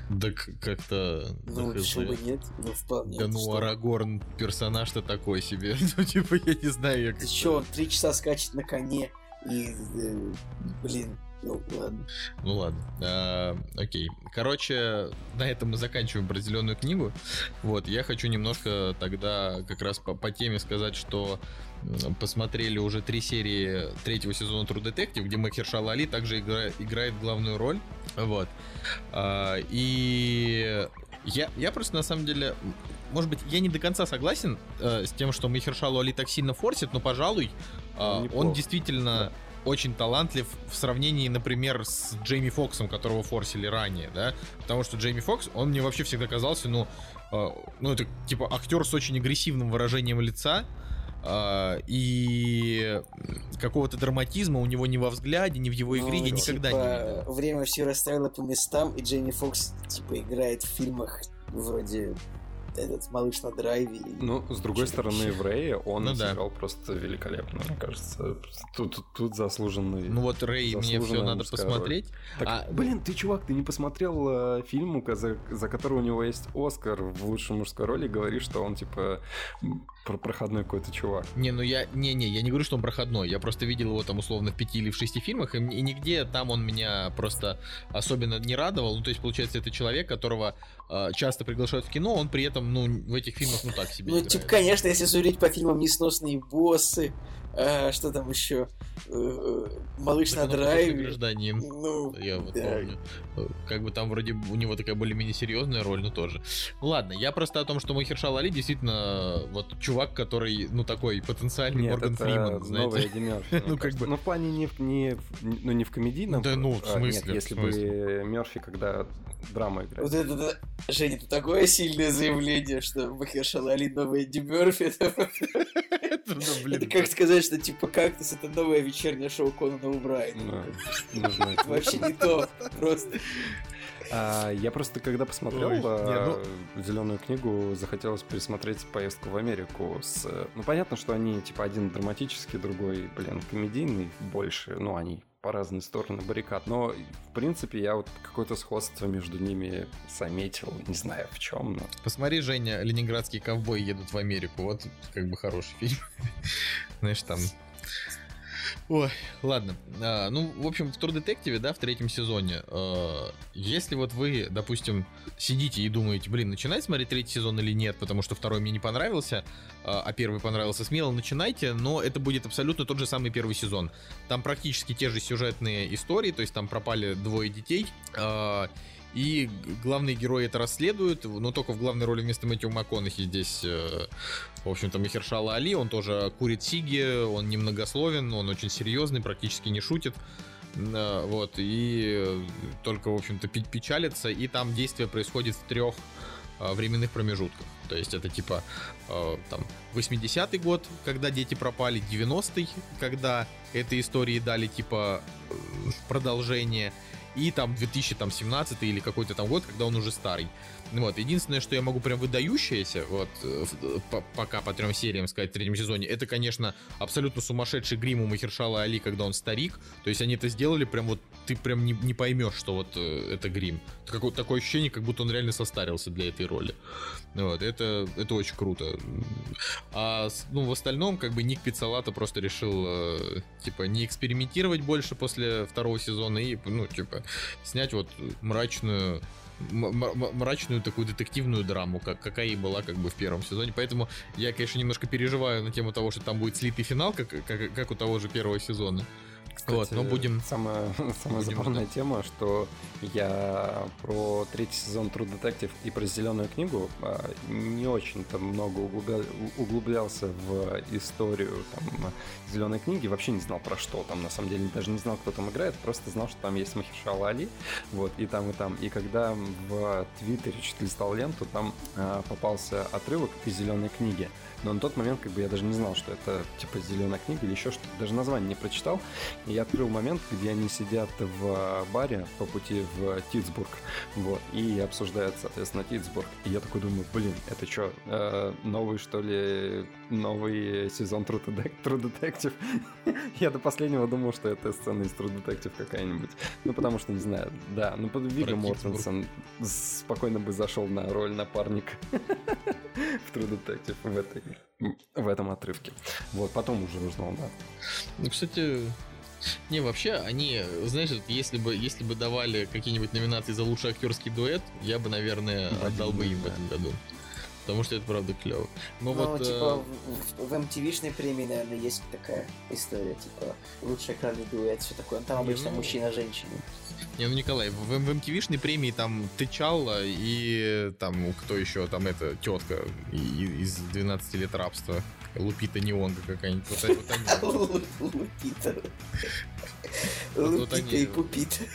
Да как-то... Ну, почему бы нет? Ну, вполне. Да ну, что? Арагорн персонаж-то такой себе. *laughs* ну, типа, я не знаю, я Ты чё, он три часа скачет на коне и, э, блин, Ну, ладно. Ну, ладно. А, окей. Короче, на этом мы заканчиваем про зеленую книгу. Вот, я хочу немножко тогда как раз по, по теме сказать, что посмотрели уже три серии третьего сезона True Detective, где Махершала Али также игра, играет главную роль. Вот. А, и я, я просто на самом деле может быть, я не до конца согласен э, с тем, что Махершалу Али так сильно форсит, но, пожалуй, э, он действительно да. очень талантлив в сравнении, например, с Джейми Фоксом, которого форсили ранее, да, потому что Джейми Фокс, он мне вообще всегда казался, ну, э, ну, это типа актер с очень агрессивным выражением лица, и какого-то драматизма у него ни во взгляде, ни в его игре ну, я никогда типа, не видел. Время все расставило по местам, и Джейми Фокс типа играет в фильмах вроде этот малыш на драйве. Ну, с другой стороны, в Рэе он ну, сыграл да. просто великолепно, мне кажется. Тут, тут, тут заслуженный. Ну вот Рэй мне все надо посмотреть. Так, а... Блин, ты, чувак, ты не посмотрел э, фильм, за, за который у него есть Оскар в лучшей мужской роли, говоришь, что он типа про проходной какой-то чувак. Не, ну я. Не-не, я не говорю, что он проходной. Я просто видел его там условно в пяти или в шести фильмах, и, и нигде там он меня просто особенно не радовал. Ну, то есть, получается, это человек, которого э, часто приглашают в кино, он при этом, ну, в этих фильмах, ну так себе. Ну, типа, конечно, если судить по фильмам несносные боссы, а, что там еще? Э, Малыш на драйве. Гражданин. Ну, я вот да. помню. Как бы там вроде у него такая более-менее серьезная роль, но тоже. Ладно, я просто о том, что Махершал Али действительно вот чувак, который, ну, такой потенциальный Нет, Морган это Фриман, знаете. *laughs* ну, как бы. Ну, в плане не, не, ну, не в комедийном. Да, ну, в а, смысле? Нет, если бы Мерфи, когда драма играет. Вот это, да. Женя, это такое сильное заявление, что Махершал Али новый Эдди Мерфи. *laughs* *laughs* Это как сказать, что типа «Кактус» — это новое вечернее шоу Конана Убрайна. Вообще не то, просто. А, я просто, когда посмотрел Ой, а, ну... зеленую книгу, захотелось пересмотреть поездку в Америку. С... Ну, понятно, что они, типа, один драматический, другой, блин, комедийный больше. Ну, они по разные стороны баррикад. Но, в принципе, я вот какое-то сходство между ними заметил. Не знаю в чем, но... Посмотри, Женя, ленинградские ковбои едут в Америку. Вот как бы хороший фильм. *laughs* Знаешь, там Ой, ладно. А, ну, в общем, в Тур Детективе, да, в третьем сезоне, а, если вот вы, допустим, сидите и думаете, блин, начинать смотреть третий сезон или нет, потому что второй мне не понравился, а, а первый понравился, смело начинайте, но это будет абсолютно тот же самый первый сезон. Там практически те же сюжетные истории, то есть там пропали двое детей, а, и главные герои это расследуют, но только в главной роли вместо Мэтью МакКонахи здесь, э, в общем-то, Махершала Али. Он тоже курит сиги, он немногословен, он очень серьезный, практически не шутит. Э, вот, и только, в общем-то, печалится, и там действие происходит в трех э, временных промежутках. То есть это типа там 80-й год, когда дети пропали, 90-й, когда этой истории дали типа продолжение, и там 2017 или какой-то там год, когда он уже старый. Вот, единственное, что я могу прям выдающееся, вот, э, по, пока по трем сериям сказать в третьем сезоне, это, конечно, абсолютно сумасшедший грим у Махершала Али, когда он старик, то есть они это сделали прям вот, ты прям не, не поймешь, что вот э, это грим. Какое, такое ощущение, как будто он реально состарился для этой роли. Вот, это, это очень круто. А, ну, в остальном, как бы, Ник Пиццалата просто решил, э, типа, не экспериментировать больше после второго сезона и, ну, типа, снять вот мрачную мрачную такую детективную драму, как, какая и была как бы в первом сезоне. Поэтому я, конечно, немножко переживаю на тему того, что там будет слитый финал, как, как, как у того же первого сезона. Кстати, вот, но будем... Самая, *laughs* самая будем забавная ждать. тема, что я про третий сезон True Detective и про зеленую книгу а, не очень-то много углубля... углублялся в историю там, зеленой книги, вообще не знал про что там, на самом деле даже не знал, кто там играет, просто знал, что там есть Махишала Али, вот, и там, и там. И когда в Твиттере чуть листал ленту, там а, попался отрывок из зеленой книги, но на тот момент как бы я даже не знал, что это типа зеленая книга или еще что-то, даже название не прочитал, и я открыл момент, где они сидят в баре по пути в Титсбург, вот, и обсуждают, соответственно, Титсбург. И я такой думаю, блин, это что, э, новый, что ли, новый сезон True, Detective? *laughs* я до последнего думал, что это сцена из True Detective какая-нибудь. Ну, потому что, не знаю, да, ну, под Вига Мортенсон спокойно бы зашел на роль напарника *laughs* в True Detective в этой в этом отрывке. Вот, потом уже узнал, да. Ну, кстати, Не, вообще, они, знаешь, если бы, если бы давали какие-нибудь номинации за лучший актерский дуэт, я бы, наверное, отдал бы им в этом году. Потому что это правда клево. Но ну, вот, типа, э... в, в MTV-шной премии, наверное, есть такая история, типа, лучший экранный дуэт, все такое. Там обычно ну... мужчина-женщина. Не, ну Николай, в, в MTV-шной премии там Тычалла и там кто еще, там эта тетка из 12 лет рабства. Лупита Неонга какая-нибудь. Вот, вот *laughs* Лупита. Лупита и Пупита.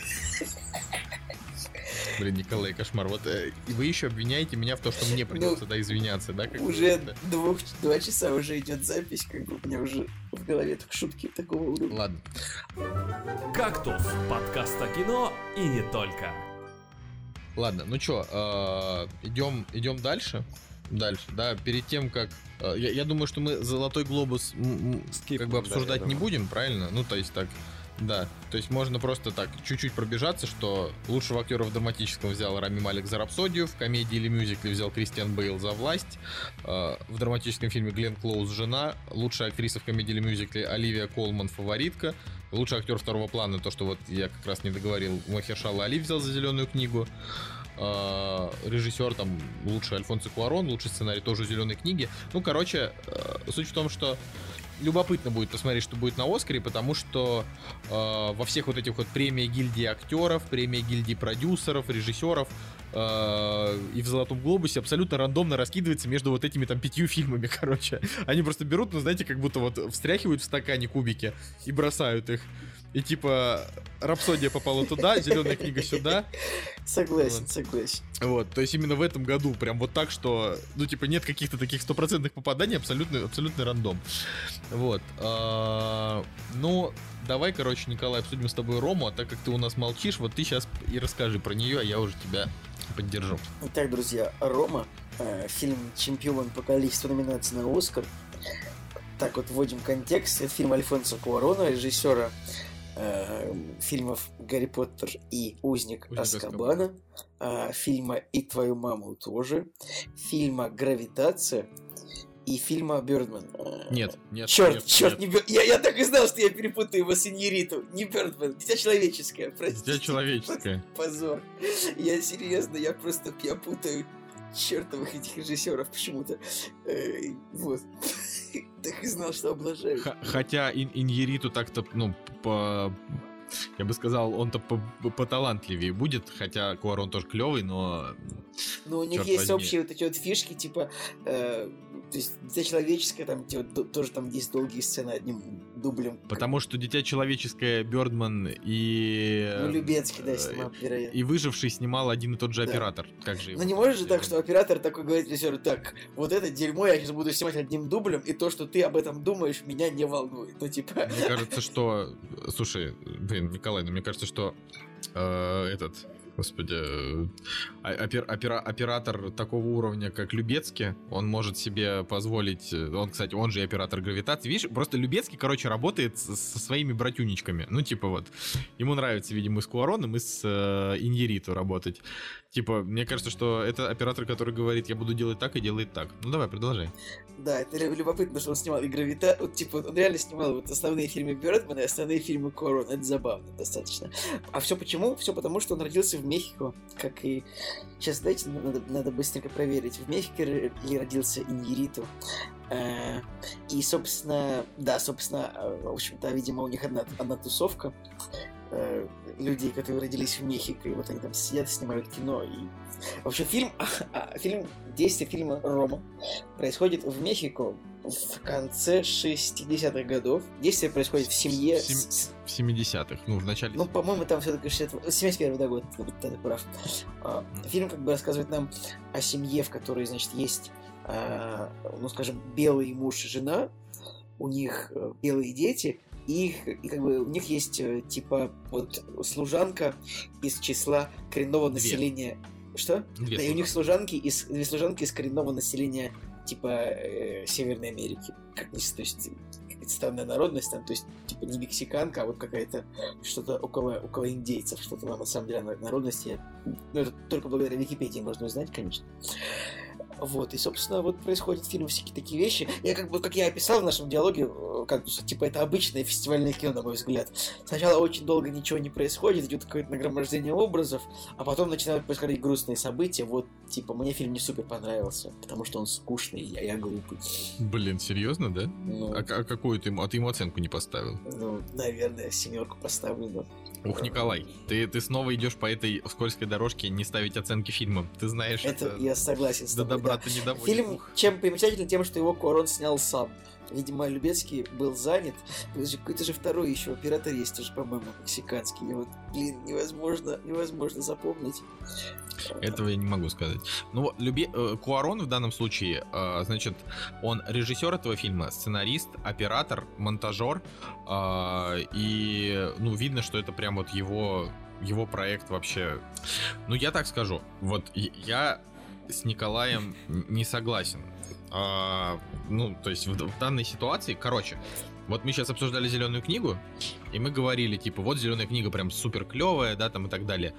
Блин, Николай, кошмар. Вот э, вы еще обвиняете меня в том, что мне придется, ну, да, извиняться, да? Как уже двух, два часа уже идет запись, как бы у меня уже в голове так шутки такого уровня. Ладно. «Кактус» — подкаст о кино и не только. Ладно, ну что, э, идем, идем дальше? Дальше, да, перед тем, как... Э, я, я думаю, что мы «Золотой глобус» Скип, как бы обсуждать да, не будем, правильно? Ну, то есть так да, то есть можно просто так чуть-чуть пробежаться, что лучшего актера в драматическом взял Рами Малик за «Рапсодию», в комедии или мюзикле взял Кристиан Бейл за «Власть», э, в драматическом фильме Глен Клоуз «Жена», лучшая актриса в комедии или мюзикле Оливия Колман «Фаворитка», лучший актер второго плана, то, что вот я как раз не договорил, Махершала Али взял за «Зеленую книгу», э, режиссер там лучший Альфонсо Куарон, лучший сценарий тоже «Зеленой книги». Ну, короче, э, суть в том, что любопытно будет посмотреть, что будет на Оскаре, потому что э, во всех вот этих вот премии гильдии актеров, премии гильдии продюсеров, режиссеров э, и в Золотом Глобусе абсолютно рандомно раскидывается между вот этими там пятью *laughs* фильмами, короче. Они просто берут, ну знаете, как будто вот встряхивают в стакане кубики и бросают их. И типа Рапсодия попала туда, Зеленая книга сюда. Согласен, вот. согласен. Вот, то есть именно в этом году прям вот так, что, ну типа нет каких-то таких стопроцентных попаданий, абсолютно, абсолютный рандом. Вот. А, ну, давай, короче, Николай, обсудим с тобой Рому, а так как ты у нас молчишь, вот ты сейчас и расскажи про нее, а я уже тебя поддержу. Итак, друзья, Рома, э, фильм «Чемпион» по количеству номинаций на Оскар. Так вот, вводим контекст. Это фильм Альфонсо Куарона, режиссера э, фильмов «Гарри Поттер» и «Узник, Узник Аскабана», э, фильма «И твою маму» тоже, фильма «Гравитация», и фильма Бёрдман. Нет, нет. Черт, нет, черт, нет. не Бёр... я, я так и знал, что я перепутаю его с Иньериту. Не Бёрдман, Дитя Человеческое, простите. Дитя Человеческое. *laughs* Позор. Я серьезно, я просто я путаю чертовых этих режиссеров почему-то. Э, вот. *laughs* так и знал, что облажаю. Хотя Иньериту так-то, ну, по я бы сказал, он-то поталантливее будет, хотя Куарон тоже клевый, но... Ну, у них есть общие вот эти вот фишки, типа, э, то есть Дитя Человеческое, там типа, тоже там есть долгие сцены одним дублем. Потому что Дитя Человеческое, Бёрдман и... Ну, Любецкий, да, снимал, вероятно. И Выживший снимал один и тот же да. оператор. Как же Но не может же так, что оператор такой говорит режиссеру, так, вот это дерьмо я сейчас буду снимать одним дублем, и то, что ты об этом думаешь, меня не волнует. Ну, типа... Мне кажется, что... Слушай, блин, Николай, ну мне кажется, что э, этот господи, а, опер, опера, оператор такого уровня, как Любецкий, он может себе позволить, он, кстати, он же и оператор гравитации, видишь, просто Любецкий, короче, работает со своими братюничками, ну, типа вот, ему нравится, видимо, с Куароном, и с э, Иньериту работать, Типа, мне кажется, что это оператор, который говорит, я буду делать так и делает так. Ну давай, продолжай. Да, это любопытно, что он снимал и Гравита. Вот, типа, он реально снимал вот основные фильмы Бёрдмана и основные фильмы Корон. Это забавно достаточно. А все почему? Все потому, что он родился в Мехико, как и... Сейчас, дайте, надо, надо быстренько проверить. В Мехико ли родился Иньериту. Э, и, собственно, да, собственно, э, в общем-то, видимо, у них одна, одна тусовка э, людей, которые родились в Мехико, и вот они там сидят, снимают кино. И... В общем, фильм, *laughs* а, фильм, действие фильма «Рома» происходит в Мехико в конце 60-х годов. Действие происходит в семье... Сем... В 70-х, ну, в начале... Ну, по-моему, там все-таки 60... 71 да, год, ты прав. А, фильм как бы рассказывает нам о семье, в которой, значит, есть, а, ну, скажем, белый муж и жена, у них э, белые дети, их, и как бы у них есть э, типа вот служанка из числа коренного Две. населения. Что? Две да, и у них служанки из две служанки из коренного населения типа э, Северной Америки. Как то есть какая-то странная народность там, то есть типа не мексиканка, а вот какая-то что-то около около индейцев, что-то на самом деле народности. Ну это только благодаря Википедии можно узнать, конечно. Вот, и, собственно, вот происходят в фильме всякие такие вещи. Я как бы, как я описал в нашем диалоге, э, как бы, типа, это обычное фестивальное кино, на мой взгляд. Сначала очень долго ничего не происходит, идет какое-то нагромождение образов, а потом начинают происходить грустные события. Вот, типа, мне фильм не супер понравился, потому что он скучный, а я глупый. Блин, серьезно, да? Ну, а, а какую ты ему, а ты ему оценку не поставил? Ну, наверное, семерку поставлю, да. Ух, Николай, ты, ты снова идешь по этой скользкой дорожке не ставить оценки фильмам. Ты знаешь, это, это... я согласен с тобой. До добра да. ты не доводишь. Фильм Ух. чем примечателен тем, что его Корон снял сам. Видимо, Любецкий был занят. Какой-то же второй еще оператор есть тоже, по-моему, мексиканский. И вот, блин, невозможно, невозможно запомнить. Этого я не могу сказать. Ну, Любе... Э, Куарон в данном случае, э, значит, он режиссер этого фильма, сценарист, оператор, монтажер. Э, и, ну, видно, что это прям вот его его проект вообще... Ну, я так скажу. Вот я с Николаем не согласен. А, ну, то есть в, в данной ситуации, короче, вот мы сейчас обсуждали зеленую книгу, и мы говорили, типа, вот зеленая книга прям супер клевая, да, там и так далее.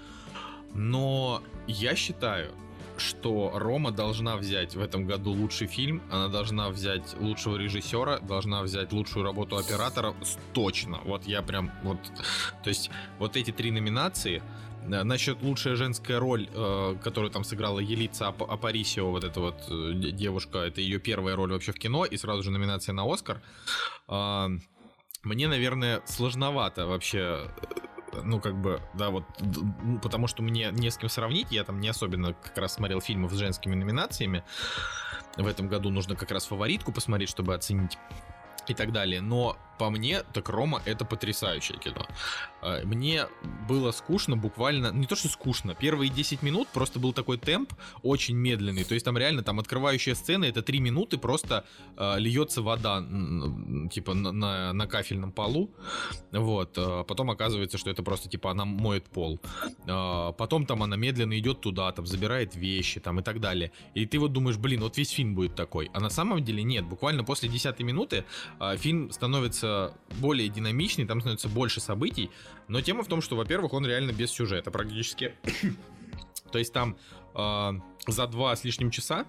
Но я считаю, что Рома должна взять в этом году лучший фильм, она должна взять лучшего режиссера, должна взять лучшую работу оператора, точно. Вот я прям вот, то есть вот эти три номинации, Насчет лучшая женская роль, э, которую там сыграла Елица Апарисио, вот эта вот э, девушка, это ее первая роль вообще в кино, и сразу же номинация на Оскар. Э, мне, наверное, сложновато вообще ну, как бы, да, вот, ну, потому что мне не с кем сравнить, я там не особенно как раз смотрел фильмов с женскими номинациями. В этом году нужно как раз фаворитку посмотреть, чтобы оценить и так далее. Но по мне, так Рома это потрясающее кино. А, мне было скучно буквально, не то что скучно, первые 10 минут просто был такой темп очень медленный. То есть там реально там открывающая сцена, это 3 минуты просто э, льется вода типа на, на, на кафельном полу. Вот. А потом оказывается, что это просто типа она моет пол. Потом там она медленно идет туда, там забирает вещи там и так далее. И ты вот думаешь, блин, вот весь фильм будет такой. А на самом деле нет. Буквально после 10 минуты э, фильм становится становится более динамичный, там становится больше событий, но тема в том, что, во-первых, он реально без сюжета практически. *coughs* То есть там э, за два с лишним часа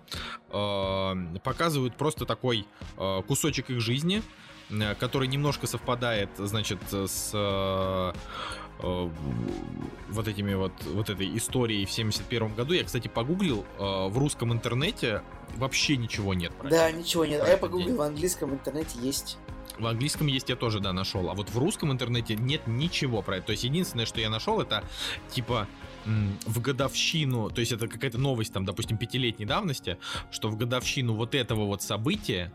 э, показывают просто такой э, кусочек их жизни, э, который немножко совпадает, значит, с э, э, вот этими вот вот этой историей в 71 году. Я, кстати, погуглил э, в русском интернете вообще ничего нет. Да, ничего нет. А я погуглил в английском интернете есть. В английском есть я тоже, да, нашел. А вот в русском интернете нет ничего про это. То есть единственное, что я нашел, это типа в годовщину, то есть это какая-то новость там, допустим, пятилетней давности, что в годовщину вот этого вот события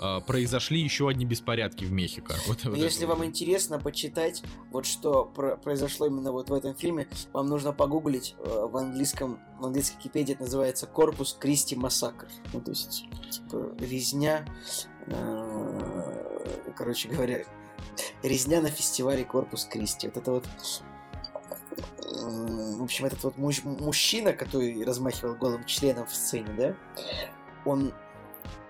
э, произошли еще одни беспорядки в Мехико. *laughs* Вот, вот если вам интересно почитать, вот что про- произошло именно вот в этом фильме, вам нужно погуглить э, в английском, в английской Википедии это называется «Корпус Кристи Массакр». Ну, то есть, типа, резня короче говоря, резня на фестивале Корпус Кристи. Вот это вот в общем, этот вот муж, мужчина, который размахивал голым членом в сцене, да, он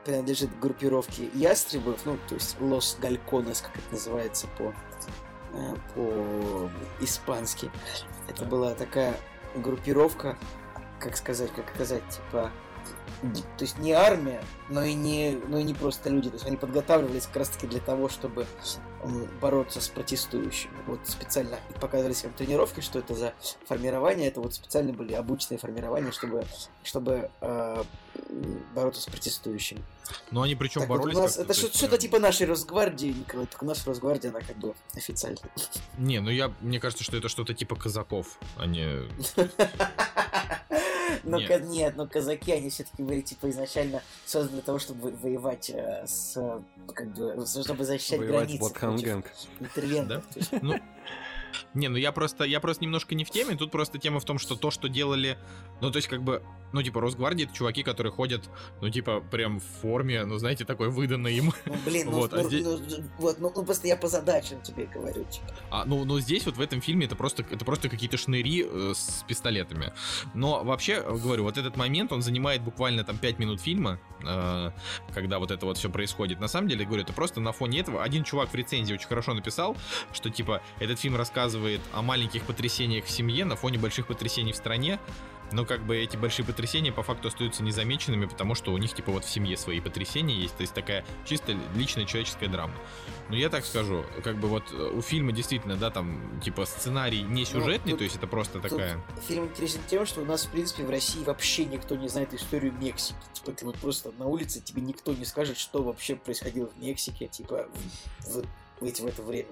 принадлежит группировке ястребов, ну, то есть Лос Гальконес, как это называется по, э, по-испански. Это была такая группировка, как сказать, как сказать, типа то есть не армия, но и не, но и не просто люди. То есть они подготавливались как раз таки для того, чтобы бороться с протестующими. Вот специально показывали всем тренировки, что это за формирование. Это вот специально были обученные формирования, чтобы, чтобы э, бороться с протестующими. Но они причем так, боролись... Вот у нас, это что-то, что-то типа нашей Росгвардии, Николай, только наша Росгвардия, она как бы официально. Не, ну я, мне кажется, что это что-то типа казаков, а не... *laughs* Но нет. нет, но казаки, они все-таки были типа изначально созданы для того, чтобы воевать э, с, как бы, чтобы защищать воевать границы. Против интервентов. Да? *laughs* Ну, не, ну я просто, я просто немножко не в теме. Тут просто тема в том, что то, что делали, ну то есть как бы, ну типа Росгвардии, это чуваки, которые ходят, ну типа прям в форме, ну знаете, такой выданный им. Ну блин, ну, вот, ну, а здесь... ну, вот, ну, ну просто я по задачам тебе говорю. Типа. А, ну, ну здесь вот в этом фильме это просто, это просто какие-то шныри э, с пистолетами. Но вообще, говорю, вот этот момент, он занимает буквально там 5 минут фильма, э, когда вот это вот все происходит. На самом деле, говорю, это просто на фоне этого. Один чувак в рецензии очень хорошо написал, что типа этот фильм рассказывает рассказывает о маленьких потрясениях в семье на фоне больших потрясений в стране. но как бы эти большие потрясения по факту остаются незамеченными, потому что у них типа вот в семье свои потрясения есть, то есть такая чисто личная человеческая драма. Но я так скажу, как бы вот у фильма действительно, да, там типа сценарий не ну, сюжетный, ну, тут, то есть это просто такая... Фильм интересен тем, что у нас в принципе в России вообще никто не знает историю Мексики. Типа ты вот просто на улице тебе никто не скажет, что вообще происходило в Мексике, типа в, в, в, в это время.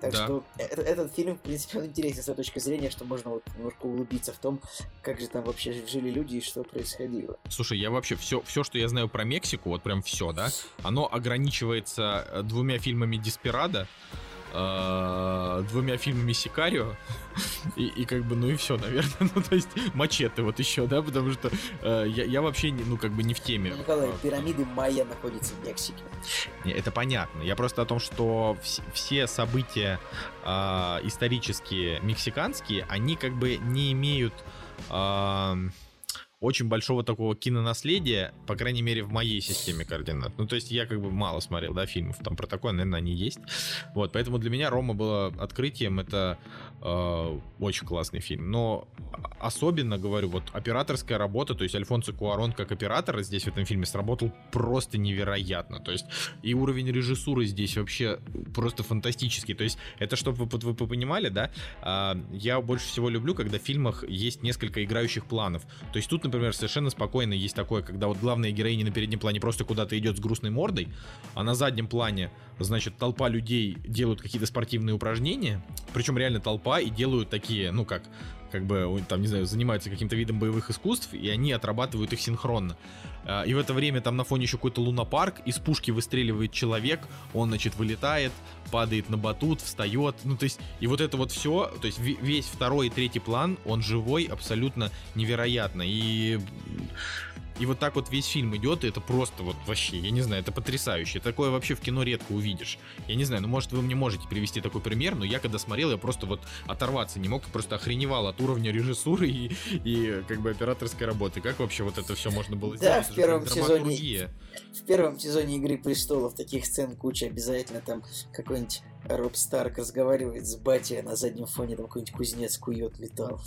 Так да. что это, этот фильм, в принципе, он интересен с той точки зрения, что можно вот немножко улыбиться в том, как же там вообще жили люди и что происходило. Слушай, я вообще все, все, что я знаю про Мексику, вот прям все, да, оно ограничивается э, двумя фильмами Диспирада, э, двумя фильмами Сикарио *laughs* и, и как бы, ну и все, наверное. *laughs* Ну, то есть мачете вот еще, да, потому что э, я, я вообще, не, ну, как бы не в теме. Николай, пирамиды Майя находятся в Мексике. Не, это понятно. Я просто о том, что вс- все события э, исторические мексиканские, они как бы не имеют... Э, очень большого такого кинонаследия, по крайней мере, в моей системе координат. Ну, то есть я как бы мало смотрел, да, фильмов там про такое, наверное, они есть. Вот, поэтому для меня Рома было открытием, это э, очень классный фильм. Но особенно, говорю, вот операторская работа, то есть Альфонсо Куарон как оператор здесь в этом фильме сработал просто невероятно. То есть и уровень режиссуры здесь вообще просто фантастический. То есть это, чтобы вы, вы понимали, да, э, я больше всего люблю, когда в фильмах есть несколько играющих планов. То есть тут, например, например, совершенно спокойно есть такое, когда вот главная героиня на переднем плане просто куда-то идет с грустной мордой, а на заднем плане, значит, толпа людей делают какие-то спортивные упражнения, причем реально толпа и делают такие, ну как, как бы, там, не знаю, занимаются каким-то видом боевых искусств, и они отрабатывают их синхронно. А, и в это время там на фоне еще какой-то лунопарк, из пушки выстреливает человек, он, значит, вылетает, падает на батут, встает, ну, то есть, и вот это вот все, то есть весь второй и третий план, он живой, абсолютно невероятно, и и вот так вот весь фильм идет, и это просто вот вообще, я не знаю, это потрясающе. Такое вообще в кино редко увидишь. Я не знаю, ну может вы мне можете привести такой пример, но я когда смотрел, я просто вот оторваться не мог, просто охреневал от уровня режиссуры и, и как бы операторской работы. Как вообще вот это все можно было сделать? Да, в первом сезоне. В первом сезоне Игры престолов таких сцен куча обязательно там какой-нибудь Роб Старк разговаривает с Бати, а на заднем фоне там какой-нибудь кузнец кует металл.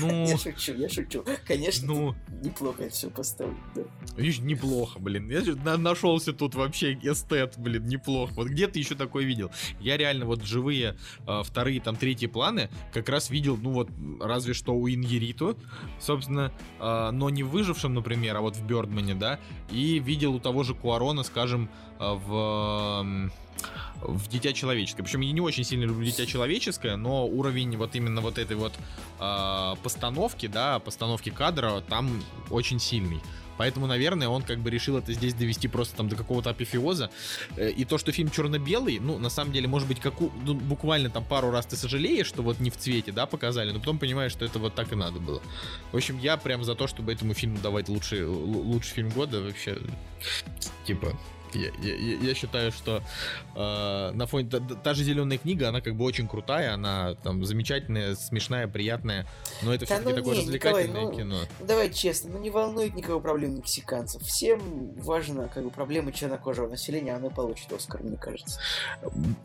Ну... *laughs* я шучу, я шучу. Конечно, ну... неплохо все поставлено, да. Видишь, неплохо, блин. Я на нашелся тут вообще эстет, блин, неплохо. Вот где ты еще такое видел? Я реально вот живые э, вторые, там, третьи планы как раз видел, ну вот, разве что у Иньериту, собственно, э, но не в выжившем, например, а вот в Бёрдмане, да, и видел у того же Куарона, скажем, э, в... В Дитя Человеческое. Причем я не очень сильно люблю Дитя Человеческое, но уровень вот именно вот этой вот э, постановки, да, постановки кадра там очень сильный. Поэтому, наверное, он как бы решил это здесь довести просто там до какого-то апофеоза. Э, и то, что фильм черно-белый, ну, на самом деле, может быть, как у, ну, буквально там пару раз ты сожалеешь, что вот не в цвете, да, показали, но потом понимаешь, что это вот так и надо было. В общем, я прям за то, чтобы этому фильму давать лучший, лучший фильм года, вообще, типа, я, я, я считаю, что э, на фоне та, та же зеленая книга, она как бы очень крутая, она там замечательная, смешная, приятная, но это да все-таки ну, такое не, развлекательное Николай, ну, кино. Давай честно, ну не волнует никого проблем мексиканцев. Всем важно, как бы проблемы чернокожего населения, оно получит Оскар, мне кажется.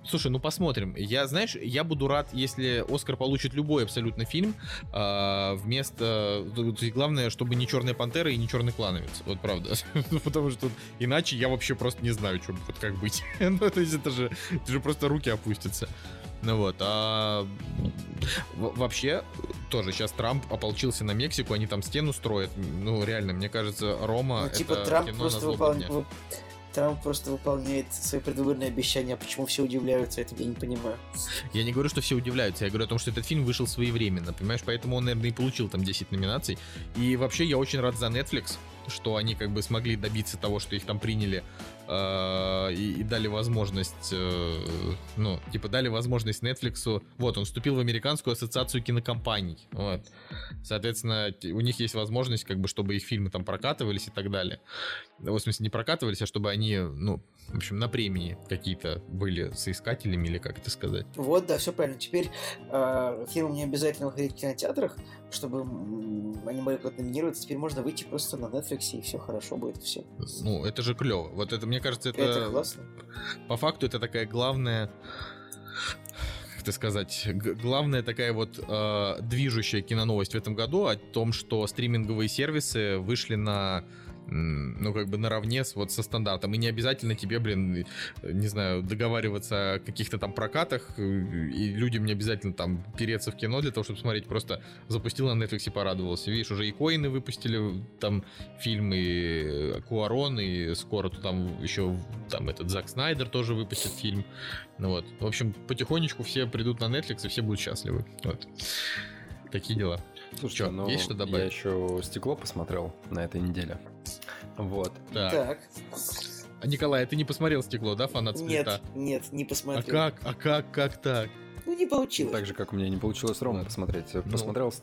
Слушай, ну посмотрим. Я, знаешь, я буду рад, если Оскар получит любой абсолютно фильм э, вместо. Главное, чтобы не Черная пантера и не Черный клановец. Вот правда. *laughs* Потому что иначе я вообще просто просто не знаю, что, вот как быть. *laughs* ну, то есть это же, это же просто руки опустятся. Ну вот, а вообще тоже сейчас Трамп ополчился на Мексику, они там стену строят. Ну реально, мне кажется, Рома. Ну типа это Трамп кино просто выполняет. Трамп просто выполняет свои предвыборные обещания, почему все удивляются, это я не понимаю. Я не говорю, что все удивляются, я говорю о том, что этот фильм вышел своевременно, понимаешь, поэтому он, наверное, и получил там 10 номинаций. И вообще я очень рад за Netflix, что они как бы смогли добиться того, что их там приняли э, и, и дали возможность, э, ну, типа дали возможность Netflix, вот, он вступил в американскую ассоциацию кинокомпаний, вот. Соответственно, у них есть возможность, как бы, чтобы их фильмы там прокатывались и так далее. В смысле, не прокатывались, а чтобы они, ну, в общем, на премии какие-то были соискателями, или как это сказать. Вот, да, все правильно. Теперь э, фильм не обязательно выходить в кинотеатрах, чтобы они могли куда-то номинироваться. Теперь можно выйти просто на Netflix, и все хорошо будет, все. Ну, это же клево. Вот это, мне кажется, это... Это классно. По факту это такая главная это сказать, главная такая вот э, движущая киноновость в этом году о том, что стриминговые сервисы вышли на ну, как бы наравне с, вот со стандартом. И не обязательно тебе, блин, не знаю, договариваться о каких-то там прокатах, э, и людям не обязательно там переться в кино для того, чтобы смотреть, просто запустил на Netflix и порадовался. Видишь, уже и Коины выпустили там фильмы, и Куарон, и скоро -то там еще там этот Зак Снайдер тоже выпустит фильм. Ну вот. В общем, потихонечку все придут на Netflix, и все будут счастливы. Вот. Такие дела. Слушай, Чё, ну, есть что добавить? Я еще стекло посмотрел на этой неделе. Вот. Так. так. А, Николай, ты не посмотрел стекло, да, фанат Нет, нет, не посмотрел. А как? А как? Как так? Ну, не получилось. Так же, как у меня не получилось Рома посмотреть. Ну. Посмотрел...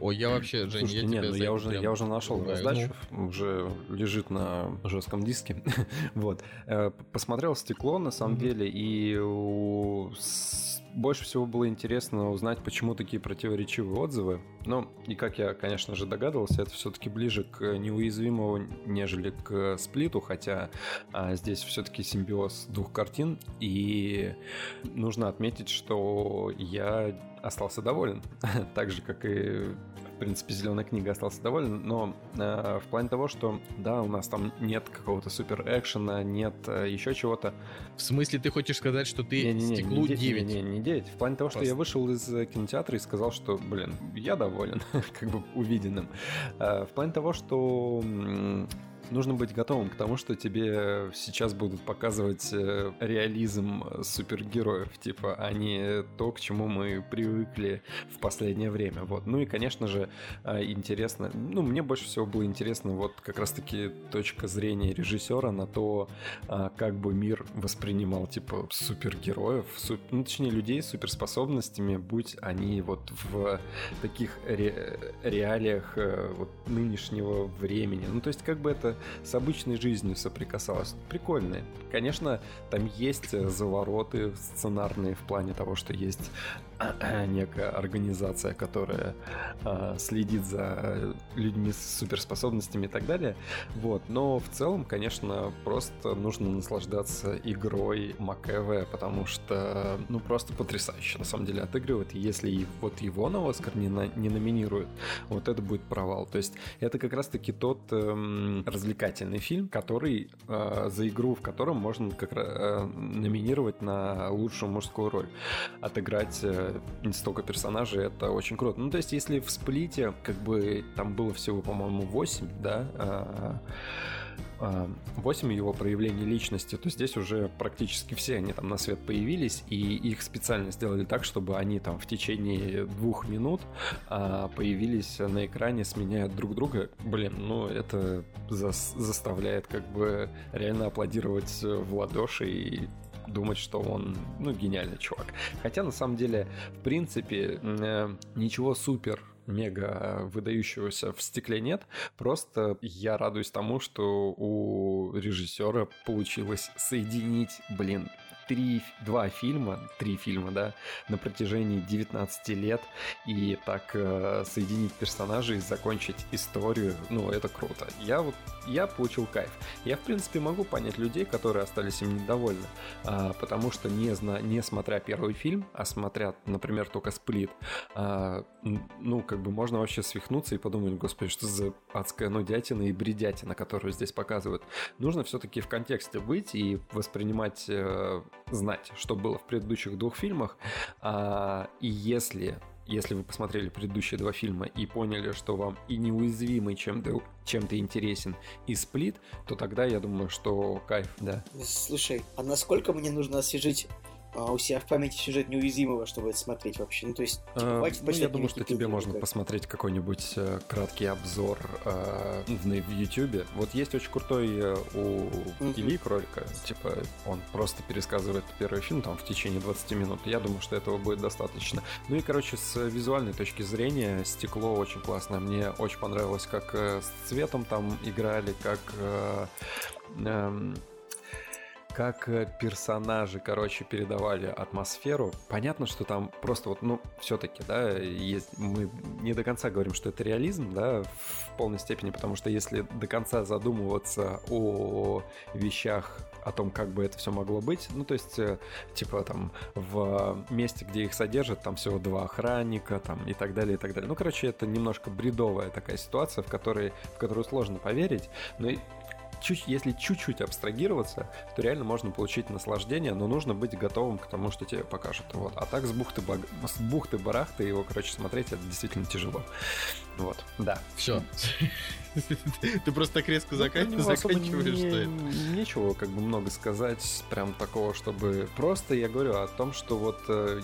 Ой, я вообще, Жень, Слушайте, я нет, ну я уже, я уже нашел раздачу, ну. уже лежит на жестком диске. *laughs* вот. Э, посмотрел стекло, на самом mm-hmm. деле, и больше всего было интересно узнать, почему такие противоречивые отзывы. Ну, и как я, конечно же, догадывался, это все-таки ближе к неуязвимому, нежели к сплиту, хотя а, здесь все-таки симбиоз двух картин, и нужно отметить, что я остался доволен, *laughs* так же, как и принципе, зеленая книга остался доволен, но э, в плане того, что да, у нас там нет какого-то супер экшена, нет э, еще чего-то. В смысле, ты хочешь сказать, что ты не, не, не, стеклу не, 9? Не, не, не 9. В плане того, что Просто. я вышел из э, кинотеатра и сказал, что, блин, я доволен, *laughs* как бы увиденным. Э, в плане того, что нужно быть готовым к тому, что тебе сейчас будут показывать э, реализм супергероев, типа, а не то, к чему мы привыкли в последнее время. Вот. Ну и, конечно же, э, интересно, ну, мне больше всего было интересно вот как раз-таки точка зрения режиссера на то, э, как бы мир воспринимал, типа, супергероев, суп... ну, точнее, людей с суперспособностями, будь они вот в таких ре... реалиях вот нынешнего времени. Ну, то есть, как бы это с обычной жизнью соприкасалась. Прикольные. Конечно, там есть э, завороты сценарные в плане того, что есть некая организация, которая э, следит за людьми с суперспособностями и так далее. Вот. Но в целом, конечно, просто нужно наслаждаться игрой МакЭВ, потому что, ну, просто потрясающе, на самом деле, отыгрывает. И если вот его на Оскар не, на, не номинируют, вот это будет провал. То есть это как раз-таки тот эм, развлекательный фильм, который э, за игру, в котором можно как э, номинировать на лучшую мужскую роль. Отыграть э, столько персонажей, это очень круто. Ну, то есть, если в сплите, как бы, там было всего, по-моему, 8, да, 8 а, а, его проявлений личности, то здесь уже практически все они там на свет появились, и их специально сделали так, чтобы они там в течение двух минут а, появились на экране, сменяя друг друга. Блин, ну это заставляет как бы реально аплодировать в ладоши и думать, что он, ну, гениальный чувак. Хотя, на самом деле, в принципе, э, ничего супер мега выдающегося в стекле нет. Просто я радуюсь тому, что у режиссера получилось соединить, блин, три, два фильма, три фильма, да, на протяжении 19 лет и так э, соединить персонажей, закончить историю, ну, это круто. Я вот, я получил кайф. Я, в принципе, могу понять людей, которые остались им недовольны, э, потому что не, зна, не смотря первый фильм, а смотря, например, только «Сплит», э, ну, как бы можно вообще свихнуться и подумать, господи, что за адская нудятина и бредятина, которую здесь показывают. Нужно все-таки в контексте быть и воспринимать э, знать, что было в предыдущих двух фильмах. А, и если если вы посмотрели предыдущие два фильма и поняли, что вам и неуязвимый чем-то чем интересен, и сплит, то тогда я думаю, что кайф, да. Слушай, а насколько мне нужно освежить у себя в памяти сюжет неуязвимого, чтобы это смотреть вообще. Ну, то есть, типа, а, хватит ну, Я думаю, что тебе можно посмотреть какой-нибудь э, краткий обзор э, в, в YouTube. Вот есть очень крутой э, у uh-huh. Ильи Кролика. Типа, он просто пересказывает первый фильм там в течение 20 минут. Я думаю, что этого будет достаточно. Ну и, короче, с визуальной точки зрения стекло очень классное. Мне очень понравилось, как э, с цветом там играли, как... Э, э, как э, персонажи, короче, передавали атмосферу. Понятно, что там просто вот, ну, все-таки, да, есть, мы не до конца говорим, что это реализм, да, в полной степени, потому что если до конца задумываться о вещах, о том, как бы это все могло быть, ну, то есть, э, типа, там, в месте, где их содержат, там всего два охранника, там, и так далее, и так далее. Ну, короче, это немножко бредовая такая ситуация, в которой, в которую сложно поверить, но чуть, если чуть-чуть абстрагироваться, то реально можно получить наслаждение, но нужно быть готовым к тому, что тебе покажут. Вот. А так с бухты, с бухты барахты его, короче, смотреть, это действительно тяжело. Вот, да. Все. Ты просто так резко ну, заканчиваешь, что это? Нечего как бы много сказать, прям такого, чтобы... Просто я говорю о том, что вот э,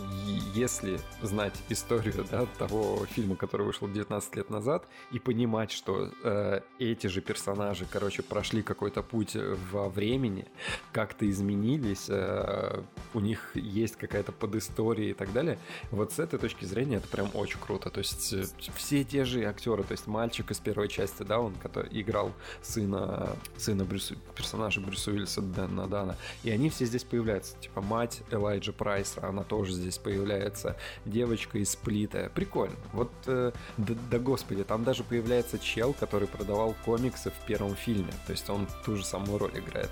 если знать историю да, того фильма, который вышел 19 лет назад, и понимать, что э, эти же персонажи, короче, прошли какой-то путь во времени, как-то изменились, э, у них есть какая-то подистория и так далее, вот с этой точки зрения это прям очень круто. То есть все те же актеры, то есть мальчик из первой части, да, он который играл сына, сына Брюса, персонажа Брюса Уиллиса Дэна Дана. И они все здесь появляются. Типа мать Элайджа Прайса, она тоже здесь появляется. Девочка из Сплита. Прикольно. Вот э, да, да господи, там даже появляется чел, который продавал комиксы в первом фильме. То есть он ту же самую роль играет.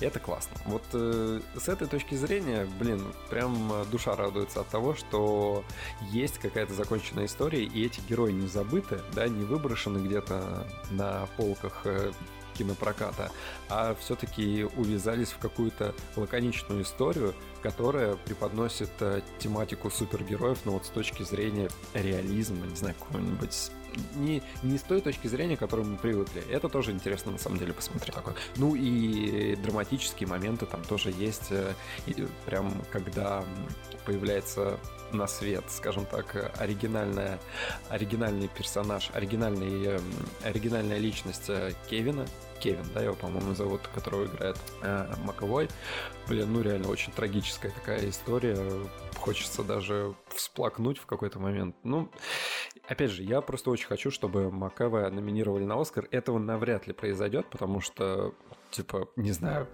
И это классно. Вот э, с этой точки зрения, блин, прям душа радуется от того, что есть какая-то законченная история, и эти герои не забыты, да, не выброшены где-то на полках э, кинопроката, а все-таки увязались в какую-то лаконичную историю, которая преподносит э, тематику супергероев, но вот с точки зрения реализма, не знаю, какого-нибудь не, не с той точки зрения, к которой мы привыкли. Это тоже интересно, на самом деле, посмотреть такое. Ну и драматические моменты там тоже есть. Э, прям когда появляется на свет, скажем так, оригинальная, оригинальный персонаж, оригинальный, эм, оригинальная личность э, Кевина, Кевин, да, его, по-моему, зовут, которого играет э, Маковой. Блин, ну реально очень трагическая такая история. Хочется даже всплакнуть в какой-то момент. Ну, опять же, я просто очень хочу, чтобы Макавая номинировали на Оскар. Этого навряд ли произойдет, потому что, типа, не знаю,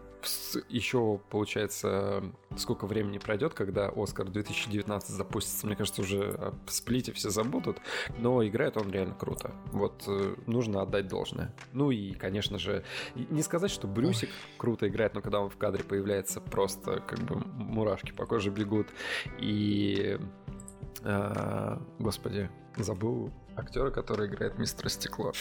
еще, получается, сколько времени пройдет, когда Оскар 2019 запустится. Мне кажется, уже о сплите все забудут, но играет он реально круто. Вот э, нужно отдать должное. Ну и, конечно же, не сказать, что Брюсик круто играет, но когда он в кадре появляется, просто как бы мурашки по коже бегут. И... Э, господи, забыл актера, который играет мистера Стекло.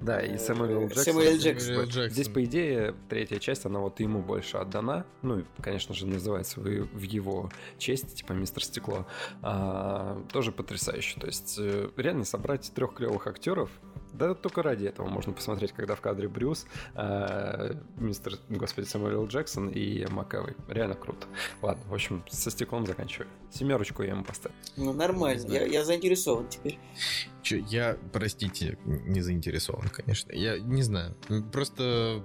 Да, и Сэмюэл Джексон. Сэмюэл Джексон. Джексон. Здесь, по идее, третья часть, она вот ему больше отдана. Ну, и, конечно же, называется в его честь, типа Мистер Стекло. А, тоже потрясающе. То есть, э, реально собрать трех клевых актеров, да только ради этого можно посмотреть, когда в кадре Брюс, э, мистер, господи, Сэмюэл Джексон и Макэвой. Реально круто. Ладно, в общем, со стеклом заканчиваю. Семерочку я ему поставлю. Ну, нормально. Я, я заинтересован теперь. Че, я, простите, не заинтересован, конечно. Я не знаю. Просто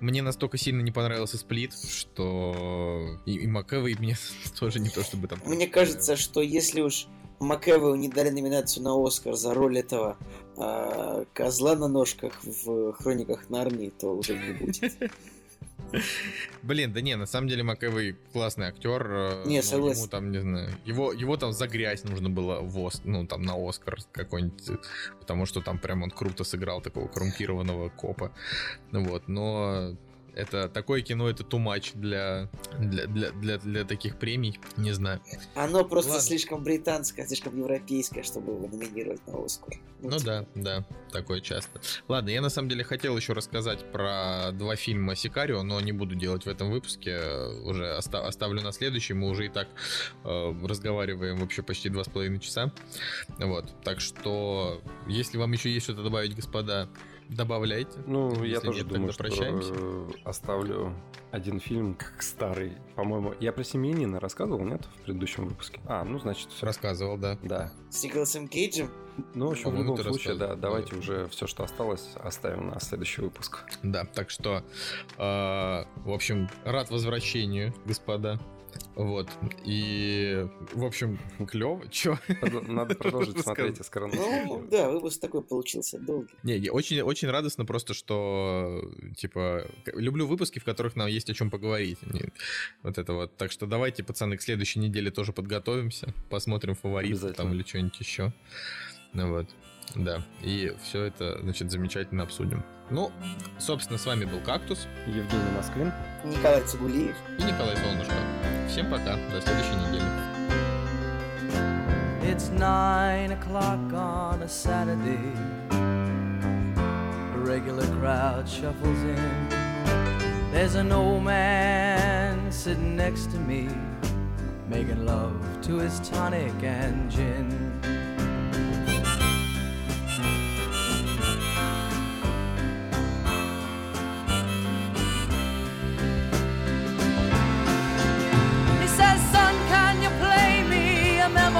мне настолько сильно не понравился сплит, что и, и Макэвой мне *laughs* тоже не то чтобы там... Мне кажется, что если уж Макэвою не дали номинацию на Оскар за роль этого э, козла на ножках в Хрониках Нарнии, то уже не будет. *laughs* Блин, да не, на самом деле Макэвой классный актер. Э, не, согласен. Ему там, не знаю, его, его там за грязь нужно было в Ос, ну, там на Оскар какой-нибудь, потому что там прям он круто сыграл такого коррумпированного копа. Вот, но это такое кино, это too much для, для, для, для, для таких премий, не знаю. Оно просто Ладно. слишком британское, слишком европейское, чтобы его номинировать на Оскар. Ну, ну да, да, такое часто. Ладно, я на самом деле хотел еще рассказать про два фильма Сикарио, но не буду делать в этом выпуске, уже оста- оставлю на следующий, мы уже и так э, разговариваем вообще почти два с половиной часа. Вот, так что, если вам еще есть что-то добавить, господа, добавляйте. Ну, я тоже нет, думаю, что прощаемся. оставлю один фильм как старый. По-моему, я про семьянина рассказывал, нет, в предыдущем выпуске? А, ну, значит, все. Рассказывал, да. Да. С Николасом Кейджем? Ну, в общем, в любом случае, да, давайте да. уже все, что осталось, оставим на следующий выпуск. Да, так что, э, в общем, рад возвращению, господа. Вот. И, в общем, клево. Чё? Надо *laughs* продолжить смотреть из Ну, да, выпуск такой получился долгий. Не, очень, очень радостно просто, что, типа, люблю выпуски, в которых нам есть о чем поговорить. Вот это вот. Так что давайте, пацаны, к следующей неделе тоже подготовимся, посмотрим фаворитов там или что-нибудь еще. Ну вот. Да, и все это, значит, замечательно обсудим. Ну, собственно, с вами был Кактус. Евгений Москвин. Николай Цугулиев. И Николай Солнышко. Всем пока, до следующей недели. It's nine o'clock on a Saturday. A regular crowd shuffles in. There's an old man sitting next to me, making love to his tonic and gin.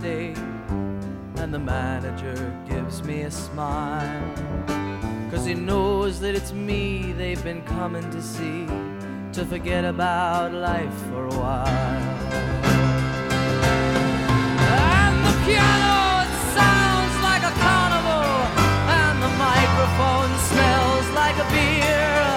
Saturday, and the manager gives me a smile. Cause he knows that it's me they've been coming to see to forget about life for a while. And the piano, it sounds like a carnival, and the microphone smells like a beer.